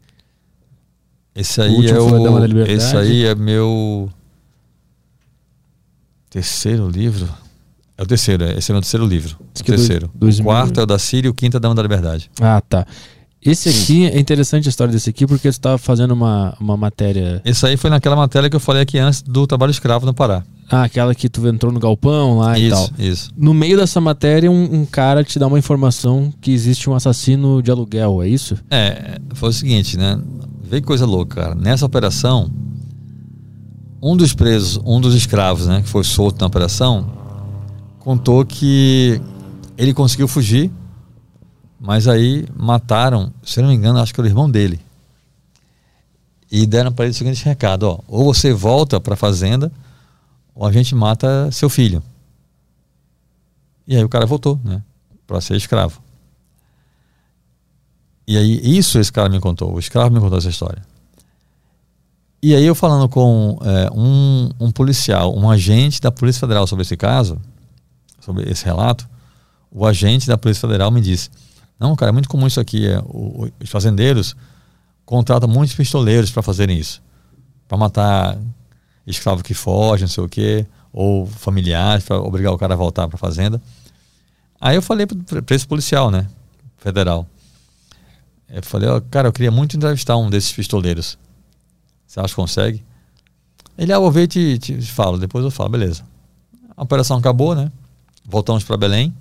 Esse aí o é o. Esse aí é meu terceiro livro. É o terceiro, é. esse é o meu terceiro livro. O terceiro. Dois, o quarto é o da Síria e o quinto é da Dama da Liberdade. Ah, tá. Esse aqui, é interessante a história desse aqui, porque você estava fazendo uma, uma matéria. Esse aí foi naquela matéria que eu falei aqui antes do trabalho escravo no Pará. Ah, aquela que tu entrou no galpão lá isso, e tal. Isso. No meio dessa matéria, um, um, cara te dá uma informação que existe um assassino de aluguel, é isso? É, foi o seguinte, né? Vê que coisa louca, cara. Nessa operação, um dos presos, um dos escravos, né, que foi solto na operação, contou que ele conseguiu fugir, mas aí mataram, se não me engano, acho que era o irmão dele. E deram para ele o seguinte recado: ó, ou você volta para a fazenda, ou a gente mata seu filho. E aí o cara voltou, né? Para ser escravo. E aí, isso esse cara me contou. O escravo me contou essa história. E aí, eu falando com é, um, um policial, um agente da Polícia Federal sobre esse caso, sobre esse relato, o agente da Polícia Federal me disse: Não, cara, é muito comum isso aqui. É, o, os fazendeiros contratam muitos pistoleiros para fazerem isso para matar escravo que foge, não sei o quê, ou familiares, para obrigar o cara a voltar para a fazenda. Aí eu falei para esse policial, né, federal. Eu falei, cara, eu queria muito entrevistar um desses pistoleiros. Você acha que consegue? Ele, ah, vou ver e te, te falo. Depois eu falo, beleza. A operação acabou, né? Voltamos para Belém.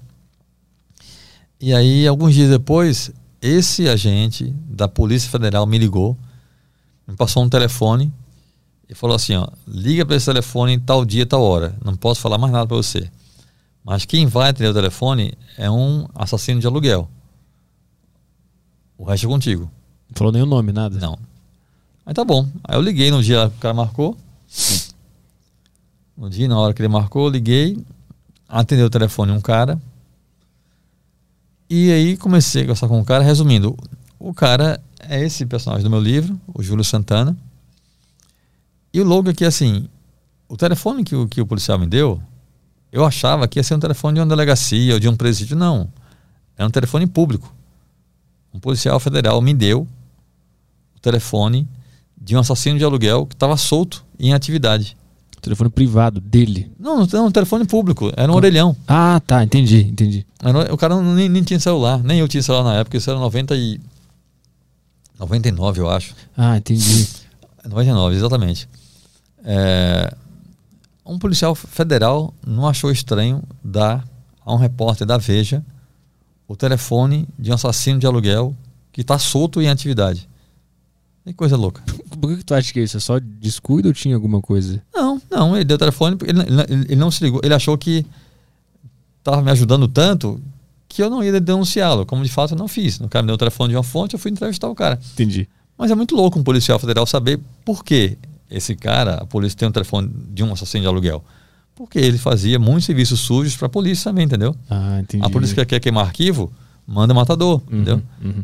E aí, alguns dias depois, esse agente da Polícia Federal me ligou, me passou um telefone e falou assim: ó, liga para esse telefone tal dia, tal hora. Não posso falar mais nada para você. Mas quem vai atender o telefone é um assassino de aluguel. O resto é contigo. Não falou o nome, nada? Não. Aí tá bom. Aí eu liguei no dia que o cara marcou. No dia, na hora que ele marcou, eu liguei. Atendeu o telefone um cara. E aí comecei a conversar com o cara. Resumindo, o cara é esse personagem do meu livro, o Júlio Santana. E o logo aqui, assim, o telefone que o, que o policial me deu, eu achava que ia ser um telefone de uma delegacia ou de um presídio. Não. É um telefone público um policial federal me deu o telefone de um assassino de aluguel que estava solto em atividade. Telefone privado dele? Não, não, um telefone público. Era um Com... orelhão. Ah, tá, entendi, entendi. Era, o cara não, nem, nem, tinha celular, nem eu tinha celular na época, isso era 90 e... 99, eu acho. Ah, entendi. 99, exatamente. É... Um policial federal não achou estranho dar a um repórter da Veja o telefone de um assassino de aluguel que está solto em atividade. Que coisa louca. Por que tu acha que é isso? É só descuido ou tinha alguma coisa? Não, não. Ele deu o telefone, ele, ele, ele não se ligou. Ele achou que estava me ajudando tanto que eu não ia denunciá-lo. Como de fato eu não fiz. O cara me deu o telefone de uma fonte, eu fui entrevistar o cara. Entendi. Mas é muito louco um policial federal saber por que esse cara, a polícia tem um telefone de um assassino de aluguel. Porque ele fazia muitos serviços sujos para a polícia também, entendeu? Ah, entendi. A polícia que quer queimar arquivo, manda matador, uhum, entendeu? Uhum.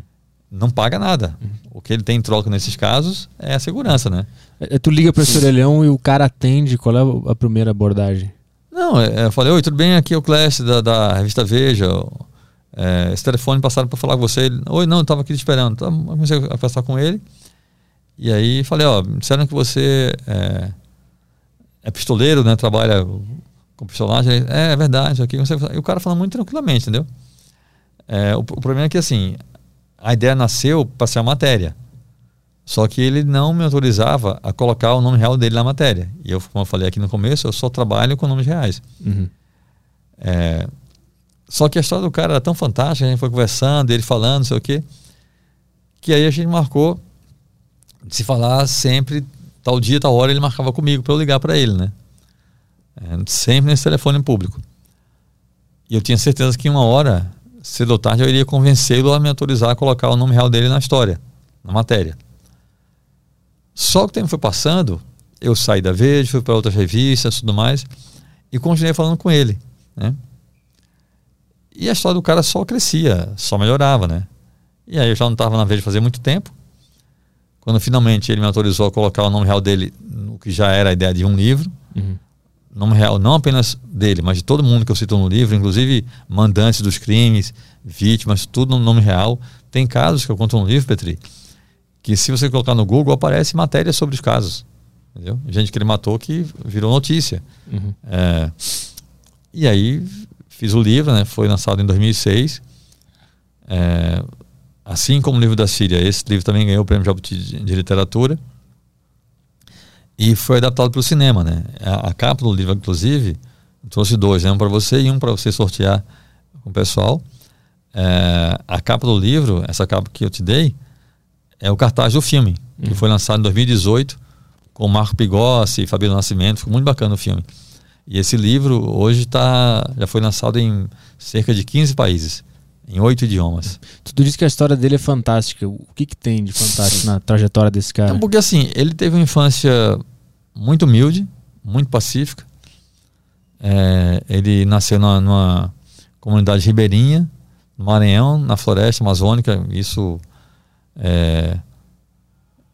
Não paga nada. Uhum. O que ele tem em troca nesses casos é a segurança, né? É, tu liga para esse orelhão e o cara atende. Qual é a primeira abordagem? Não, é, eu falei, oi, tudo bem? Aqui é o Clash da, da revista Veja. É, esse telefone passaram para falar com você. Ele, oi, não, eu estava aqui te esperando. Então, comecei a conversar com ele. E aí falei, ó, disseram que você é, é pistoleiro, né? Trabalha com pistolagem. É, é verdade, aqui. E o cara fala muito tranquilamente, entendeu? É, o, o, problema é que assim, a ideia nasceu para ser a matéria. Só que ele não me autorizava a colocar o nome real dele na matéria. E eu, como eu falei aqui no começo, eu só trabalho com nomes reais. Uhum. É, só que a história do cara era tão fantástica, a gente foi conversando, ele falando, não sei o quê, que aí a gente marcou de se falar sempre tal dia, tal hora, ele marcava comigo para eu ligar para ele, né? É, sempre nesse telefone público. E eu tinha certeza que uma hora cedo ou tarde eu iria convencê-lo a me autorizar a colocar o nome real dele na história, na matéria. Só que o tempo foi passando, eu saí da Veja, fui para outras revistas tudo mais, e continuei falando com ele. Né? E a história do cara só crescia, só melhorava, né? E aí eu já não estava na Veja fazia muito tempo. Quando finalmente ele me autorizou a colocar o nome real dele no que já era a ideia de um livro, uhum. Nome real não apenas dele, mas de todo mundo que eu cito no livro, inclusive mandantes dos crimes, vítimas, tudo no nome real. Tem casos que eu conto no livro, Petri, que se você colocar no Google aparece matéria sobre os casos. Entendeu? Gente que ele matou que virou notícia. Uhum. É, e aí fiz o livro, né? Foi lançado em 2006. É, assim como o livro da Síria, esse livro também ganhou o prêmio Jabuti de, de literatura e foi adaptado para o cinema, né? A, a, capa do livro, inclusive, trouxe dois, né? um para você e um para você sortear com o pessoal. É, a capa do livro, essa capa que eu te dei, é o cartaz do filme, que uhum. foi lançado em 2018 com Marco Pigossi e Fabio Nascimento. Ficou muito bacana o filme. E esse livro hoje tá, já foi lançado em cerca de 15 países em oito idiomas. Tu disse que a história dele é fantástica. O que, que tem de fantástico na trajetória desse cara? Então, porque assim, ele teve uma infância muito humilde, muito pacífica. É, ele nasceu numa, numa, comunidade ribeirinha, no Maranhão, na floresta amazônica. Isso é,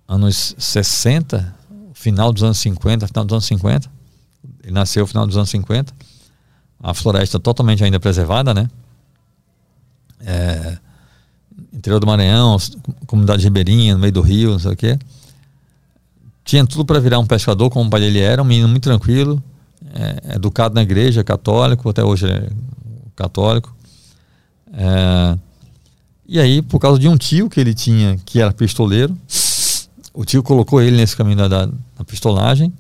anos 60, final dos anos 50, final dos anos 50. Ele nasceu no final dos anos 50. A floresta totalmente ainda preservada, né? É, interior do Maranhão, comunidade ribeirinha, no meio do rio, não sei o quê. Tinha tudo para virar um pescador, como o pai dele era, um menino muito tranquilo, é, educado na igreja, católico, até hoje é católico. É, e aí, por causa de um tio que ele tinha, que era pistoleiro, o tio colocou ele nesse caminho da, da, da pistolagem.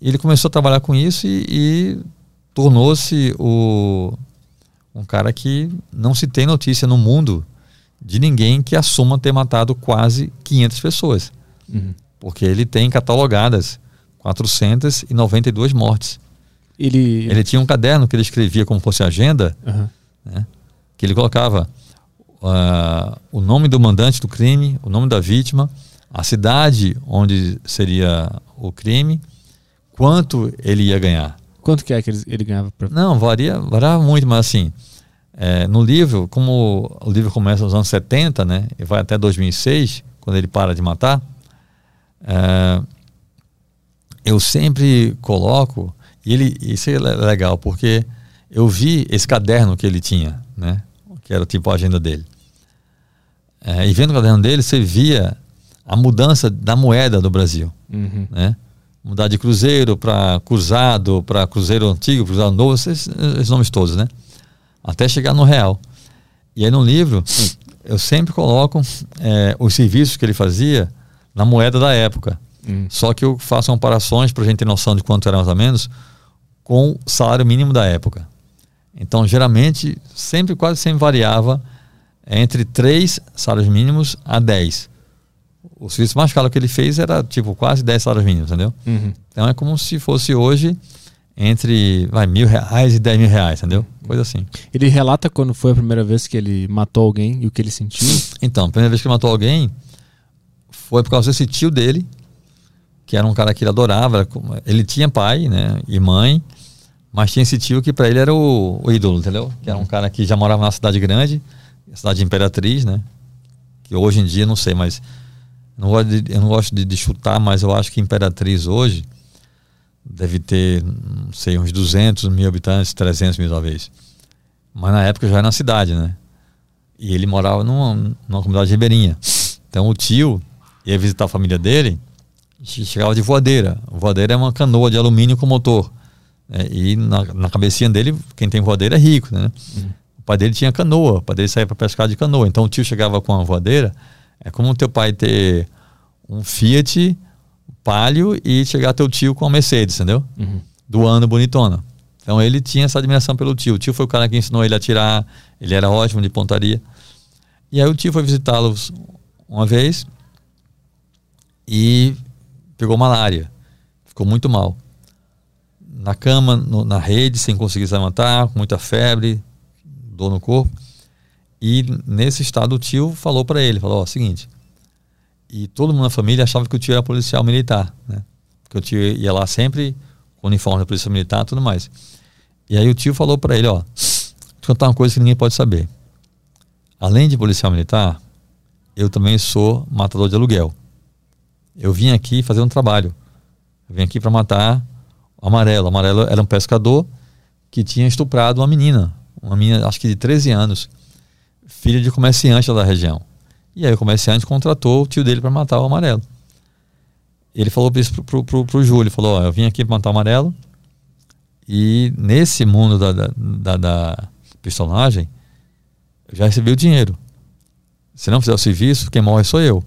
Ele começou a trabalhar com isso e, e tornou-se o um cara que não se tem notícia no mundo de ninguém que assuma ter matado quase 500 pessoas. Uhum. Porque ele tem catalogadas 492 mortes. Ele... ele tinha um caderno que ele escrevia como fosse agenda, uhum. né, que ele colocava uh, o nome do mandante do crime, o nome da vítima, a cidade onde seria o crime, quanto ele ia ganhar. Quanto que é que ele, ele ganhava? Pra... Não, varia, variava muito, mas assim, é, no livro, como o livro começa nos anos 70, né, e vai até 2006, quando ele para de matar, é, eu sempre coloco, e ele, isso é legal, porque eu vi esse caderno que ele tinha, né, que era tipo a agenda dele. É, e vendo o caderno dele, você via a mudança da moeda do Brasil, uhum. né? Mudar de cruzeiro para cruzado, para cruzeiro antigo, cruzado novo, esses, esses, nomes todos, né? Até chegar no real. E aí no livro, eu sempre coloco é, os serviços que ele fazia na moeda da época. Hum. Só que eu faço comparações para a gente ter noção de quanto era mais ou menos com o salário mínimo da época. Então, geralmente, sempre, quase sempre variava entre 3 salários mínimos a 10 o serviço mais caro que ele fez era tipo quase 10 salários mínimos, entendeu? Uhum. Então é como se fosse hoje entre vai, mil reais e 10 mil reais, entendeu? Coisa assim. Ele relata quando foi a primeira vez que ele matou alguém e o que ele sentiu? Então, a primeira vez que ele matou alguém foi por causa desse tio dele, que era um cara que ele adorava. Ele tinha pai né, e mãe, mas tinha esse tio que para ele era o, o, ídolo, entendeu? Que era um cara que já morava na cidade grande, cidade de Imperatriz, né? Que hoje em dia, não sei, mas não gosto de, eu não gosto de, de, chutar, mas eu acho que Imperatriz hoje deve ter, não sei, uns 200 mil habitantes, 300 mil talvez. Mas na época já era na cidade, né? E ele morava numa, numa comunidade ribeirinha. Então o tio ia visitar a família dele, chegava de voadeira. Voadeira é uma canoa de alumínio com motor. Né? E na, na cabecinha dele, quem tem voadeira é rico, né? Uhum. O pai dele tinha canoa, o pai dele saía para pescar de canoa. Então o tio chegava com a voadeira é como o teu pai ter um Fiat Palio e chegar teu tio com uma Mercedes, entendeu? Uhum. Do ano bonitona. Então ele tinha essa admiração pelo tio. O tio foi o cara que ensinou ele a tirar, ele era ótimo de pontaria. E aí o tio foi visitá-los uma vez e pegou malária. Ficou muito mal. Na cama, no, na rede, sem conseguir se levantar, com muita febre, dor no corpo. E nesse estado o tio falou para ele, falou, ó, seguinte, e todo mundo na família achava que o tio era policial militar, né? Porque o tio ia lá sempre com uniforme da polícia militar, tudo mais. E aí o tio falou para ele, ó, vou te contar uma coisa que ninguém pode saber. Além de policial militar, eu também sou matador de aluguel. Eu vim aqui fazer um trabalho. Eu vim aqui para matar o amarelo. O amarelo era um pescador que tinha estuprado uma menina, uma menina, acho que de 13 anos, filha de comerciante da região. E aí o comerciante contratou o tio dele para matar o amarelo. Ele falou isso pro, pro, pro, pro Júlio, falou, ó, eu vim aqui para matar o amarelo e nesse mundo da, da, da, da eu já recebi o dinheiro. Se não fizer o serviço, quem morre sou eu.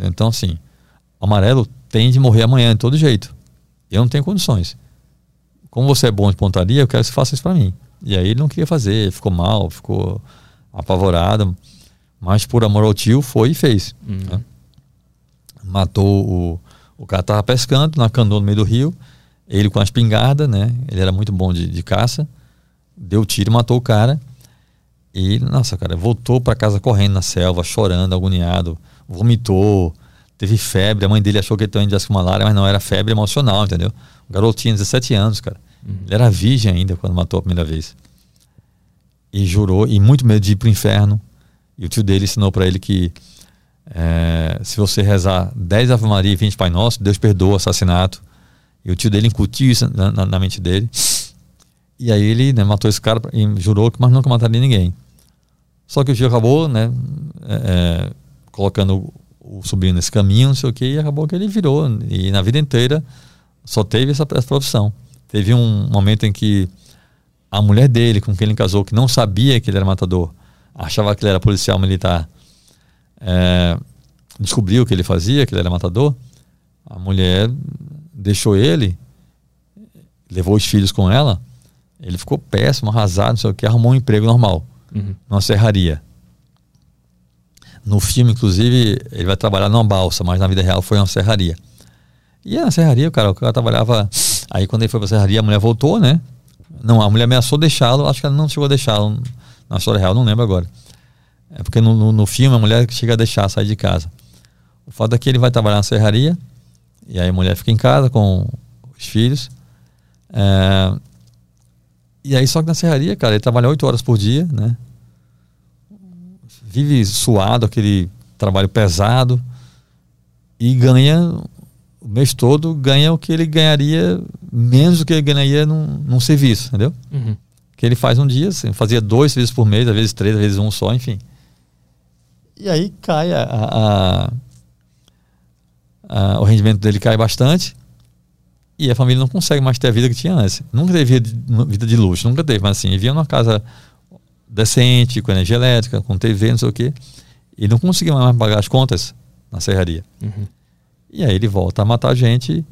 Então, assim, o amarelo tem de morrer amanhã de todo jeito. Eu não tenho condições. Como você é bom de pontaria, eu quero que você faça isso para mim. E aí ele não queria fazer, ficou mal, ficou apavorado. Mas por amor ao tio, foi e fez. Uhum. Né? Matou o. O cara tava pescando na canoa no meio do rio. Ele com a espingarda, né? Ele era muito bom de, de caça. Deu tiro e matou o cara. E, nossa, cara, voltou para casa correndo na selva, chorando, agoniado, vomitou, teve febre. A mãe dele achou que ele tinha com malária, mas não, era febre emocional, entendeu? O garoto tinha 17 anos, cara. Uhum. Ele era virgem ainda quando matou a primeira vez. E jurou, e muito medo de ir pro inferno. E o tio dele ensinou para ele que é, se você rezar 10 Ave Maria e 20 Pai Nosso, Deus perdoa o assassinato. E o tio dele incutiu isso na, na, na mente dele. E aí ele né, matou esse cara e jurou que mais nunca mataria ninguém. Só que o tio acabou, né, é, é, colocando o sobrinho nesse caminho, não sei o que, e acabou que ele virou. E na vida inteira só teve essa, essa profissão. Teve um momento em que a mulher dele, com quem ele casou, que não sabia que ele era matador, achava que ele era policial militar, é, descobriu que ele fazia, que ele era matador. A mulher deixou ele, levou os filhos com ela. Ele ficou péssimo, arrasado, não sei o que, arrumou um emprego normal uhum. numa serraria. No filme, inclusive, ele vai trabalhar numa balsa, mas na vida real foi uma serraria. E na serraria, o cara, o cara trabalhava. Aí quando ele foi pra serraria, a mulher voltou, né? Não, a mulher ameaçou deixá-lo, acho que ela não chegou a deixá-lo na história real, não lembro agora. É porque no, no, no, filme a mulher chega a deixar sair de casa. O fato é que ele vai trabalhar na serraria, e aí a mulher fica em casa com os filhos. É, e aí, só que na serraria, cara, ele trabalha oito horas por dia, né? Vive suado, aquele trabalho pesado. E ganha, o mês todo, ganha o que ele ganharia, menos do que ele ganharia num, num serviço, entendeu? Uhum. Que ele faz um dia, assim, fazia dois serviços por mês, às vezes três, às vezes um só, enfim. E aí cai a, a, a, o rendimento dele cai bastante e a família não consegue mais ter a vida que tinha antes. Nunca teve vida de luxo, nunca teve, mas assim, vivia numa casa decente, com energia elétrica, com TV, não sei o quê. E não conseguia mais pagar as contas na serraria. Uhum. E aí ele volta a matar a gente.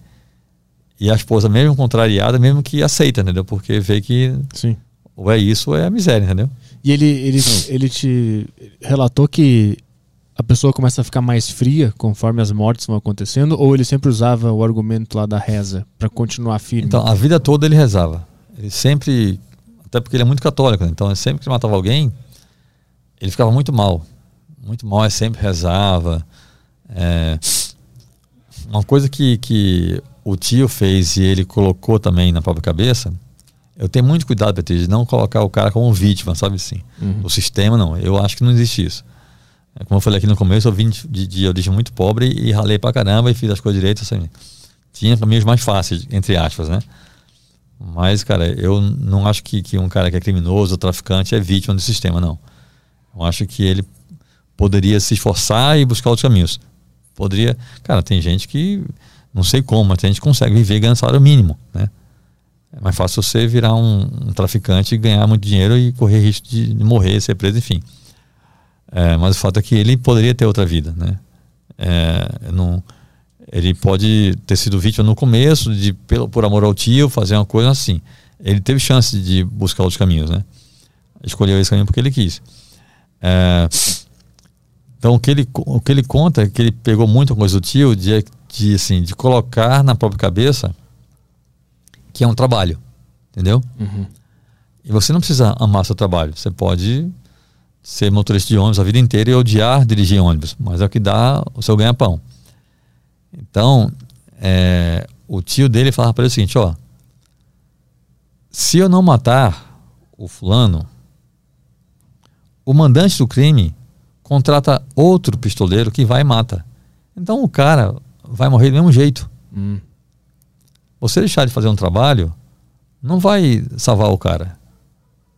E a esposa, mesmo contrariada, mesmo que aceita, entendeu? Porque vê que Sim. ou é isso ou é a miséria, entendeu? E ele, ele, ele te relatou que a pessoa começa a ficar mais fria conforme as mortes vão acontecendo, ou ele sempre usava o argumento lá da reza para continuar firme? Então, a vida toda ele rezava. Ele sempre, até porque ele é muito católico, né? então sempre que matava alguém, ele ficava muito mal. Muito mal, ele sempre rezava. É, uma coisa que, que o tio fez e ele colocou também na própria cabeça, eu tenho muito cuidado, de não colocar o cara como vítima, sabe assim? Uhum. O sistema, não. Eu acho que não existe isso. É, como eu falei aqui no começo, eu vim de, de origem muito pobre e ralei pra caramba e fiz as coisas direitas. Assim. Tinha caminhos mais fáceis, entre aspas, né? Mas, cara, eu não acho que, que um cara que é criminoso ou traficante é vítima do sistema, não. Eu acho que ele poderia se esforçar e buscar outros caminhos. Poderia. Cara, tem gente que. Não sei como, mas tem gente consegue viver ganhar salário mínimo, né? É mais fácil você virar um, um traficante e ganhar muito dinheiro e correr risco de morrer, ser preso, enfim. É, mas o fato é que ele poderia ter outra vida, né? É, não, ele pode ter sido vítima no começo, de pelo, por amor ao tio, fazer uma coisa assim. Ele teve chance de buscar outros caminhos, né? Escolheu esse caminho porque ele quis. É, então, o que, ele, o que ele conta é que ele pegou muita coisa do tio de, de, assim, de colocar na própria cabeça que é um trabalho, entendeu? Uhum. E você não precisa amar seu trabalho. Você pode ser motorista de ônibus a vida inteira e odiar dirigir ônibus, mas é o que dá o seu ganha-pão. Então, é, o tio dele falava para ele o seguinte: ó, se eu não matar o fulano, o mandante do crime contrata outro pistoleiro que vai e mata. Então o cara vai morrer do mesmo jeito. Hum. Você deixar de fazer um trabalho não vai salvar o cara.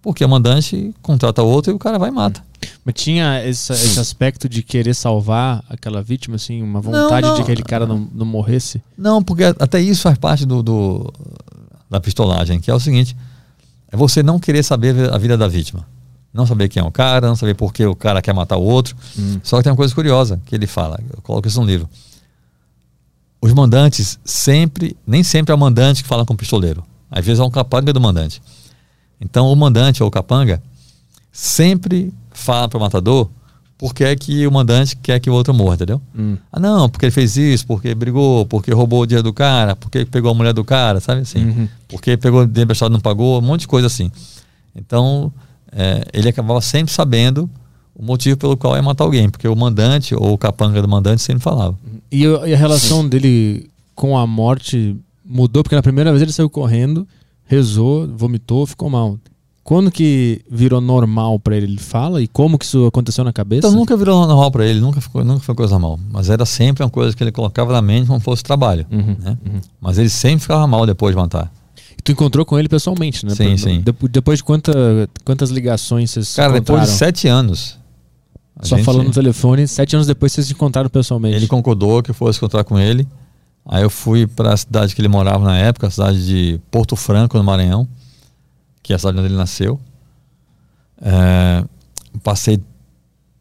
Porque o mandante contrata outro e o cara vai e mata. Mas tinha esse, esse aspecto de querer salvar aquela vítima, assim, uma vontade não, não. de que aquele cara não, não morresse? Não, porque até isso faz parte do, do, da pistolagem, que é o seguinte: é você não querer saber a vida da vítima. Não saber quem é o cara, não saber por que o cara quer matar o outro. Hum. Só que tem uma coisa curiosa que ele fala, eu coloco isso no livro. Os mandantes sempre, nem sempre é o mandante que fala com o pistoleiro. Às vezes é um capanga do mandante. Então o mandante ou o capanga sempre fala para o matador porque é que o mandante quer que o outro morra, entendeu? Hum. Ah, não, porque ele fez isso, porque brigou, porque roubou o dinheiro do cara, porque pegou a mulher do cara, sabe assim? Uhum. Porque pegou o dinheiro emprestado e não pagou, um monte de coisa assim. Então, é, ele acabava sempre sabendo o motivo pelo qual ia matar alguém, porque o mandante ou o capanga do mandante sempre falava. E, e a relação dele com a morte mudou, porque na primeira vez ele saiu correndo, rezou, vomitou, ficou mal. Quando que virou normal para ele? Ele fala e como que isso aconteceu na cabeça? Então nunca virou normal para ele, nunca, ficou, nunca foi coisa mal. Mas era sempre uma coisa que ele colocava na mente como fosse trabalho. Uhum, né? uhum. Mas ele sempre ficava mal depois de matar. Tu encontrou com ele pessoalmente, né? Sim, sim. De, depois de quanta, quantas ligações vocês Cara, depois de sete anos. Só gente... falando no telefone, sete anos depois vocês se encontraram pessoalmente. Ele concordou que eu fosse encontrar com ele. Aí eu fui para a cidade que ele morava na época, a cidade de Porto Franco, no Maranhão que é a cidade onde ele nasceu. É, passei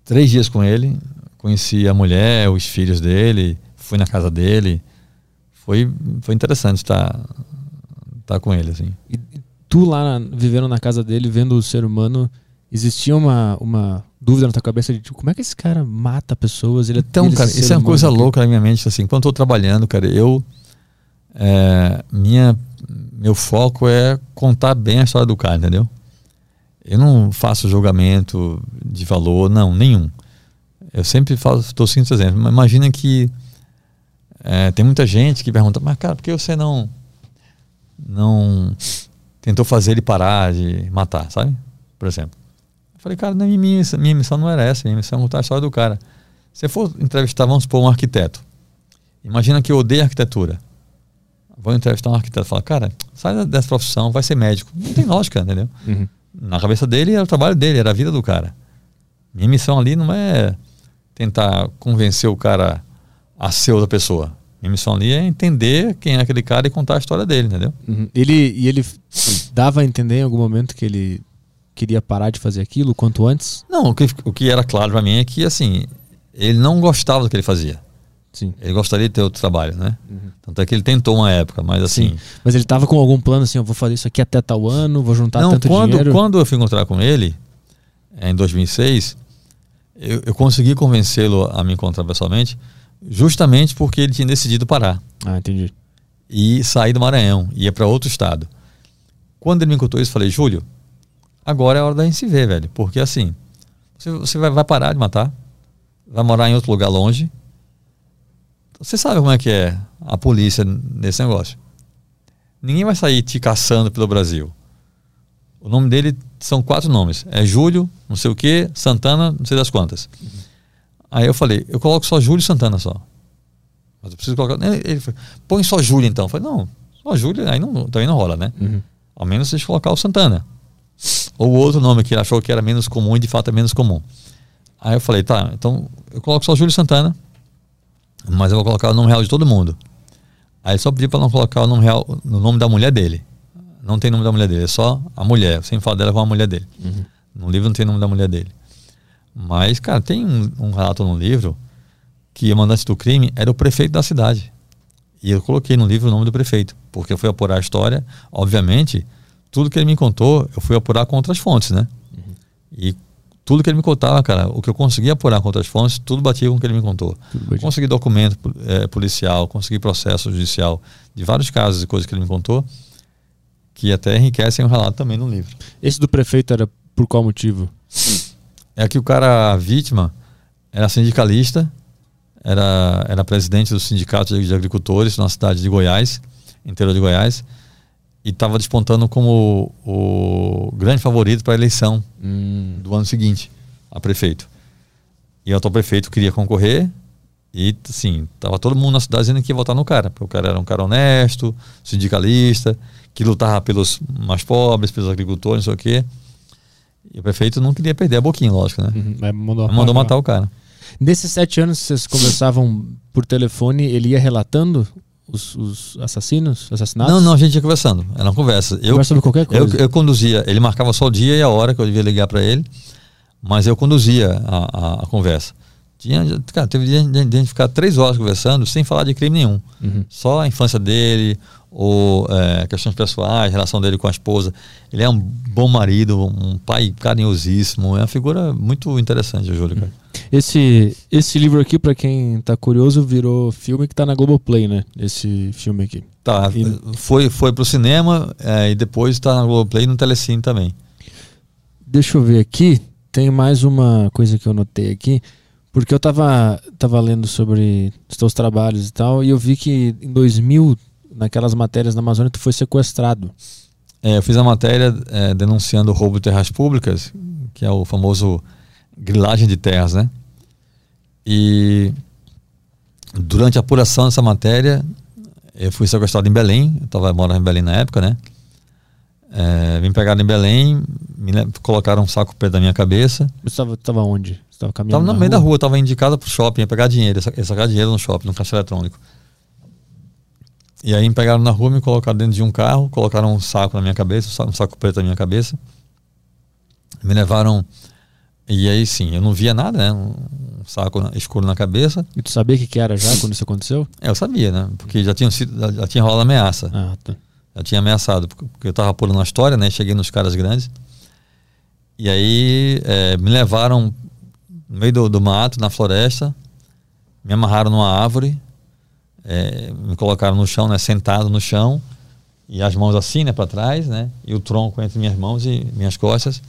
três dias com ele, conheci a mulher, os filhos dele, fui na casa dele. Foi, foi interessante estar, estar com ele. Assim. E tu lá vivendo na casa dele, vendo o ser humano, existia uma, uma dúvida na tua cabeça de tipo, como é que esse cara mata pessoas? Ele, é então, ele cara, isso é uma coisa louca na minha mente. Assim, quando eu estou trabalhando, cara, eu. É, minha meu foco é contar bem a história do cara, entendeu? Eu não faço julgamento de valor, não, nenhum. Eu sempre falo, estou esse exemplo. Imagina que é, tem muita gente que pergunta, mas cara, por que você não não tentou fazer ele parar de matar, sabe? Por exemplo. Eu falei, cara, não, minha, minha missão não era essa, minha missão é contar a história do cara. Se for entrevistar, vamos supor, um arquiteto. Imagina que eu odeio arquitetura vou entrevistar um arquiteto e falar, cara, sai dessa profissão, vai ser médico. Não tem lógica, entendeu? Uhum. Na cabeça dele era o trabalho dele, era a vida do cara. Minha missão ali não é tentar convencer o cara a ser outra pessoa. Minha missão ali é entender quem é aquele cara e contar a história dele, entendeu? Uhum. Ele, e ele dava a entender em algum momento que ele queria parar de fazer aquilo quanto antes? Não, o que, o que era claro para mim é que, assim, ele não gostava do que ele fazia. Sim. Ele gostaria de ter outro trabalho, né? Uhum. Tanto é que ele tentou uma época, mas assim. Sim. Mas ele estava com algum plano assim, eu vou fazer isso aqui até tal ano, vou juntar Não, tanto quando, dinheiro. quando eu fui encontrar com ele, em 2006, eu, eu consegui convencê-lo a me encontrar pessoalmente, justamente porque ele tinha decidido parar. Ah, entendi. E sair do Maranhão, ia para outro estado. Quando ele me encontrou isso, eu falei, Júlio, agora é a hora da gente se ver, velho. Porque assim, você, você vai, vai parar de matar, vai morar em outro lugar longe você sabe como é que é a polícia nesse negócio. Ninguém vai sair te caçando pelo Brasil. O nome dele são quatro nomes. É Júlio, não sei o que, Santana, não sei das quantas. Uhum. Aí eu falei, eu coloco só Júlio Santana só. Mas eu preciso colocar. Ele falou, põe só Júlio então. Eu falei, não, só Júlio, aí não, também não rola, né? Uhum. Ao menos eu colocar o Santana. Ou outro nome que ele achou que era menos comum e de fato é menos comum. Aí eu falei, tá, então eu coloco só Júlio Santana mas eu vou colocar o nome real de todo mundo. Aí ele só pediu para não colocar o nome real no nome da mulher dele. Não tem nome da mulher dele, é só a mulher. Eu sempre falo dela com a mulher dele. Uhum. No livro não tem nome da mulher dele. Mas, cara, tem um, um relato no livro que o mandante do crime era o prefeito da cidade. E eu coloquei no livro o nome do prefeito, porque eu fui apurar a história. Obviamente, tudo que ele me contou, eu fui apurar com outras fontes, né? Uhum. E tudo que ele me contava, cara, o que eu conseguia apurar contra as fontes, tudo batia com o que ele me contou. Consegui documento é, policial, consegui processo judicial de vários casos e coisas que ele me contou, que até enriquecem o relato também no livro. Esse do prefeito era por qual motivo? é que o cara, a vítima, era sindicalista, era, era presidente do sindicato de agricultores na cidade de Goiás, interior de Goiás, e estava despontando como o, grande favorito para a eleição hum. do ano seguinte a prefeito. E o atual prefeito queria concorrer e, assim, tava todo mundo na cidade dizendo que ia votar no cara, porque o cara era um cara honesto, sindicalista, que lutava pelos mais pobres, pelos agricultores, não sei o quê. E o prefeito não queria perder a boquinha, lógico, né? Uhum, mas mandou, mandou matar o cara. Nesses sete anos vocês conversavam por telefone, ele ia relatando os, os, assassinos, assassinatos? Não, não, a gente ia conversando. Era uma conversa. Eu, conversa sobre qualquer coisa. Eu, eu, conduzia, ele marcava só o dia e a hora que eu devia ligar para ele, mas eu conduzia a, a, a, conversa. Tinha, cara, teve dia de, de, de ficar três horas conversando sem falar de crime nenhum. Uhum. Só a infância dele, ou é, questões pessoais, relação dele com a esposa. Ele é um bom marido, um pai carinhosíssimo, é uma figura muito interessante, Júlio. Cara. Esse, esse livro aqui, para quem está curioso, virou filme que está na Globoplay, né? Esse filme aqui. Tá, e... foi, foi pro cinema é, e depois está na Globoplay e no Telecine também. Deixa eu ver aqui, tem mais uma coisa que eu notei aqui. Porque eu tava, tava lendo sobre os teus trabalhos e tal, e eu vi que em 2000 naquelas matérias na Amazônia, tu foi sequestrado. É, eu fiz a matéria é, denunciando o roubo de terras públicas, que é o famoso grilagem de terras, né? E durante a apuração dessa matéria, eu fui sequestrado em Belém, eu estava morando em Belém na época, né? É, vim pegado em Belém, me colocaram um saco perto da minha cabeça. Você estava onde? Estava caminhando? Estava no meio rua? da rua, estava indicado para o shopping, ia pegar dinheiro, ia sacar dinheiro no shopping, no caixa eletrônico. E aí me pegaram na rua, me colocaram dentro de um carro, colocaram um saco na minha cabeça, um saco preto na minha cabeça. Me levaram. E aí sim, eu não via nada, né? Um saco escuro na cabeça. E tu sabia o que, que era já quando isso aconteceu? É, eu sabia, né? Porque já tinha sido, já, tinha rolado ameaça. Ah, tá. Já tinha ameaçado, porque eu tava pulando uma história, né? Cheguei nos caras grandes. E aí é, me levaram no meio do, do mato, na floresta, me amarraram numa árvore é, me colocaram no chão, né, sentado no chão, e as mãos assim, né, para trás, né, e o tronco entre minhas mãos e minhas costas.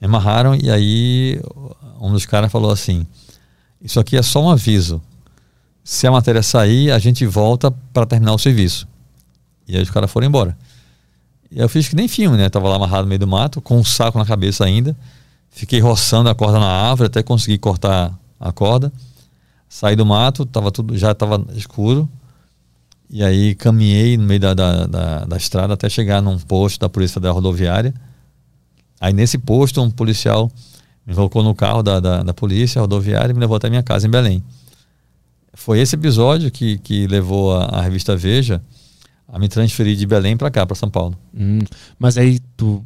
Me amarraram e aí um dos caras falou assim: Isso aqui é só um aviso. Se a matéria sair, a gente volta para terminar o serviço. E aí os caras foram embora. E eu fiz que nem filme, né? Tava lá amarrado no meio do mato, com um saco na cabeça ainda. Fiquei roçando a corda na árvore até conseguir cortar a corda. Saí do mato, tava tudo, já estava escuro. E aí caminhei no meio da, da, da, da, estrada até chegar num posto da Polícia da Rodoviária. Aí nesse posto, um policial me colocou no carro da, da, da polícia rodoviária e me levou até minha casa em Belém. Foi esse episódio que, que levou a, a revista Veja a me transferir de Belém para cá, para São Paulo. Hum, mas aí tu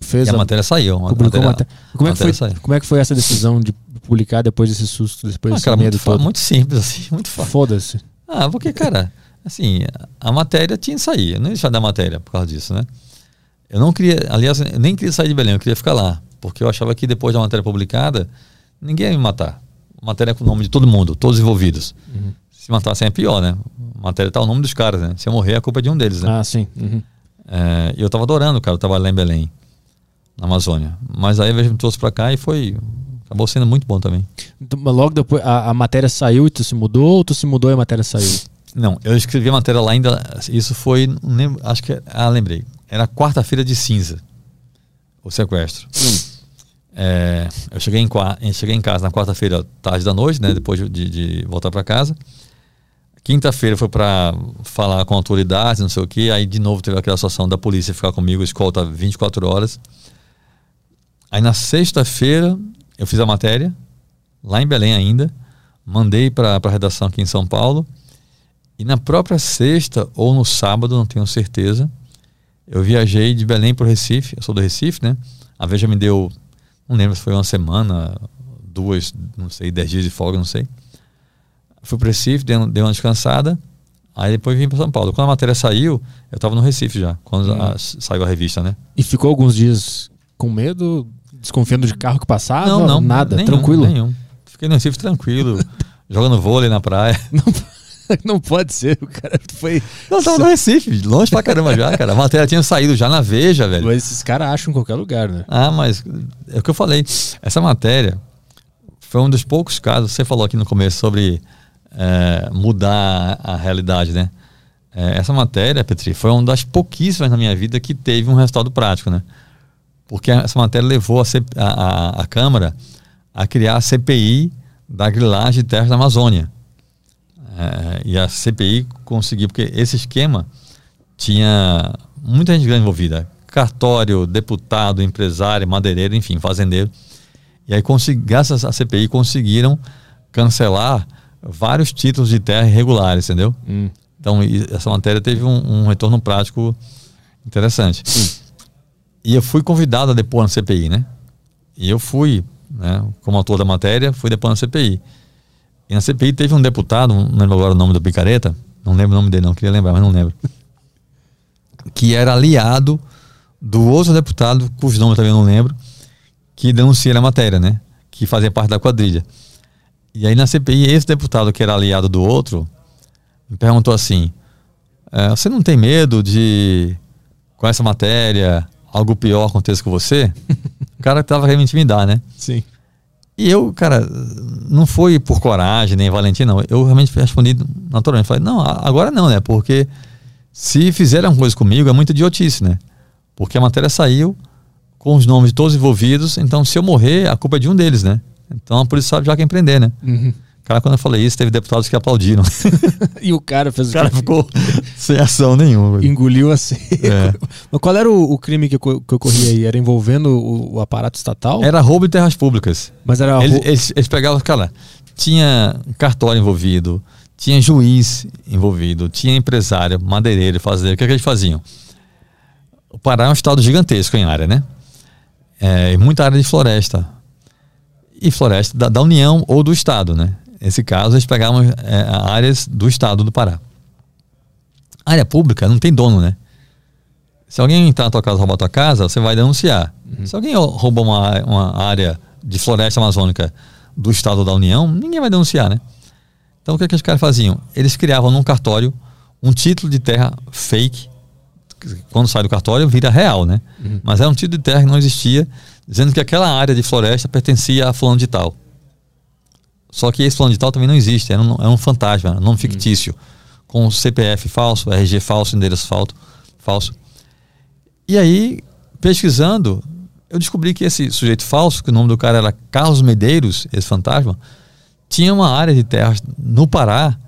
fez e a, a matéria saiu. A matéria, matéria, como, é que foi, saiu. como é que foi essa decisão de publicar depois desse susto, depois ah, desse cara, medo muito, todo? Muito simples, assim, muito fácil. Foda-se. Ah, porque, cara, assim, a matéria tinha que sair. Eu não ia deixar da matéria por causa disso, né? Eu não queria, aliás, eu nem queria sair de Belém, eu queria ficar lá. Porque eu achava que depois da matéria publicada, ninguém ia me matar. Matéria com o nome de todo mundo, todos envolvidos. Uhum. Se matassem é pior, né? Matéria tá o nome dos caras, né? Se eu morrer, a culpa é de um deles, né? Ah, sim. Uhum. É, eu tava adorando, cara, eu trabalho lá em Belém, na Amazônia. Mas aí a vez me trouxe pra cá e foi Acabou sendo muito bom também. Logo depois, a, a, matéria saiu e tu se mudou, ou tu se mudou e a matéria saiu? Não, eu escrevi a matéria lá ainda. Isso foi. Lembro, acho que. Ah, lembrei. Era quarta-feira de cinza. O sequestro. Hum. É, eu cheguei em, cheguei em casa na quarta-feira, tarde da noite, né? Depois de, de voltar para casa. Quinta-feira foi para falar com autoridades, não sei o que. Aí de novo teve aquela situação da polícia ficar comigo, escolta 24 horas. Aí na sexta-feira eu fiz a matéria, lá em Belém ainda, mandei para a redação aqui em São Paulo, e na própria sexta ou no sábado, não tenho certeza, eu viajei de Belém para o Recife, eu sou do Recife, né? A Veja me deu, não lembro se foi uma semana, duas, não sei, dez dias de folga, não sei. Fui para o Recife, dei, dei uma descansada, aí depois vim para São Paulo. Quando a matéria saiu, eu estava no Recife já, quando a, saiu a revista, né? E ficou alguns dias com medo desconfiando de carro que passava? Não, não. Nada, nenhum, tranquilo? Nenhum. Fiquei no Recife tranquilo, jogando vôlei na praia. não pode ser, o cara foi. Não, tava no Recife, longe pra caramba já, cara. A matéria tinha saído já na Veja, velho. Mas esses caras acham em qualquer lugar, né? Ah, mas é o que eu falei. Essa matéria foi um dos poucos casos, você falou aqui no começo sobre é, mudar a realidade, né? É, essa matéria, Petri, foi uma das pouquíssimas na minha vida que teve um resultado prático, né? Porque essa matéria levou a, a, a, a Câmara a criar a CPI da grilagem de terras da Amazônia. É, e a CPI conseguiu, porque esse esquema tinha muita gente grande envolvida: cartório, deputado, empresário, madeireiro, enfim, fazendeiro. E aí, graças à CPI, conseguiram cancelar vários títulos de terra irregulares, entendeu? Hum. Então, essa matéria teve um, um retorno prático interessante. Sim. E eu fui convidado a depor na CPI, né? E eu fui, né, como autor da matéria, fui depor na CPI. E na CPI teve um deputado, não lembro agora o nome do picareta, não lembro o nome dele não, queria lembrar, mas não lembro. Que era aliado do outro deputado, cujo nome eu também não lembro, que denuncia a matéria, né? Que fazia parte da quadrilha. E aí na CPI, esse deputado que era aliado do outro, me perguntou assim: é, Você não tem medo de, com essa matéria, algo pior aconteça com você? o cara tava querendo me intimidar, né? Sim. E eu, cara, não foi por coragem nem valentia, não. Eu realmente respondi naturalmente. Falei, não, agora não, né? Porque se fizerem alguma coisa comigo é muito idiotice, né? Porque a matéria saiu com os nomes de todos envolvidos, então se eu morrer, a culpa é de um deles, né? Então a polícia sabe já quem prender, né? Uhum. Cara, quando eu falei isso, teve deputados que aplaudiram. e o cara fez o cara ficou sem ação nenhuma. Engoliu assim. É. Mas qual era o, o crime que, que, ocorria aí? Era envolvendo o, o, aparato estatal? Era roubo de terras públicas. Mas era eles, eles, eles pegavam, cara, tinha cartório envolvido, tinha juiz envolvido, tinha empresário, madeireiro, fazendeiro. O que, é que eles faziam? O Pará é um estado gigantesco em área, né? É, muita área de floresta. E floresta da, da União ou do Estado, né? Nesse caso, eles pegavam é, áreas do estado do Pará. A área pública não tem dono, né? Se alguém entrar na tua casa e roubar a tua casa, você vai denunciar. Uhum. Se alguém roubar uma, uma área de floresta amazônica do estado da União, ninguém vai denunciar, né? Então o que, é que os caras faziam? Eles criavam num cartório um título de terra fake. Quando sai do cartório, vira real, né? Uhum. Mas era um título de terra que não existia, dizendo que aquela área de floresta pertencia a fulano de tal. Só que esse plano de tal também não existe, é um, é um fantasma, é um nome fictício, hum. com CPF falso, RG falso, endereço falso, falso. E aí, pesquisando, eu descobri que esse sujeito falso, que o nome do cara era Carlos Medeiros, esse fantasma, tinha uma área de terras no Pará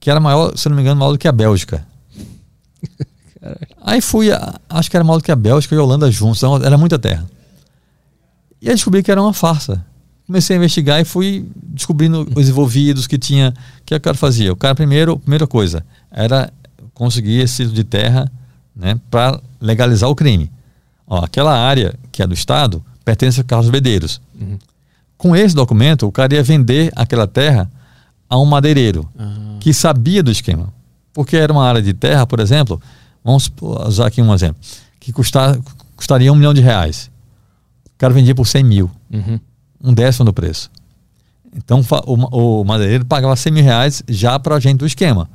que era maior, se não me engano, maior do que a Bélgica. Aí fui, acho que era maior do que a Bélgica e a Holanda juntos, então era muita terra. E aí descobri que era uma farsa comecei a investigar e fui descobrindo os envolvidos que tinha. O que o cara fazia? O cara, primeiro, primeira coisa, era conseguir esse título de terra né, para legalizar o crime. Ó, aquela área que é do Estado pertence a Carlos Bedeiros. Uhum. Com esse documento, o cara ia vender aquela terra a um madeireiro uhum. que sabia do esquema. Porque era uma área de terra, por exemplo, vamos usar aqui um exemplo, que custar, custaria um milhão de reais. O cara vendia por 100 mil. Uhum um décimo do preço. Então o, o madeireiro pagava 100 mil reais já para a gente do esquema.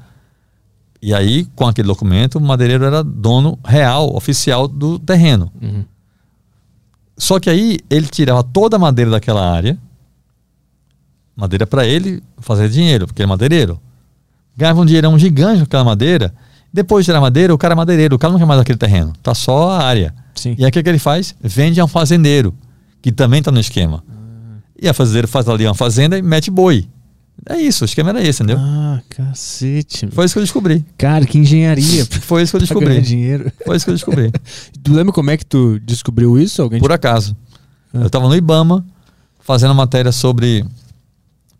E aí, com aquele documento, o madeireiro era dono real, oficial do terreno. Uhum. Só que aí ele tirava toda a madeira daquela área, madeira para ele fazer dinheiro, porque ele é madeireiro. Ganhava um dinheirão gigante com aquela madeira. Depois de tirar a madeira, o cara é madeireiro, o cara não quer mais aquele terreno, tá só a área. Sim. E aí o que, que ele faz? Vende a um fazendeiro, que também está no esquema. E a fazendeira faz ali uma fazenda e mete boi. É isso, o esquema era esse, entendeu? Ah, cacete. Foi isso que eu descobri. Cara, que engenharia. Foi isso que eu descobri. dinheiro. Foi isso que eu descobri. tu lembra como é que tu descobriu isso? Alguém Por te... acaso. Ah. Eu estava no Ibama fazendo matéria sobre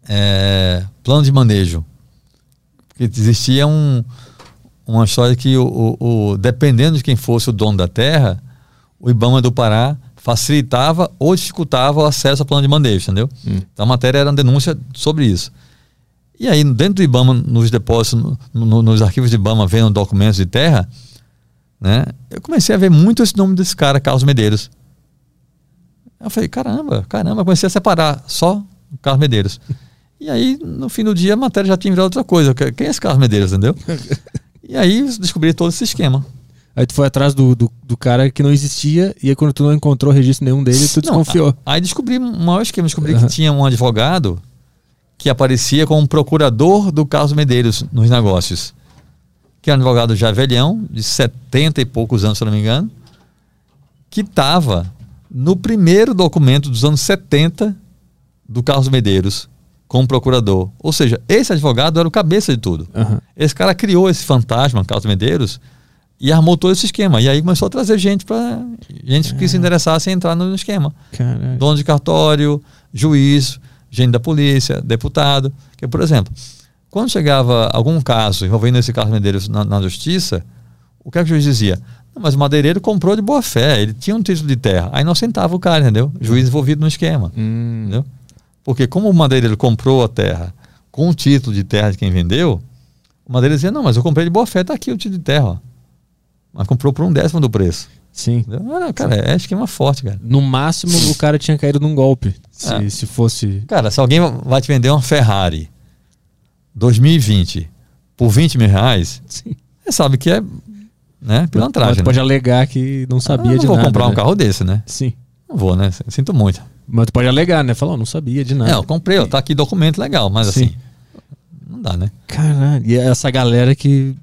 é, plano de manejo. Porque existia um, uma história que, o, o, o, dependendo de quem fosse o dono da terra, o Ibama do Pará facilitava ou dificultava o acesso ao plano de manejo, entendeu? Hum. Então a matéria era uma denúncia sobre isso. E aí, dentro do IBAMA, nos depósitos, no, no, nos arquivos do IBAMA, vendo documentos de terra, né, eu comecei a ver muito esse nome desse cara, Carlos Medeiros. Eu falei, caramba, caramba, comecei a separar só Carlos Medeiros. E aí, no fim do dia, a matéria já tinha virado outra coisa. Quem é esse Carlos Medeiros, entendeu? e aí descobri todo esse esquema. Aí tu foi atrás do, do, do, cara que não existia, e aí quando tu não encontrou registro nenhum dele, tu desconfiou. Não, aí descobri um maior esquema, descobri uhum. que tinha um advogado que aparecia como procurador do Carlos Medeiros nos negócios. Que era um advogado já velhão, de 70 e poucos anos, se não me engano, que estava no primeiro documento dos anos 70 do Carlos Medeiros como procurador. Ou seja, esse advogado era o cabeça de tudo. Uhum. Esse cara criou esse fantasma, Carlos Medeiros, e armou todo esse esquema. E aí começou a trazer gente para gente que se interessasse em entrar no esquema. Caraca. Dono de cartório, juiz, gente da polícia, deputado. Que, por exemplo, quando chegava algum caso envolvendo esse Carlos Medeiros na, na justiça, o que, é que o juiz dizia? mas o madeireiro comprou de boa fé, ele tinha um título de terra. Aí não sentava o cara, entendeu? Juiz envolvido no esquema. Hum. Entendeu? Porque como o madeireiro comprou a terra com o título de terra de quem vendeu, o madeireiro dizia, não, mas eu comprei de boa fé, tá aqui o título de terra. Ó mas comprou por um décimo do preço. Sim. Ah, cara, é esquema forte, cara. No máximo, o cara tinha caído num golpe. Se, é. se fosse. Cara, se alguém vai te vender uma Ferrari 2020 por 20 mil reais, Sim. você sabe que é né, pilantragem. Mas né? pode alegar que não sabia ah, não de nada. Não vou comprar né? um carro desse, né? Sim. Não vou, né? Sinto muito. Mas tu pode alegar, né? Falar, oh, não sabia de nada. Não, eu comprei, ó, tá aqui documento legal, mas Sim. assim. Não dá, né? Caralho, e essa galera que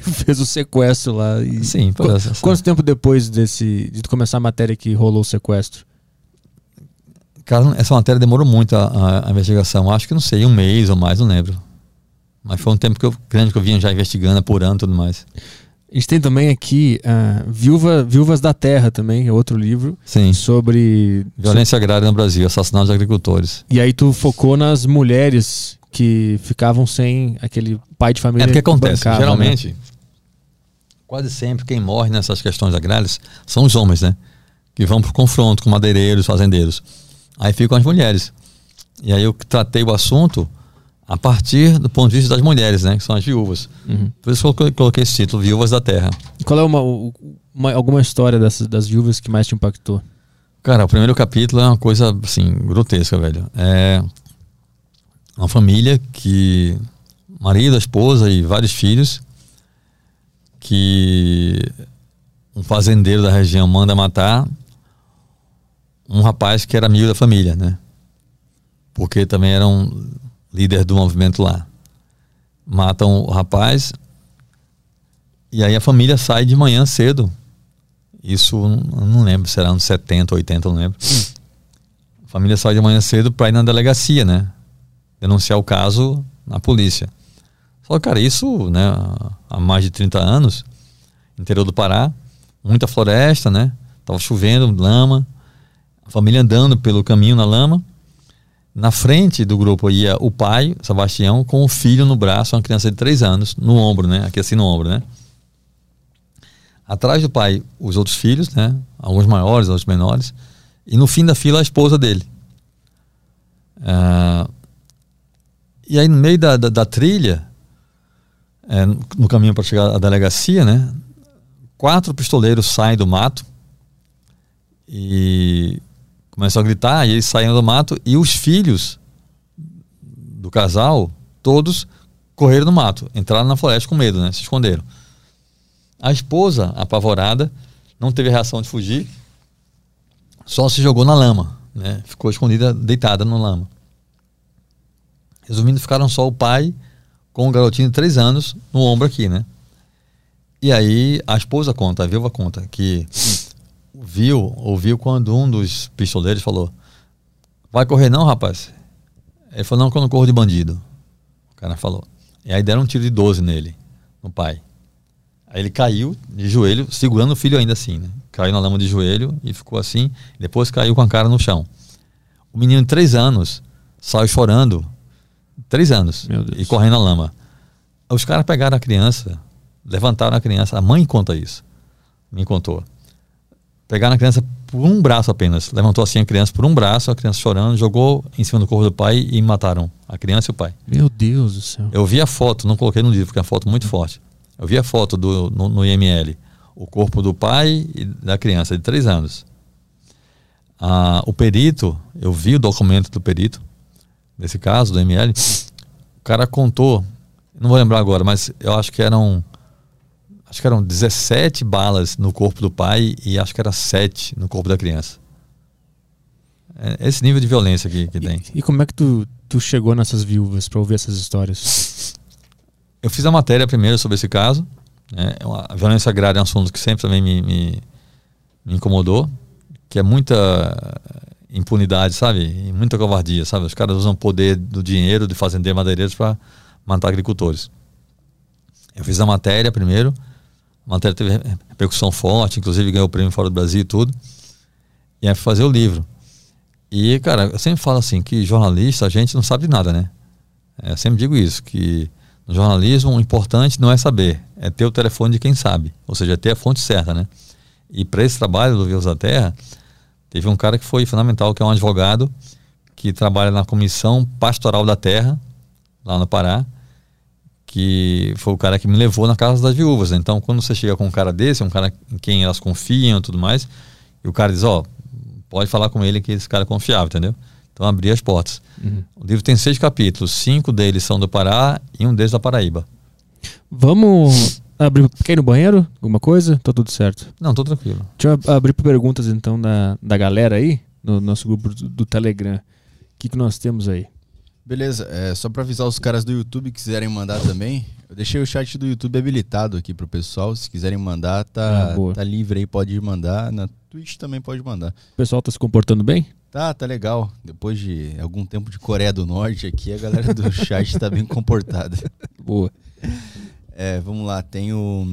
que fez o sequestro lá. E Sim, Qu Quanto tempo depois desse, de começar a matéria que rolou o sequestro? Cara, essa matéria demorou muito a, a, a, investigação. Acho que não sei, um mês ou mais, não lembro. Mas foi um tempo que eu, grande que eu vinha já investigando, apurando e tudo mais. A gente tem também aqui uh, Viúva, Viúvas da Terra também, é outro livro. Sim. Sobre. Violência agrária no Brasil, assassinatos de agricultores. E aí tu focou nas mulheres que ficavam sem aquele pai de família. É porque acontece, bancava, né? geralmente, né? quase sempre quem morre nessas questões agrárias são os homens, né? Que vão para o confronto com madeireiros, fazendeiros. Aí ficam as mulheres. E aí eu tratei o assunto a partir do ponto de vista das mulheres, né? Que são as viúvas. Uhum. Por isso que eu coloquei esse título, Viúvas da Terra. E qual é uma, uma, alguma história dessas, das viúvas que mais te impactou? Cara, o primeiro capítulo é uma coisa, assim, grotesca, velho. É uma família que marido, esposa e vários filhos que um fazendeiro da região manda matar um rapaz que era amigo da família, né? Porque também era um líder do movimento lá. Matam o rapaz e aí a família sai de manhã cedo. Isso não lembro, será uns 70, 80, não lembro. A família sai de manhã cedo para ir na delegacia, né? Denunciar o caso na polícia. Só cara, isso, né, há mais de 30 anos, interior do Pará, muita floresta, né? Tava chovendo, lama, a família andando pelo caminho na lama. Na frente do grupo ia o pai, Sebastião, com o filho no braço, uma criança de 3 anos, no ombro, né? Aqui assim no ombro, né? Atrás do pai, os outros filhos, né? Alguns maiores, outros menores. E no fim da fila, a esposa dele. Uh, e aí, no meio da, da, da trilha, é, no caminho para chegar à delegacia, né? Quatro pistoleiros saem do mato e começam a gritar, e eles saem do mato, e os filhos do casal, todos correram no mato, entraram na floresta com medo, né? Se esconderam. A esposa, apavorada, não teve reação de fugir, só se jogou na lama, né? Ficou escondida, deitada no lama. Resumindo, ficaram só o pai com o garotinho de três anos no ombro aqui, né? E aí a esposa conta, a viúva conta, que viu, ouviu quando um dos pistoleiros falou: Vai correr não, rapaz? Ele falou: Não, que eu não corro de bandido. O cara falou. E aí deram um tiro de 12 nele, no pai. Aí ele caiu de joelho, segurando o filho ainda assim, né? Caiu na lama de joelho e ficou assim. Depois caiu com a cara no chão. O menino de três anos saiu chorando Três anos. E correndo na lama. Os caras pegaram a criança, levantaram a criança. A mãe conta isso. Me contou. Pegaram a criança por um braço apenas. Levantou assim a criança por um braço, a criança chorando, jogou em cima do corpo do pai e mataram a criança e o pai. Meu Deus do céu. Eu vi a foto, não coloquei no livro, porque é uma foto muito forte. Eu vi a foto do, no, no IML. O corpo do pai e da criança de três anos. Ah, o perito, eu vi o documento do perito desse caso, do ML, o cara contou, não vou lembrar agora, mas eu acho que eram acho que eram 17 balas no corpo do pai e acho que era 7 no corpo da criança. É esse nível de violência que, que e, tem. E como é que tu, tu chegou nessas viúvas para ouvir essas histórias? Eu fiz a matéria primeiro sobre esse caso. Né? É a violência agrária é um assunto que sempre também me, me, me incomodou, que é muita impunidade, sabe? E muita covardia, sabe? Os caras usam o poder do dinheiro de fazendeiros madeireiros para matar agricultores. Eu fiz a matéria primeiro, a matéria teve repercussão forte, inclusive ganhou o prêmio fora do Brasil e tudo. E aí fui fazer o livro. E, cara, eu sempre falo assim, que jornalista, a gente não sabe de nada, né? É, eu sempre digo isso, que no jornalismo o importante não é saber, é ter o telefone de quem sabe, ou seja, é ter a fonte certa, né? E para esse trabalho do Views da Terra, teve um cara que foi fundamental, que é um advogado que trabalha na Comissão Pastoral da Terra, lá no Pará, que foi o cara que me levou na casa das viúvas. Então, quando você chega com um cara desse, um cara em quem elas confiam e tudo mais, e o cara diz, ó, oh, pode falar com ele que esse cara é confiável, entendeu? Então, abri as portas. Uhum. O livro tem seis capítulos, cinco deles são do Pará e um deles da Paraíba. Vamos abrir. Quer ir no banheiro? Alguma coisa? Tá tudo certo. Não, tô tranquilo. Deixa eu abrir para perguntas então da, da galera aí, no nosso grupo do, do Telegram. O que, que nós temos aí? Beleza, é, só para avisar os caras do YouTube que quiserem mandar também. Eu deixei o chat do YouTube habilitado aqui pro pessoal. Se quiserem mandar, tá, ah, tá livre aí, pode mandar. Na Twitch também pode mandar. O pessoal tá se comportando bem? Tá, tá legal. Depois de algum tempo de Coreia do Norte aqui, a galera do chat tá bem comportada. Boa. É, vamos lá, tem o.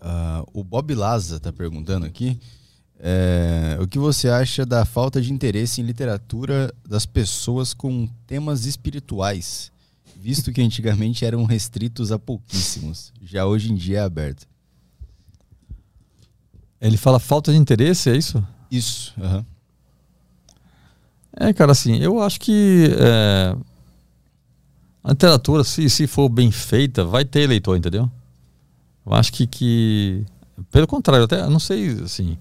Uh, o Bob Laza tá perguntando aqui. É, o que você acha da falta de interesse em literatura das pessoas com temas espirituais, visto que antigamente eram restritos a pouquíssimos, já hoje em dia é aberto? Ele fala falta de interesse, é isso? Isso. Uhum. É, cara, assim, eu acho que é, a literatura, se, se for bem feita, vai ter leitor, entendeu? Eu acho que, que pelo contrário, até não sei, assim,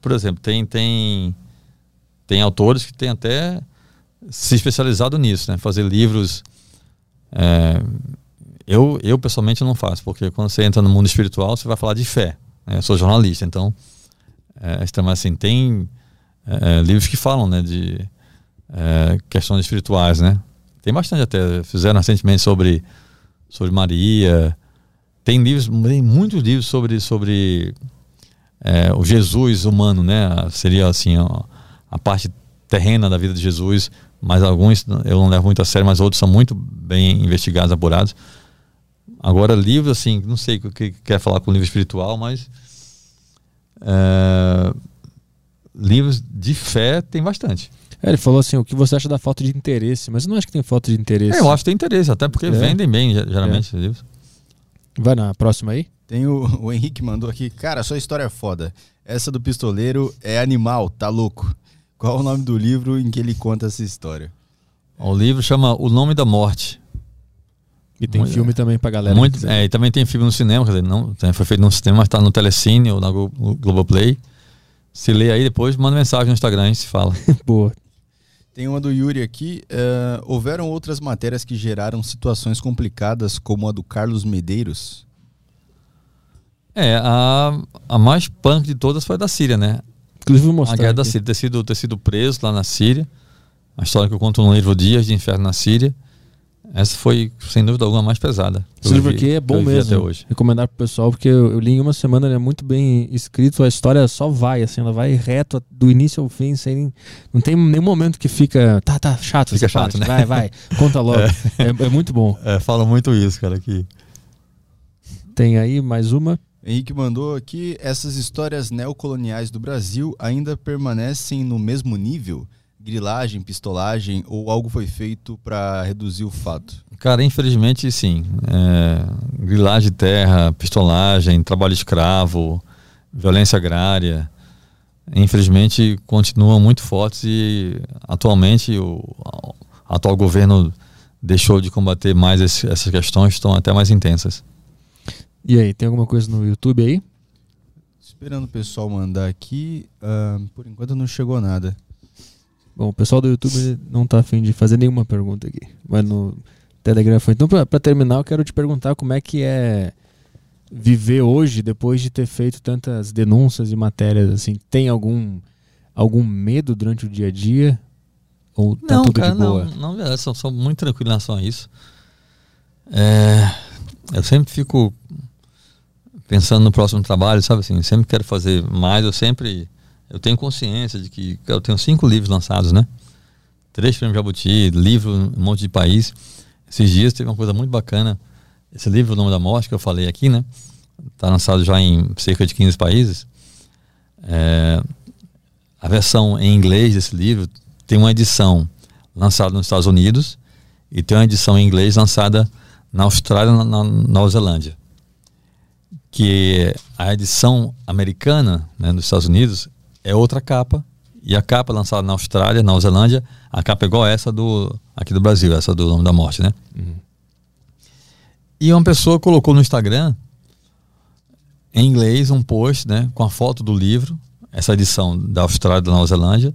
por exemplo, tem, tem, tem autores que têm até se especializado nisso, né? Fazer livros. É, eu, eu pessoalmente não faço, porque quando você entra no mundo espiritual, você vai falar de fé. Né? Eu sou jornalista, então, é, assim, tem é, livros que falam né, de é, questões espirituais, né? Tem bastante até. Fizeram recentemente sobre, sobre Maria. Tem livros, tem muitos livros sobre, sobre é, o Jesus humano, né? Seria assim a, a, parte terrena da vida de Jesus, mas alguns eu não levo muito a sério, mas outros são muito bem investigados, apurados. Agora livros assim, não sei o que quer falar com livro espiritual, mas é, livros de fé tem bastante. É, ele falou assim, o que você acha da falta de interesse, mas eu não acho que tem falta de interesse. É, eu acho que tem interesse, até porque é. vendem bem geralmente é. livros. Vai na próxima aí? Tem o, o Henrique mandou aqui, cara, sua história é foda. Essa do pistoleiro é animal, tá louco. Qual o nome do livro em que ele conta essa história? O livro chama O Nome da Morte. E tem muito, filme também pra galera. Muito, é, e também tem filme no cinema, quer dizer, não foi feito no cinema, mas tá no Telecine ou na Globoplay. Se lê aí depois, manda mensagem no Instagram e se fala. Boa. Tem uma do Yuri aqui. Uh, houveram outras matérias que geraram situações complicadas, como a do Carlos Medeiros? É, a, a mais punk de todas foi a da Síria, né? Inclusive, vou mostrar. A guerra aqui. da Síria, ter sido, ter sido preso lá na Síria. A história que eu conto no livro Dias de Inferno na Síria. Essa foi, sem dúvida alguma, a mais pesada. Esse livro aqui é bom mesmo. Até hoje. Recomendar pro pessoal, porque eu, eu, li em uma semana, ele é muito bem escrito, a história só vai, assim, ela vai reto do início ao fim, sem. Não tem nenhum momento que fica. Tá, tá, chato. Fica chato, parte. né? Vai, vai, conta logo. É. É, é muito bom. É, fala muito isso, cara, aqui. Tem aí mais uma. Henrique mandou aqui: essas histórias neocoloniais do Brasil ainda permanecem no mesmo nível? Grilagem, pistolagem ou algo foi feito para reduzir o fato? Cara, infelizmente sim. É, grilagem de terra, pistolagem, trabalho escravo, violência agrária, infelizmente continuam muito fortes e atualmente o atual governo deixou de combater mais esse, essas questões, estão até mais intensas. E aí, tem alguma coisa no YouTube aí? Esperando o pessoal mandar aqui. Uh, por enquanto não chegou nada. Bom, o pessoal do YouTube não tá afim de fazer nenhuma pergunta aqui. Mas no Telegram foi. Então, para terminar, eu quero te perguntar como é que é viver hoje depois de ter feito tantas denúncias e matérias assim. Tem algum algum medo durante o dia a dia? Ou tá não, tudo cara, de boa? Não, não, eu sou, sou muito tranquilo em relação a isso. É, eu sempre fico pensando no próximo trabalho, sabe assim, sempre quero fazer mais, eu sempre eu tenho consciência de que eu tenho cinco livros lançados, né? Três prêmios Jabuti, livro um monte de país. Esses dias teve uma coisa muito bacana. Esse livro, O Nome da Morte, que eu falei aqui, né? Está lançado já em cerca de 15 países. É, a versão em inglês desse livro tem uma edição lançada nos Estados Unidos e tem uma edição em inglês lançada na Austrália e na, na Nova Zelândia. Que a edição americana, né, nos Estados Unidos, é outra capa. E a capa lançada na Austrália, na Nova Zelândia, a capa é igual essa do, aqui do Brasil, essa do Nome da Morte, né? Uhum. E uma pessoa colocou no Instagram, em inglês, um post, né, com a foto do livro, essa edição da Austrália da Nova Zelândia.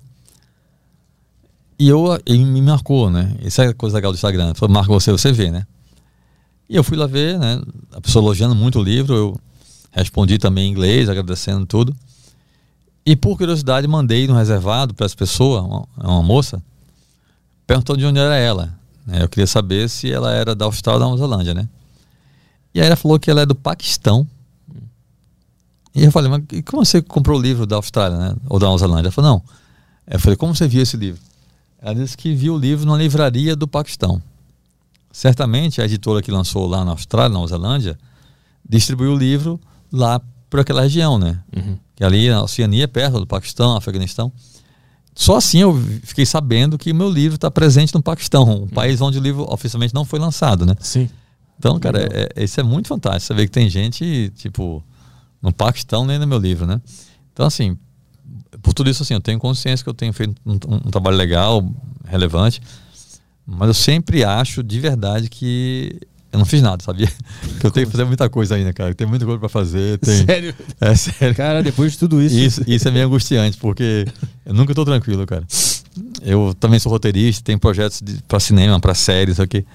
E eu, ele me marcou, né? Isso é a coisa legal do Instagram. Falou, marca você, você vê, né? E eu fui lá ver, né? A pessoa elogiando muito o livro, eu respondi também em inglês, agradecendo tudo. E por curiosidade, mandei no reservado para essa pessoa, uma, uma, moça, perguntou de onde era ela. Né? Eu queria saber se ela era da Austrália ou da Nova Zelândia, né? E aí ela falou que ela é do Paquistão. E eu falei, mas como você comprou o livro da Austrália, né? Ou da Nova Zelândia? Ela falou, não. Eu falei, como você viu esse livro? Ela disse que viu o livro numa livraria do Paquistão. Certamente a editora que lançou lá na Austrália, na Nova Zelândia, distribuiu o livro lá por aquela região, né? Uhum. Que ali a Oceania é perto do Paquistão, Afeganistão. Só assim eu fiquei sabendo que o meu livro está presente no Paquistão, um uhum. país onde o livro oficialmente não foi lançado, né? Sim. Então, cara, é, é, isso é muito fantástico. Você vê que tem gente, tipo, no Paquistão nem no meu livro, né? Então, assim, por tudo isso, assim, eu tenho consciência que eu tenho feito um, um, um trabalho legal, relevante, mas eu sempre acho de verdade que eu não fiz nada, sabia? Que eu tenho que fazer muita coisa ainda, cara. Tem muita coisa para fazer. Tem... Sério? É sério. Cara, depois de tudo isso. Isso, isso é meio angustiante, porque eu nunca estou tranquilo, cara. Eu também sou roteirista, tenho projetos para cinema, para séries, aqui.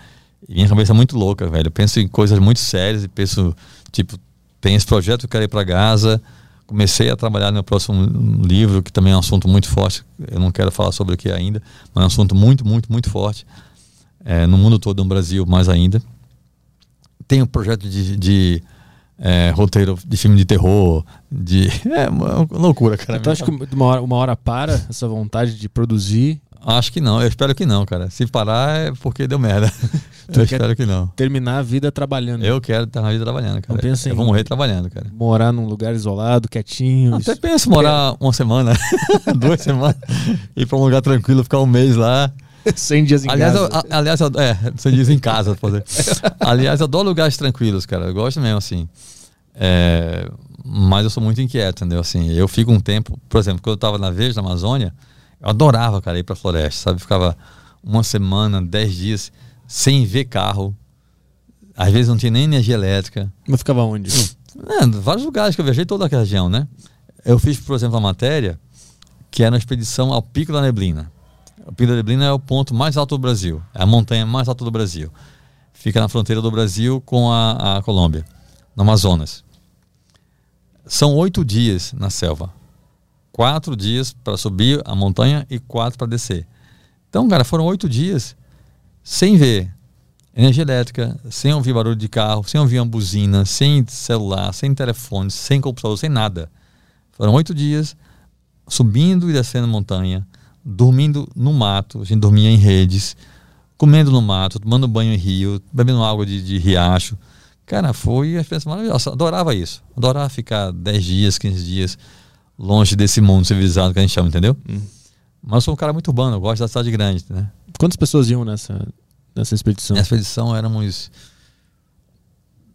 E minha cabeça é muito louca, velho. Eu penso em coisas muito sérias e penso, tipo, tem esse projeto que eu quero ir para Gaza. Comecei a trabalhar no meu próximo livro, que também é um assunto muito forte. Eu não quero falar sobre o que ainda, mas é um assunto muito, muito, muito forte. É, no mundo todo, no Brasil mais ainda. Tenho um projeto de, de é, roteiro de filme de terror, de. É uma loucura, cara. Então acho que uma hora, uma hora para essa vontade de produzir Acho que não, eu espero que não, cara. Se parar é porque deu merda. eu espero que não. Terminar a vida trabalhando. Eu quero terminar a vida trabalhando, cara. Não pensa eu vou morrer trabalhando, cara. Morar num lugar isolado, quietinho. Até penso morar uma semana, duas semanas, ir pra um lugar tranquilo, ficar um mês lá. 100 dias em aliás, casa. Eu, aliás, eu, é, 100 dias em casa. Fazer. aliás, eu adoro lugares tranquilos, cara. Eu gosto mesmo, assim. É, mas eu sou muito inquieto, entendeu? Assim, eu fico um tempo, por exemplo, quando eu tava na Veja, na Amazônia, eu adorava, cara, ir pra floresta, sabe? Ficava uma semana, dez dias, sem ver carro. Às vezes não tinha nem energia elétrica. Mas ficava onde? É, vários lugares que eu viajei, toda aquela região, né? Eu fiz, por exemplo, uma matéria que era uma expedição ao Pico da Neblina. O Pico da Neblina é o ponto mais alto do Brasil. É a montanha mais alta do Brasil. Fica na fronteira do Brasil com a, a Colômbia, no Amazonas. São oito dias na selva quatro dias para subir a montanha e quatro para descer. Então, cara, foram oito dias sem ver energia elétrica, sem ouvir barulho de carro, sem ouvir uma buzina, sem celular, sem telefone, sem computador, sem nada. Foram oito dias subindo e descendo montanha, dormindo no mato, a gente dormia em redes, comendo no mato, tomando banho em rio, bebendo água de, de riacho. Cara, foi uma experiência maravilhosa. Adorava isso. Adorava ficar 10 dias, 15 dias longe desse mundo civilizado que a gente chama, entendeu? Hum. Mas eu sou um cara muito urbano, eu gosto da cidade grande, né? Quantas pessoas iam nessa, nessa expedição? Nessa expedição éramos.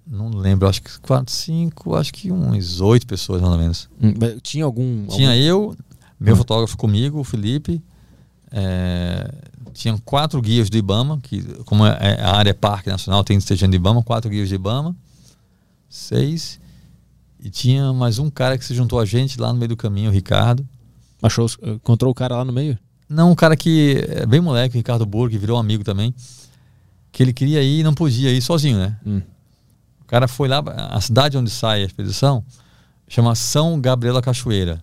Não lembro, acho que quatro, cinco, acho que uns oito pessoas mais ou menos. Hum, tinha algum. Tinha algum... eu, meu fotógrafo comigo, o Felipe. É, tinham quatro guias do Ibama, que como é, é a área é Parque Nacional, tem esteja de Ibama, quatro guias de Ibama. Seis. E tinha mais um cara que se juntou a gente lá no meio do caminho, o Ricardo. Achou, encontrou o cara lá no meio? Não, um cara que é bem moleque, Ricardo Burg, virou amigo também, que ele queria ir e não podia ir sozinho, né? Hum. O cara foi lá, a cidade onde sai a expedição chama São Gabriela Cachoeira.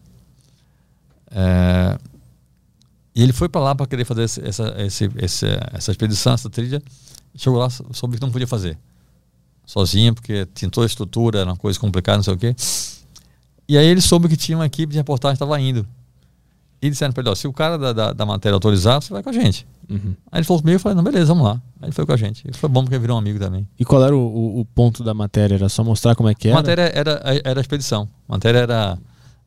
É, e ele foi para lá para querer fazer essa, essa, essa, essa expedição, essa trilha. Chegou lá, soube que não podia fazer. Sozinho, porque tinha toda a estrutura, era uma coisa complicada, não sei o quê. E aí ele soube que tinha uma equipe de reportagem que estava indo. E disseram para ele: ó, se o cara da, da, da, matéria autorizar, você vai com a gente. Uhum. Aí ele falou comigo, eu falei: não, beleza, vamos lá. Aí ele foi com a gente. E foi bom porque virou um amigo também. E qual era o, o, o, ponto da matéria? Era só mostrar como é que era? A matéria era, era a expedição. A matéria era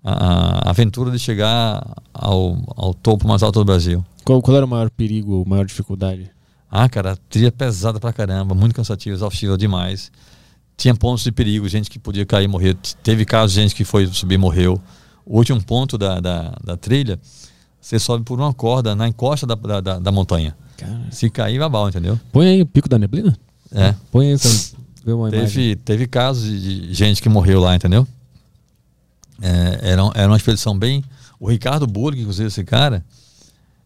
a, a aventura de chegar ao, ao topo mais alto do Brasil. Qual, qual era o maior perigo, a maior dificuldade? Ah, cara, trilha pesada pra caramba, muito cansativa, exaustiva demais. Tinha pontos de perigo, gente que podia cair e morrer. Teve casos de gente que foi subir e morreu. O último ponto da, da, da trilha, você sobe por uma corda na encosta da, da, da montanha. Cara. Se cair, vai mal, entendeu? Põe aí o pico da neblina. É. Põe aí, então, teve, imagem. Teve casos de gente que morreu lá, entendeu? É, era, era uma expedição bem. O Ricardo Burg, inclusive, esse cara,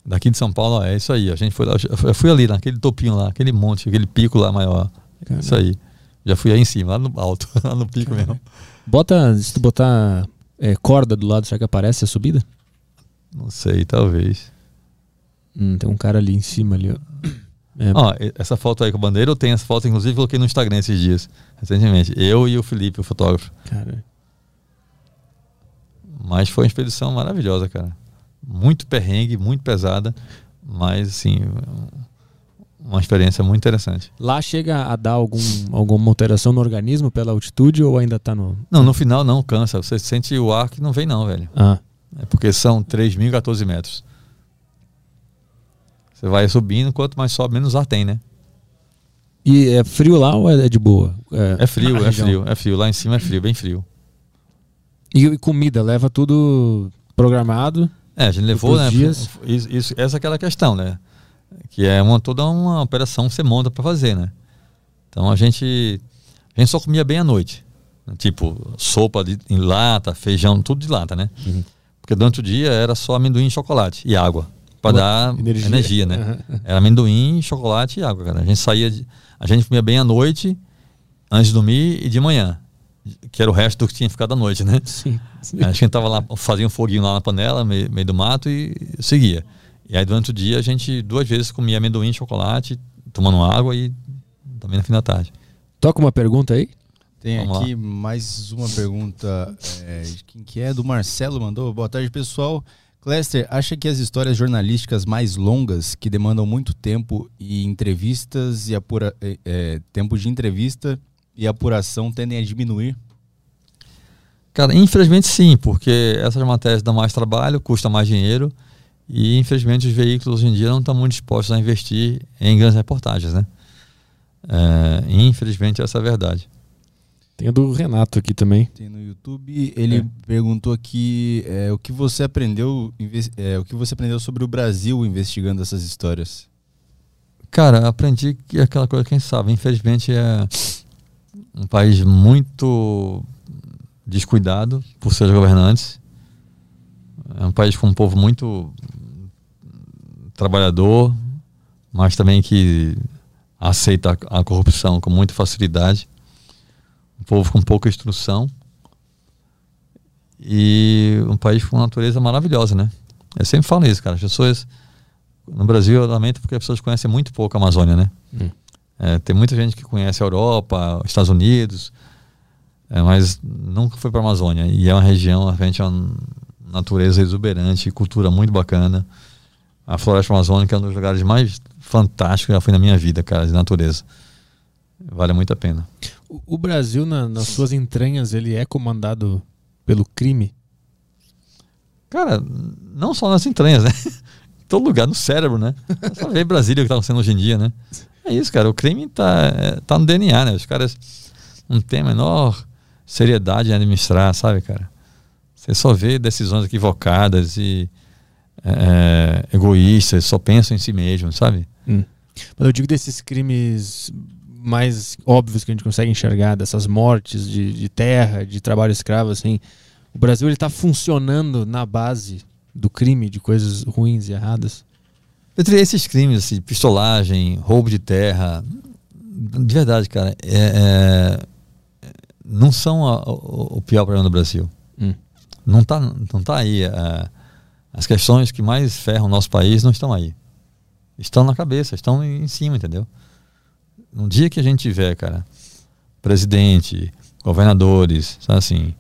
daqui de São Paulo, ó, é isso aí. A gente foi lá, eu fui ali, naquele topinho lá, aquele monte, aquele pico lá maior. Caramba. Isso aí. Já fui aí em cima, lá no alto, lá no pico Caramba. mesmo. Bota, se tu botar é, corda do lado, será que aparece a subida? Não sei, talvez. Hum, tem um cara ali em cima ali, ó. É. Essa foto aí com a bandeira, eu tenho essa foto, inclusive coloquei no Instagram esses dias, recentemente. Eu e o Felipe, o fotógrafo. Cara. Mas foi uma expedição maravilhosa, cara. Muito perrengue, muito pesada, mas assim, uma experiência muito interessante. Lá chega a dar algum, alguma alteração no organismo pela altitude ou ainda está no. Não, no final não, cansa. Você sente o ar que não vem, não, velho. Ah. É porque são 3.014 metros. Você vai subindo, quanto mais sobe, menos ar tem, né? E é frio lá ou é de boa? É, é frio, é frio, é frio. Lá em cima é frio, bem frio. E comida, leva tudo programado? É, a gente levou, né? Dias. Isso, isso, essa é aquela questão, né? Que é uma, toda uma operação que você monta para fazer, né? Então a gente, a gente só comia bem à noite. Tipo, sopa de, em lata, feijão, tudo de lata, né? Uhum. Porque durante o dia era só amendoim, chocolate e água. para dar energia. energia, né? Uhum. Era amendoim, chocolate e água, cara. A gente saía, de, a gente comia bem à noite, antes de dormir e de manhã que era o resto do que tinha ficado à noite, né? Sim. sim. A gente tava lá, fazia um foguinho lá na panela, meio, meio, do mato e seguia. E aí durante o dia a gente duas vezes comia amendoim, chocolate, tomando água e também no fim da tarde. Toca uma pergunta aí? Tem Vamos aqui lá. mais uma pergunta é, de quem que é? Do Marcelo mandou. Boa tarde, pessoal. Cléster, acha que as histórias jornalísticas mais longas, que demandam muito tempo e entrevistas e apura, é, é, tempo de entrevista e apuração tendem a diminuir? Cara, infelizmente sim, porque essas matérias dão mais trabalho, custa mais dinheiro e infelizmente os veículos hoje em dia não estão muito dispostos a investir em grandes reportagens, né? É, infelizmente essa é a verdade. Tem a do Renato aqui também. Tem no YouTube. Ele é. perguntou aqui é, o que você aprendeu, é, o que você aprendeu sobre o Brasil investigando essas histórias. Cara, aprendi que aquela coisa, quem sabe, infelizmente é um país muito descuidado por seus governantes. É um país com um povo muito trabalhador, mas também que aceita a corrupção com muita facilidade. Um povo com pouca instrução. E um país com uma natureza maravilhosa, né? Eu sempre falo isso, cara. As pessoas. No Brasil, eu lamento porque as pessoas conhecem muito pouco a Amazônia, né? Hum. É, tem muita gente que conhece a Europa, os Estados Unidos, é, mas nunca foi para a Amazônia. E é uma região, realmente, é uma natureza exuberante, cultura muito bacana. A floresta amazônica é um dos lugares mais fantásticos que já fui na minha vida, cara, de natureza. Vale muito a pena. O, Brasil, na, nas suas entranhas, ele é comandado pelo crime? Cara, não só nas entranhas, né? em todo lugar, no cérebro, né? Só ver Brasília o que está acontecendo hoje em dia, né? É isso, cara. O crime tá, é, tá no DNA, né? Os caras não têm a menor seriedade em administrar, sabe, cara? Você só vê decisões equivocadas e é, é egoístas, só pensam em si mesmo, sabe? Hum. Mas eu digo desses crimes mais óbvios que a gente consegue enxergar, dessas mortes de, de terra, de trabalho escravo, assim. O Brasil ele está funcionando na base do crime, de coisas ruins e erradas? Entre esses crimes, assim, pistolagem, roubo de terra, de verdade, cara, é, é, não são a, o, o, pior problema do Brasil. Hum. Não está não tá aí. É, as questões que mais ferram o nosso país não estão aí. Estão na cabeça, estão em cima, entendeu? No dia que a gente tiver, cara, presidente, governadores, sabe assim,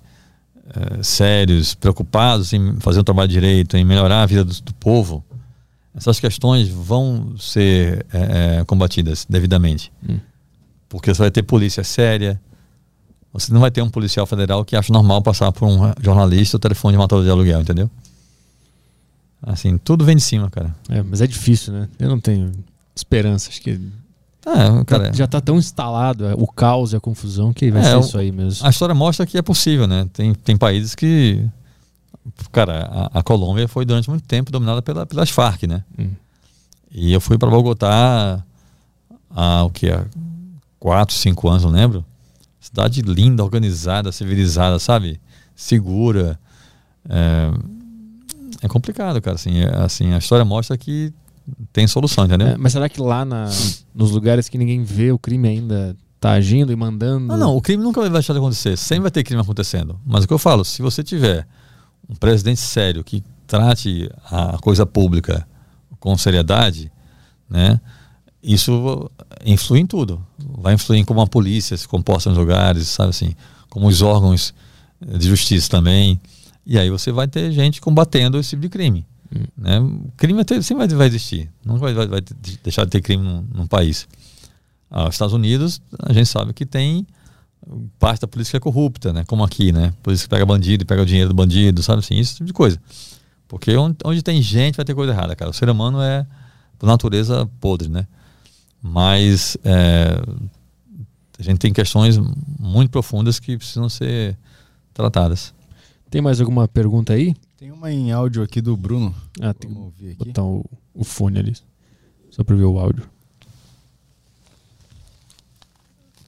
é, sérios, preocupados em fazer o trabalho direito, em melhorar a vida do, do povo, essas questões vão ser é, é, combatidas devidamente. Hum. Porque você vai ter polícia séria, você não vai ter um policial federal que acha normal passar por um jornalista o telefone de matador de aluguel, entendeu? Assim, tudo vem de cima, cara. É, mas é difícil, né? Eu não tenho esperança, acho que é, cara, já está tão instalado é, o caos e a confusão que vai é, ser isso aí mesmo. A história mostra que é possível, né? Tem, tem países que Cara, a, a, Colômbia foi durante muito tempo dominada pela, pelas Farc, né? Hum. E eu fui para Bogotá há o que? Há quatro, cinco anos, não lembro. Cidade linda, organizada, civilizada, sabe? Segura. É, é complicado, cara. Assim, é, assim, a história mostra que tem solução, entendeu? É, mas será que lá na, nos lugares que ninguém vê o crime ainda tá agindo e mandando? Não, não. O crime nunca vai deixar de acontecer. Sempre vai ter crime acontecendo. Mas o que eu falo, se você tiver um presidente sério que trate a coisa pública com seriedade, né? Isso influi em tudo. Vai influir em como a polícia se comporta nos lugares, sabe assim, como os órgãos de justiça também. E aí você vai ter gente combatendo esse tipo de crime. Hum. Né? Crime até, sempre vai, vai existir. Não vai, vai, vai, deixar de ter crime num, num país. Ah, os Estados Unidos, a gente sabe que tem parte da polícia é corrupta, né? Como aqui, né? Polícia que pega bandido e pega o dinheiro do bandido, sabe assim? Esse tipo de coisa. Porque onde, onde tem gente vai ter coisa errada, cara. O ser humano é, por natureza, podre, né? Mas é, a gente tem questões muito profundas que precisam ser tratadas. Tem mais alguma pergunta aí? Tem uma em áudio aqui do Bruno. Ah, tem que ouvir aqui. botar o, o fone ali. Só para ver o áudio.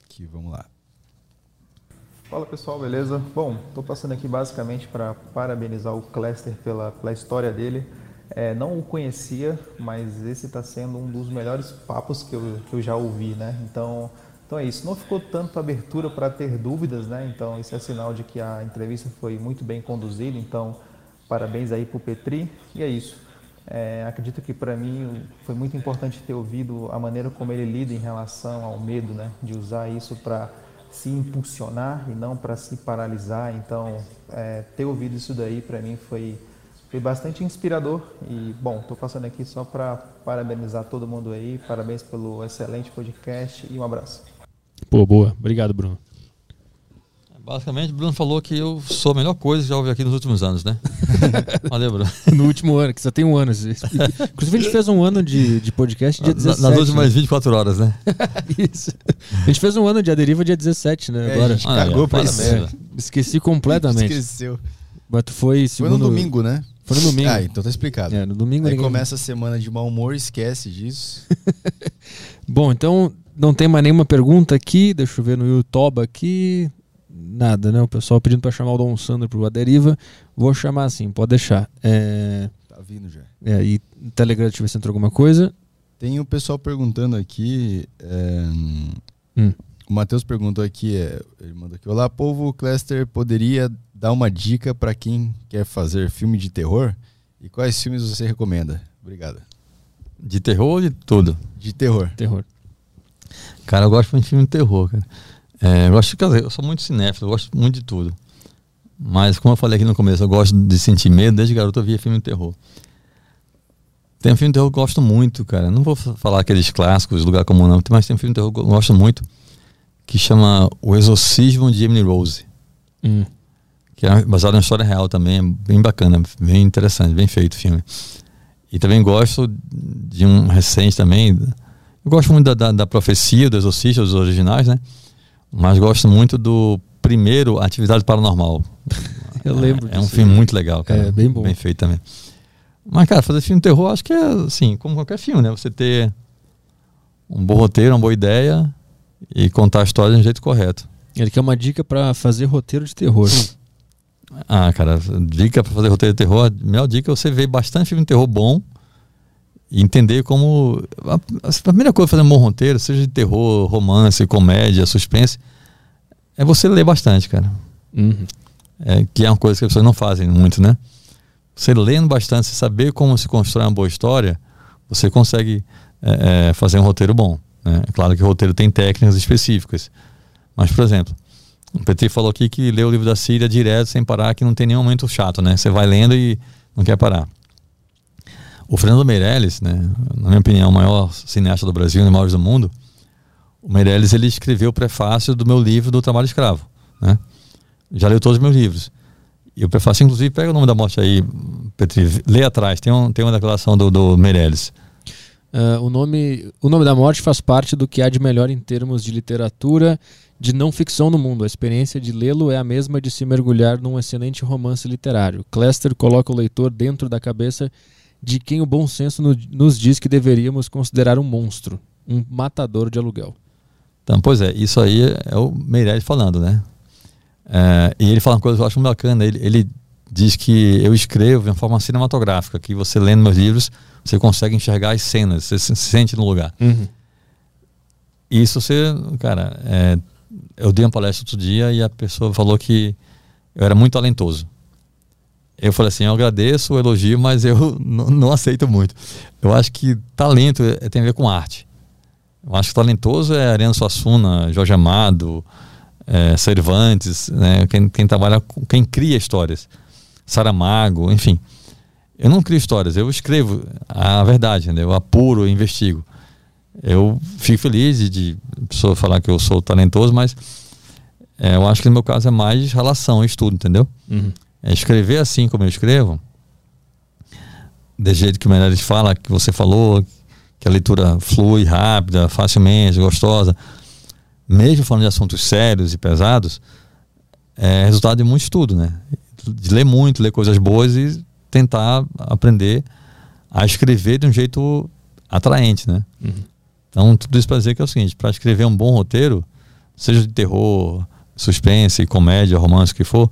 Aqui, vamos lá. Fala pessoal, beleza? Bom, estou passando aqui basicamente para parabenizar o Cluster pela, pela história dele. É, não o conhecia, mas esse está sendo um dos melhores papos que eu, que eu já ouvi, né? Então, então é isso. Não ficou tanto abertura para ter dúvidas, né? Então isso é sinal de que a entrevista foi muito bem conduzida. Então, parabéns aí para o Petri. E é isso. É, acredito que para mim foi muito importante ter ouvido a maneira como ele lida em relação ao medo, né? De usar isso para se impulsionar e não para se paralisar. Então, é, ter ouvido isso daí para mim foi, foi bastante inspirador. E, bom, estou passando aqui só para parabenizar todo mundo aí. Parabéns pelo excelente podcast e um abraço. Pô, boa. Obrigado, Bruno. Basicamente, o Bruno falou que eu sou a melhor coisa que já ouvi aqui nos últimos anos, né? Valeu, Bruno. no último ano, que só tem um ano. Inclusive, a gente fez um ano de, de podcast dia 17. Nas últimas 24 horas, né? isso. A gente fez um ano de Aderiva dia 17, né? É, agora. A gente cagou ah, pra isso. Esqueci completamente. Esqueceu. Mas tu foi segundo... Foi no domingo, né? Foi no domingo. Ah, então tá explicado. É, no domingo Aí ninguém... começa a semana de mau humor, esquece disso. Bom, então não tem mais nenhuma pergunta aqui. Deixa eu ver no YouTube aqui nada, né? O pessoal pedindo para chamar o Dom Sandro pro Aderiva. Vou chamar assim, pode deixar. É... Tá vindo já. É, e no Telegram, deixa eu ver se entrou alguma coisa. Tem o pessoal perguntando aqui. É... Hum. O Matheus perguntou aqui, é, ele mandou aqui: Olá, povo. Cluster poderia dar uma dica para quem quer fazer filme de terror? E quais filmes você recomenda? Obrigado. De terror ou de tudo? De terror. Terror. Cara, eu gosto muito de filme de terror, cara. É, eu gosto, dizer, eu sou muito cinéfilo, eu gosto muito de tudo. Mas como eu falei aqui no começo, eu gosto de sentir medo, desde garoto eu via filme de terror. Tem um filme de terror que eu gosto muito, cara. Não vou falar aqueles clássicos, Lugar Comum não, mas tem um filme de terror que eu gosto muito, que chama O Exorcismo de Emily Rose. Hum. Que é baseado em história real também, é bem bacana, bem interessante, bem feito o filme. E também gosto de um recente também. Eu gosto muito da, da, da profecia do Exorcista, dos originais, né? Mas gosto muito do primeiro Atividade Paranormal. Eu lembro. É, é um filme muito legal, cara. É bem bom. Bem feito também. Mas, cara, fazer filme de terror acho que é assim, como qualquer filme, né? Você ter um bom roteiro, uma boa ideia e contar a história de um jeito correto. Ele quer uma dica para fazer roteiro de terror. Ah, cara, dica para fazer roteiro de terror, a melhor dica é você ver bastante filme de terror bom entender como. A, a primeira coisa fazer um bom roteiro, seja de terror, romance, comédia, suspense, é você ler bastante, cara. Uhum. É, que é uma coisa que as pessoas não fazem muito, né? Você lendo bastante, você saber como se constrói uma boa história, você consegue é, é, fazer um roteiro bom. Né? É claro que o roteiro tem técnicas específicas. Mas, por exemplo, o Petri falou aqui que lê o livro da Síria direto, sem parar, que não tem nenhum momento chato, né? Você vai lendo e não quer parar. O Fernando Meirelles, né, na minha opinião, o maior cineasta do Brasil, e maior do mundo, o Meirelles ele escreveu o prefácio do meu livro do Trabalho Escravo, né? Já leu todos os meus livros. E o prefácio, inclusive, pega o nome da morte aí, Petri, lê atrás, tem, um, tem uma declaração do, do Meirelles. Uh, o, nome, o nome da morte faz parte do que há de melhor em termos de literatura de não ficção no mundo. A experiência de lê-lo é a mesma de se mergulhar num excelente romance literário. Clester coloca o leitor dentro da cabeça de quem o bom senso no, nos diz que deveríamos considerar um monstro, um matador de aluguel. Então, pois é, isso aí é o Meirelles falando, né? É, e ele fala uma coisa que eu acho muito bacana. Ele, ele diz que eu escrevo de uma forma cinematográfica, que você lendo meus livros, você consegue enxergar as cenas, você se sente no lugar. Uhum. Isso você, cara, é, eu dei uma palestra outro dia e a pessoa falou que eu era muito talentoso. Eu falei assim, eu agradeço o elogio, mas eu não, aceito muito. Eu acho que talento é, tem a ver com arte. Eu acho que talentoso é Ariano Suassuna, Jorge Amado, é, Cervantes, né? quem, quem trabalha, quem cria histórias. Saramago, enfim. Eu não crio histórias, eu escrevo a verdade, né? eu apuro, eu investigo. Eu fico feliz de, de pessoa falar que eu sou talentoso, mas é, eu acho que no meu caso é mais relação, estudo, entendeu? Uhum. É escrever assim como eu escrevo, de jeito que o Menezes fala, que você falou, que a leitura flui rápida, facilmente, gostosa, mesmo falando de assuntos sérios e pesados, é resultado de muito estudo, né? De ler muito, ler coisas boas e tentar aprender a escrever de um jeito atraente, né? Uhum. Então, tudo isso para dizer que é o seguinte: para escrever um bom roteiro, seja de terror, suspense, comédia, romance, o que for,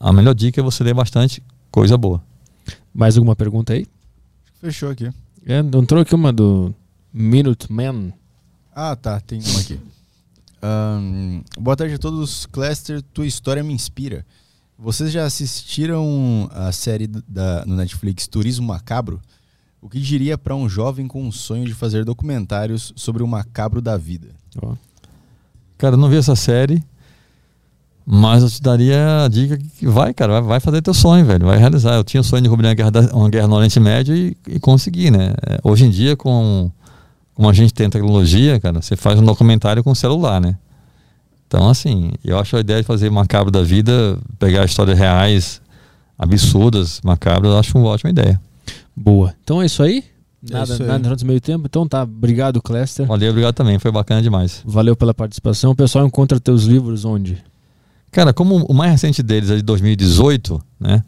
a melhor dica é você ler bastante coisa boa. Mais alguma pergunta aí? Fechou aqui. É, entrou aqui uma do Minute Man. Ah, tá. Tem uma aqui. Um, boa tarde a todos. Cluster, tua história me inspira. Vocês já assistiram a série da, no Netflix Turismo Macabro? O que diria para um jovem com um sonho de fazer documentários sobre o macabro da vida? Oh. Cara, eu não vi essa série, mas eu te daria a dica que vai, cara, vai, vai fazer teu sonho, velho, vai realizar. Eu tinha o sonho de cobrir uma guerra, uma guerra no Oriente Médio e, e consegui, né? É, hoje em dia, com como a gente tem tecnologia, cara, você faz um documentário com celular, né? Então, assim, eu acho a ideia de fazer macabro da vida, pegar histórias reais, absurdas, macabras, eu acho uma ótima ideia. Boa. Então é isso aí? Nada, é isso aí. nada durante meio tempo. Então tá, obrigado, Clester. Valeu, obrigado também. Foi bacana demais. Valeu pela participação. O pessoal encontra teus livros onde? Cara, como o mais recente deles é de 2018, né?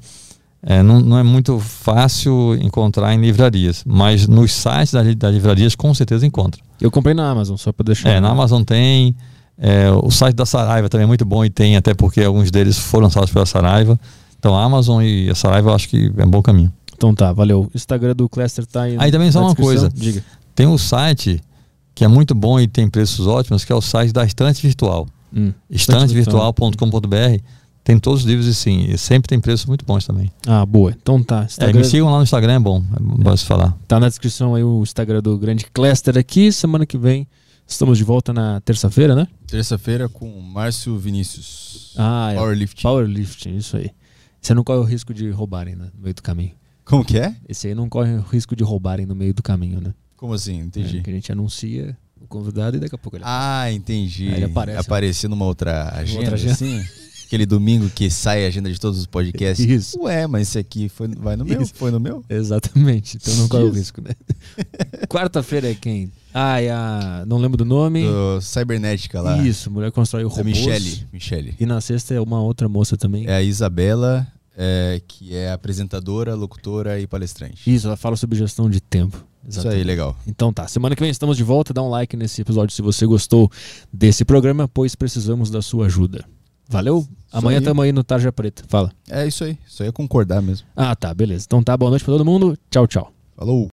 É, não, não, é muito fácil encontrar em livrarias, mas nos sites das, das livrarias com certeza encontra. Eu comprei na Amazon, só para deixar. É, na Amazon tem. É, o site da Saraiva também é muito bom e tem, até porque alguns deles foram lançados pela Saraiva. Então a Amazon e a Saraiva eu acho que é um bom caminho. Então tá, valeu. O Instagram do Cluster tá aí. Aí também só uma coisa. Diga. Tem um site que é muito bom e tem preços ótimos, que é o site da Estante Virtual. Hum, estantevirtual.com.br tem todos os livros e sim, e sempre tem preços muito bons também. Ah, boa. Então tá. Instagram... É, me sigam lá no Instagram, é bom. É bom é. falar. Tá na descrição aí o Instagram do Grande Cluster aqui. Semana que vem estamos de volta na terça-feira, né? Terça-feira com Márcio Vinícius. Ah, é. Powerlifting. Powerlifting, isso aí. Você não corre o risco de roubarem né, no meio do caminho. Como que é? Esse aí não corre o risco de roubarem no meio do caminho, né? Como assim? Entendi. É, que a gente anuncia o convidado e daqui a pouco ele Ah, entendi. Aí ele aparece. Aparecer numa outra agenda, outra agenda. assim? Aquele domingo que sai a agenda de todos os podcasts. Isso. Ué, mas esse aqui foi, vai no meu? Isso. Foi no meu? Exatamente. Então não corre o risco, né? Quarta-feira é quem? Ah, é a. Não lembro do nome. Do Cybernética lá. Isso, Mulher Constrói o Robôs. Michele. Michele. E na sexta é uma outra moça também. É a Isabela é, que é apresentadora, locutora e palestrante. Isso, ela fala sobre gestão de tempo. Exatamente. Isso aí, legal. Então tá, semana que vem estamos de volta. Dá um like nesse episódio se você gostou desse programa, pois precisamos da sua ajuda. Valeu? Amanhã aí. tamo aí no Tarja Preta. Fala. É isso aí. Só ia concordar mesmo. Ah, tá, beleza. Então tá, boa noite pra todo mundo. Tchau, tchau. Falou!